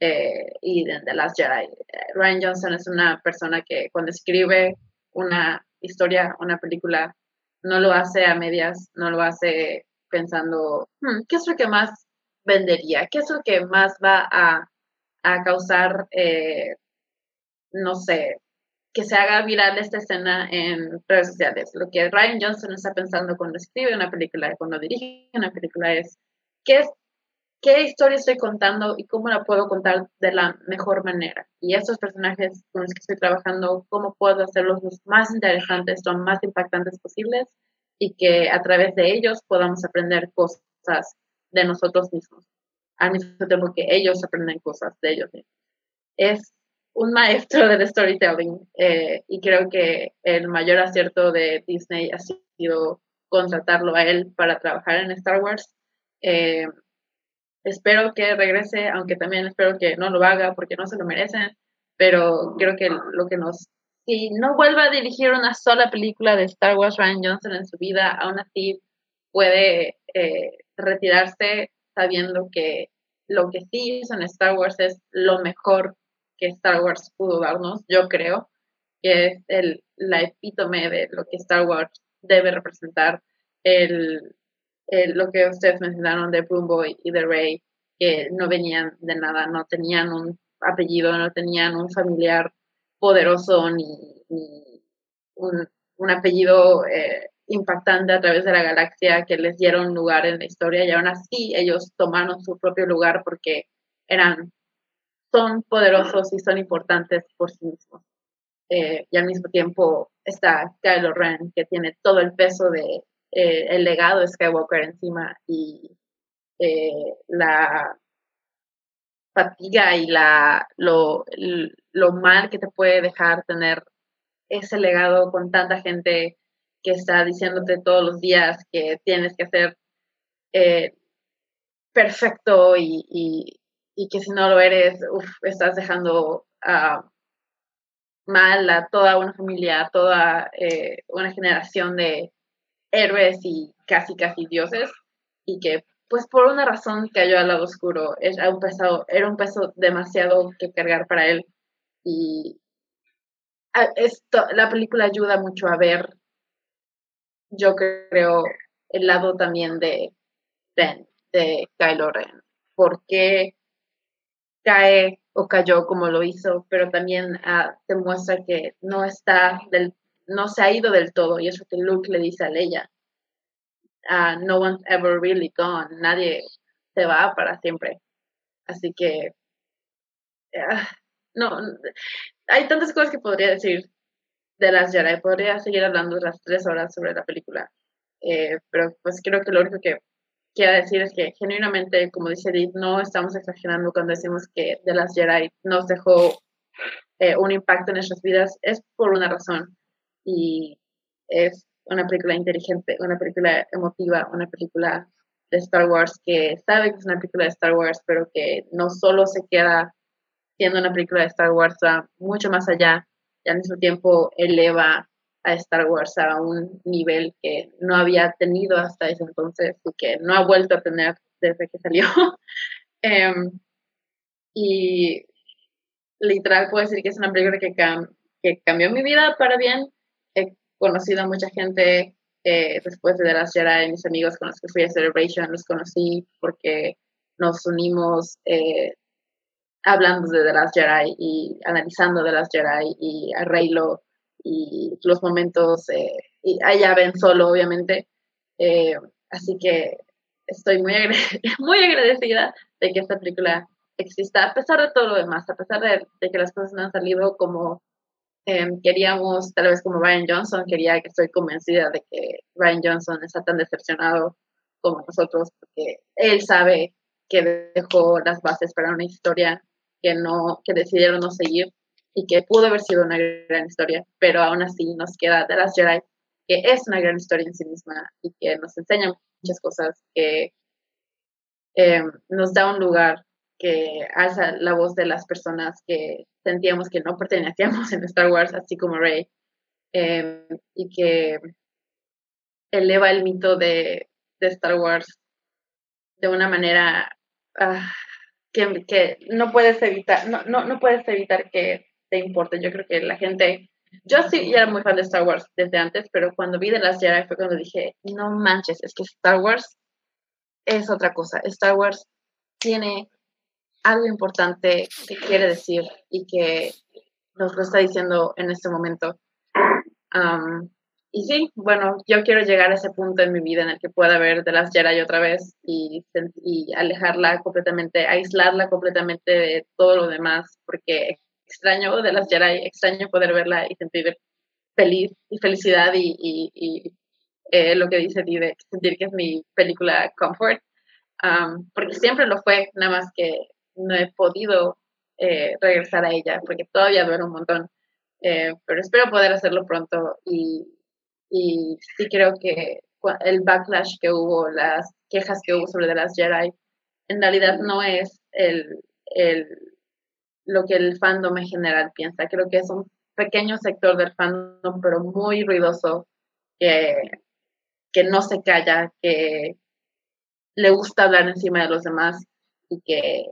eh, y en The Last Jedi. Ryan Johnson es una persona que cuando escribe una historia, una película, no lo hace a medias, no lo hace pensando, hmm, ¿qué es lo que más vendería? ¿Qué es lo que más va a, causar, eh, no sé, que se haga viral esta escena en redes sociales? Lo que Ryan Johnson está pensando cuando escribe una película, cuando dirige una película es, ¿qué qué historia estoy contando y cómo la puedo contar de la mejor manera. Y estos personajes con los que estoy trabajando, cómo puedo hacerlos los más interesantes, los más impactantes posibles y que a través de ellos podamos aprender cosas de nosotros mismos, al mismo tiempo que ellos aprenden cosas de ellos mismos. Es un maestro [LAUGHS] del storytelling eh, y creo que el mayor acierto de Disney ha sido contratarlo a él para trabajar en Star Wars. Eh, espero que regrese, aunque también espero que no lo haga porque no se lo merecen, pero creo que lo que nos... Si no vuelva a dirigir una sola película de Star Wars Ryan Johnson en su vida, aún así puede eh, retirarse sabiendo que lo que sí hizo en Star Wars es lo mejor que Star Wars pudo darnos, yo creo, que es el, la epítome de lo que Star Wars debe representar, el, lo que ustedes mencionaron de Boomboy y de Ray, que no venían de nada, no tenían un apellido, no tenían un familiar poderoso ni, un, apellido eh, impactante a través de la galaxia que les dieron lugar en la historia y aún así ellos tomaron su propio lugar porque eran, son poderosos y son importantes por sí mismos. Eh, y al mismo tiempo está Kylo Ren, que tiene todo el peso de, eh, el legado de Skywalker encima y eh, la fatiga y la, lo, lo mal que te puede dejar tener ese legado con tanta gente que está diciéndote todos los días que tienes que hacer eh, perfecto y, que si no lo eres, estás dejando mal a toda una familia, a toda una generación de, héroes y casi casi dioses. Y que pues por una razón cayó al lado oscuro, era un peso, era un peso demasiado que cargar para él. Y esto, la película ayuda mucho a ver, yo creo, el lado también de Ben, de Kylo Ren, por qué cae o cayó como lo hizo, pero también ah, demuestra que no está del no se ha ido del todo, y eso que Luke le dice a Leia. Uh, no one's ever really gone, nadie se va para siempre. Así que, ah, no, hay tantas cosas que podría decir de las Jedi, podría seguir hablando las tres horas sobre la película, eh, pero pues creo que lo único que quiero decir es que genuinamente, como dice Edith, no estamos exagerando cuando decimos que de las Jedi nos dejó eh, un impacto en nuestras vidas, es por una razón y es una película inteligente, una película emotiva, una película de Star Wars que sabe que es una película de Star Wars, pero que no solo se queda siendo una película de Star Wars, va mucho más allá y al mismo tiempo eleva a Star Wars a un nivel que no había tenido hasta ese entonces y que no ha vuelto a tener desde que salió. [LAUGHS] Em, y literal puedo decir que es una película que, que cambió mi vida para bien he conocido a mucha gente eh, después de Last Jedi, mis amigos con los que fui a Celebration, los conocí porque nos unimos eh, hablando de The Last Jedi y analizando The Last Jedi y a Reylo y los momentos, eh, y allá ven solo, obviamente. así que estoy muy, [LAUGHS] muy agradecida de que esta película exista, a pesar de todo lo demás, a pesar de, de que las cosas no han salido como Em, queríamos, tal vez como Ryan Johnson, quería que estoy convencida de que Ryan Johnson está tan decepcionado como nosotros, porque él sabe que dejó las bases para una historia que no, que decidieron no seguir y que pudo haber sido una gran historia, pero aún así nos queda The Last Jedi, que es una gran historia en sí misma y que nos enseña muchas cosas, que em, nos da un lugar que alza la voz de las personas que sentíamos que no pertenecíamos en Star Wars, así como Rey, em, y que eleva el mito de, Star Wars de una manera ah, que, no puedes evitar, no, no, no puedes evitar que te importe. Yo creo que la gente yo sí era muy fan de Star Wars desde antes, pero cuando vi The Last Jedi fue cuando dije, no manches, es que Star Wars es otra cosa. Star Wars tiene algo importante que quiere decir y que nos lo está diciendo en este momento. Y sí, bueno, yo quiero llegar a ese punto en mi vida en el que pueda ver The Last Jedi otra vez y, y alejarla completamente, aislarla completamente de todo lo demás, porque extraño de las Jedi, extraño poder verla y sentir feliz y felicidad y, eh, lo que dice Di de sentir que es mi película comfort, porque siempre lo fue, nada más que no he podido eh, regresar a ella, porque todavía duele un montón, eh, pero espero poder hacerlo pronto y, y sí creo que el backlash que hubo, las quejas que hubo sobre The Last Jedi, en realidad no es el, el lo que el fandom en general piensa. Creo que es un pequeño sector del fandom, pero muy ruidoso, que, que no se calla, que le gusta hablar encima de los demás y que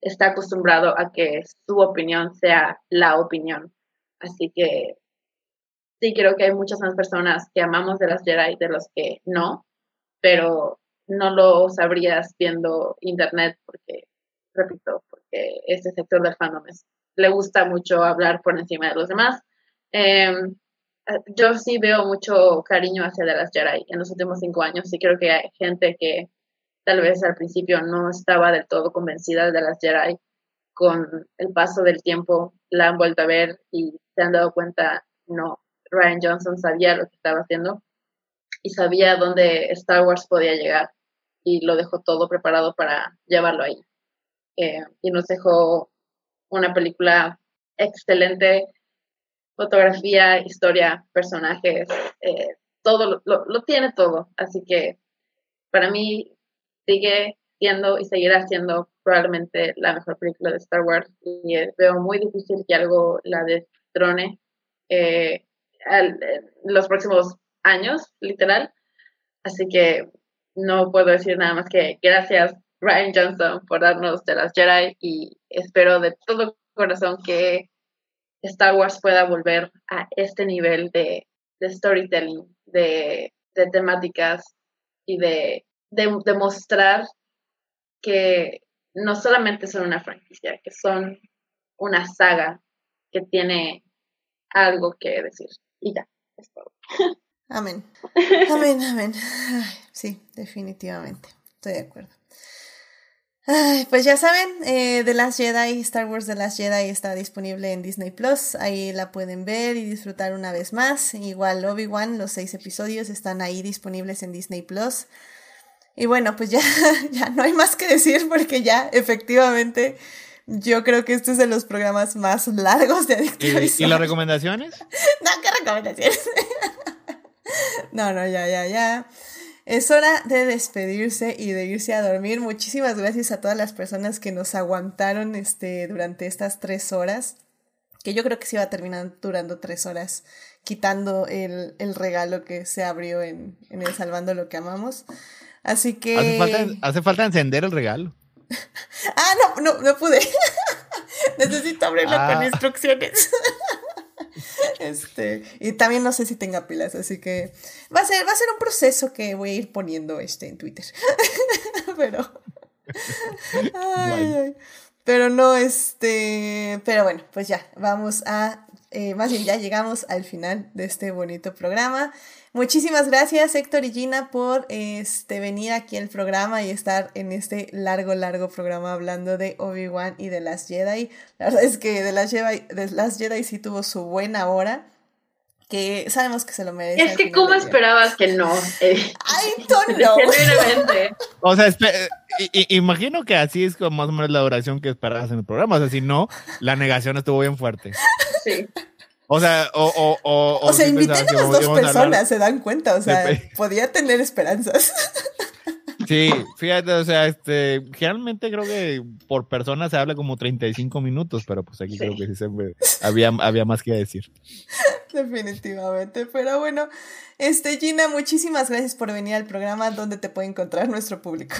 está acostumbrado a que su opinión sea la opinión. Así que sí creo que hay muchas más personas que amamos de las Jedi de los que no, pero no lo sabrías viendo internet porque repito, porque este sector del fandom le gusta mucho hablar por encima de los demás. Em, yo sí veo mucho cariño hacia The Last Jedi en los últimos cinco años y creo que hay gente que tal vez al principio no estaba del todo convencida de Last Jedi. Con el paso del tiempo la han vuelto a ver y se han dado cuenta, no, Ryan Johnson sabía lo que estaba haciendo y sabía dónde Star Wars podía llegar y lo dejó todo preparado para llevarlo ahí. Eh, y nos dejó una película excelente, fotografía, historia, personajes, eh, todo lo, tiene todo. Así que para mí sigue siendo y seguirá siendo probablemente la mejor película de Star Wars y eh, veo muy difícil que algo la destrone en los próximos años, literal. Así que no puedo decir nada más que gracias Ryan Johnson por darnos de las Jedi y espero de todo corazón que Star Wars pueda volver a este nivel de, storytelling, de, temáticas y de, demostrar que no solamente son una franquicia, que son una saga que tiene algo que decir. Y ya, es todo. Amén. [LAUGHS] Amén, amén. sí, definitivamente. Estoy de acuerdo pues ya saben, eh, The Last Jedi, Star Wars The Last Jedi está disponible en Disney Plus. Ahí la pueden ver y disfrutar una vez más. Igual Obi-Wan, los seis episodios están ahí disponibles en Disney Plus. Y bueno, pues ya, [LAUGHS] ya no hay más que decir porque ya efectivamente yo creo que este es de los programas más largos de Adictiva ¿Y, ¿Y las recomendaciones? [LAUGHS] no, ¿qué recomendaciones? [LAUGHS] no, no, ya, ya, ya. Es hora de despedirse y de irse a dormir. Muchísimas gracias a todas las personas que nos aguantaron este, durante estas tres horas. Que yo creo que se iba a terminar durando tres horas, quitando el, regalo que se abrió en, en, el Salvando lo que amamos. Así que. Hace falta, hace falta encender el regalo. [LAUGHS] ah, no, no, no pude. [LAUGHS] Necesito abrirlo con ah. instrucciones. [LAUGHS] Este, y también no sé si tenga pilas, así que va a ser, va a ser un proceso que voy a ir poniendo este en Twitter. pero. pero no, este. Pero bueno, pues ya, vamos a. Eh, más bien, ya llegamos al final de este bonito programa. Muchísimas gracias Héctor y Gina por este, venir aquí al programa y estar en este largo, largo programa hablando de Obi-Wan y de las Jedi. La verdad es que de las Jedi, de las Jedi sí tuvo su buena hora que sabemos que se lo merece. Es que, ¿cómo esperabas que no? I don't know. o sea, imagino que así es como más o menos la duración que esperabas en el programa. O sea, si no, la negación estuvo bien fuerte. Sí. O sea, o, o, o, o sea, invité a las dos personas, se dan cuenta, o sea, podía tener esperanzas. [LAUGHS] Sí, fíjate, o sea, este, generalmente creo que por persona se habla como 35 minutos, pero pues aquí creo que sí se había, había más que decir. Definitivamente, pero bueno, este Gina, muchísimas gracias por venir al programa donde te puede encontrar nuestro público.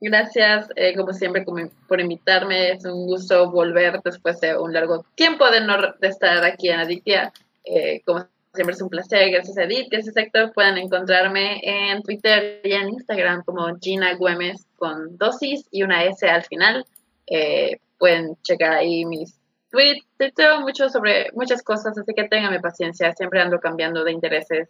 Gracias, eh, como siempre, por invitarme. Es un gusto volver después de un largo tiempo de no de estar aquí en Adictia. Eh, como siempre es un placer. Gracias a Edith, gracias Héctor. Pueden encontrarme en Twitter y en Instagram como Gina Güemes con dosis y una S al final. Eh, pueden checar ahí mis tweets. Tuiteo mucho sobre muchas cosas, así que tenganme paciencia. Siempre ando cambiando de intereses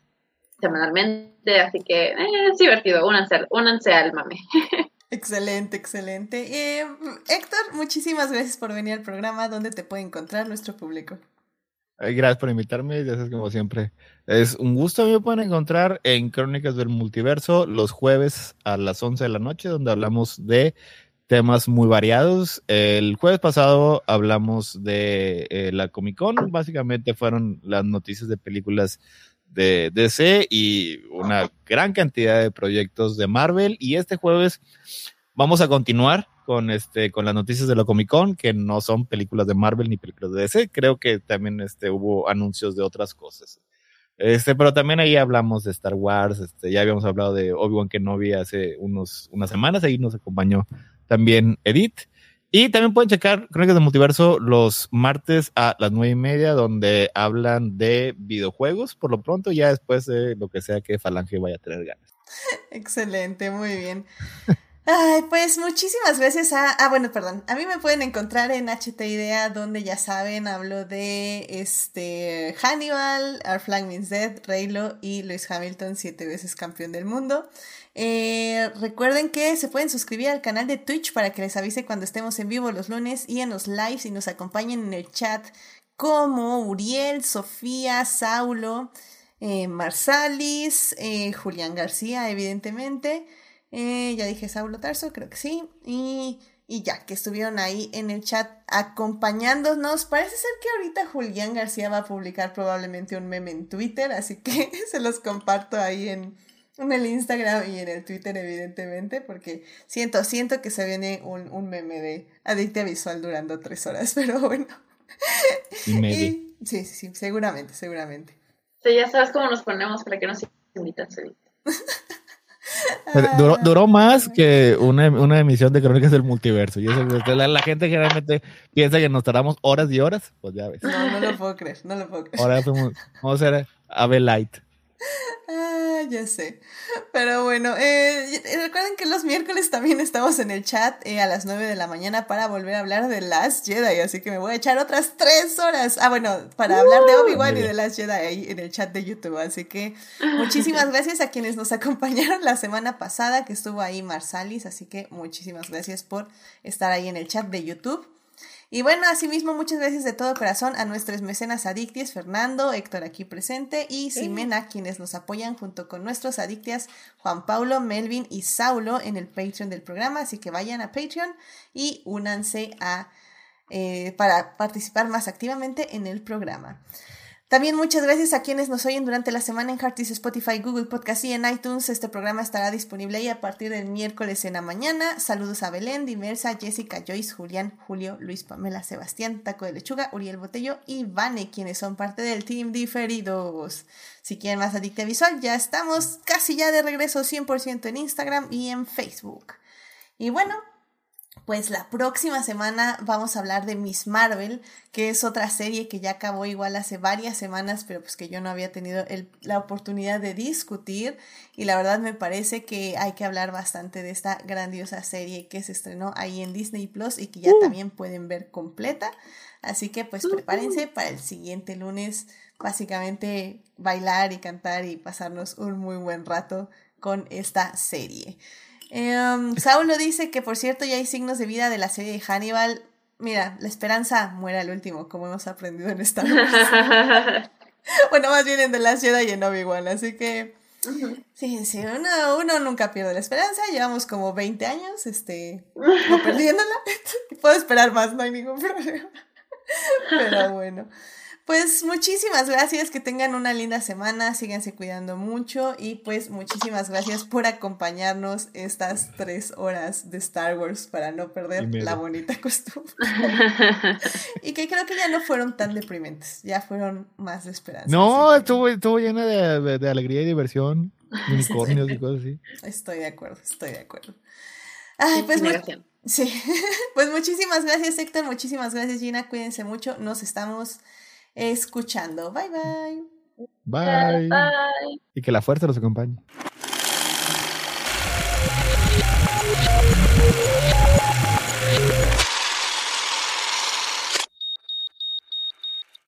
semanalmente, así que eh, es divertido. Únanse, únanse al mame. [LAUGHS] Excelente, excelente. Eh, Héctor, muchísimas gracias por venir al programa. ¿Dónde te puede encontrar nuestro público? Gracias por invitarme, ya sabes como siempre. Es un gusto, a me pueden encontrar en Crónicas del Multiverso los jueves a las 11 de la noche, donde hablamos de temas muy variados. El jueves pasado hablamos de eh, la Comic Con, básicamente fueron las noticias de películas de DC y una gran cantidad de proyectos de Marvel. Y este jueves vamos a continuar con este con las noticias de la Comic Con, que no son películas de Marvel ni películas de DC. Creo que también este, hubo anuncios de otras cosas. Este, pero también ahí hablamos de Star Wars, este, ya habíamos hablado de Obi-Wan Kenobi hace unos, unas semanas, ahí nos acompañó también Edith. Y también pueden checar Crónicas del Multiverso los martes a las nueve y media, donde hablan de videojuegos, por lo pronto, ya después de lo que sea que Falange vaya a tener ganas. [LAUGHS] Excelente, muy bien. Ay, pues muchísimas gracias a... Ah, bueno, perdón. A mí me pueden encontrar en HT Idea, donde ya saben, hablo de este Hannibal, Our Flag Means Dead, Raylo y Lewis Hamilton, siete veces campeón del mundo. Eh, recuerden que se pueden suscribir al canal de Twitch para que les avise cuando estemos en vivo los lunes y en los lives y nos acompañen en el chat como Uriel, Sofía, Saulo, eh, Marsalis, eh, Julián García, evidentemente. Ya dije Saulo Tarso, creo que sí. Y, y, ya, que estuvieron ahí en el chat acompañándonos. Parece ser que ahorita Julián García va a publicar probablemente un meme en Twitter, así que [LAUGHS] se los comparto ahí en, en el Instagram y en el Twitter, evidentemente, porque siento, siento que se viene un, un meme de adicta visual durando tres horas, [LAUGHS] pero bueno. Y, sí, sí, sí, seguramente, seguramente. Sí, ya sabes cómo nos ponemos para que nos invitas, Duró, duró, más que una, una, emisión de Crónicas del Multiverso. Y eso, la, la, gente generalmente piensa que nos tardamos horas y horas. Pues ya ves. No, no lo puedo creer, no lo puedo creer. Ahora fuimos, vamos a Ave Light. [LAUGHS] Ah, ya sé. Pero bueno, eh, recuerden que los miércoles también estamos en el chat eh, a las 9 de la mañana para volver a hablar de Last Jedi, así que me voy a echar otras 3 horas. Ah, bueno, para hablar de Obi-Wan y de Last Jedi ahí en el chat de YouTube. Así que [LAUGHS] muchísimas gracias a quienes nos acompañaron la semana pasada, que estuvo ahí Marsalis, así que muchísimas gracias por estar ahí en el chat de YouTube. Y bueno, asimismo, muchas gracias de todo corazón a nuestros mecenas adictias, Fernando, Héctor aquí presente y Simena, quienes nos apoyan junto con nuestros adictias, Juan Paulo, Melvin y Saulo en el Patreon del programa. Así que vayan a Patreon y únanse a, eh, para participar más activamente en el programa. También muchas gracias a quienes nos oyen durante la semana en Heartis, Spotify, Google Podcast y en iTunes. Este programa estará disponible ahí a partir del miércoles en la mañana. Saludos a Belén, Diversa, Jessica, Joyce, Julián, Julio, Luis, Pamela, Sebastián, Taco de Lechuga, Uriel Botello y Vane, quienes son parte del Team Diferidos. Si quieren más Adicta Visual, ya estamos casi ya de regreso 100% en Instagram y en Facebook. Y bueno, pues la próxima semana vamos a hablar de Miss Marvel, que es otra serie que ya acabó igual hace varias semanas, pero pues que yo no había tenido la oportunidad de discutir. Y la verdad me parece que hay que hablar bastante de esta grandiosa serie que se estrenó ahí en Disney Plus y que ya uh. también pueden ver completa. Así que pues prepárense para el siguiente lunes, básicamente bailar y cantar y pasarnos un muy buen rato con esta serie. Um, Saulo dice que, por cierto, ya hay signos de vida de la serie de Hannibal. Mira, la esperanza muere al último, como hemos aprendido en esta [LAUGHS] bueno, más bien en The Last Jedi y en Obi-Wan, así que... Sí, sí, uno, uno, nunca pierde la esperanza. Llevamos como 20 años, este, [LAUGHS] perdiéndola. [LAUGHS] Puedo esperar más, no hay ningún problema. Pero bueno. Pues muchísimas gracias, que tengan una linda semana, síganse cuidando mucho y pues muchísimas gracias por acompañarnos estas tres horas de Star Wars para no perder la bonita costumbre. [LAUGHS] y que creo que ya no fueron tan deprimentes, ya fueron más de esperanza. No, estuvo, estuvo llena de, alegría y diversión, [LAUGHS] unicornios y cosas así. Estoy de acuerdo, estoy de acuerdo. Ay, pues [LAUGHS] sí. pues muchísimas gracias, Héctor. Muchísimas gracias, Gina. Cuídense mucho. Nos estamos escuchando. Bye, bye. Bye. Bye. Y que la fuerza los acompañe.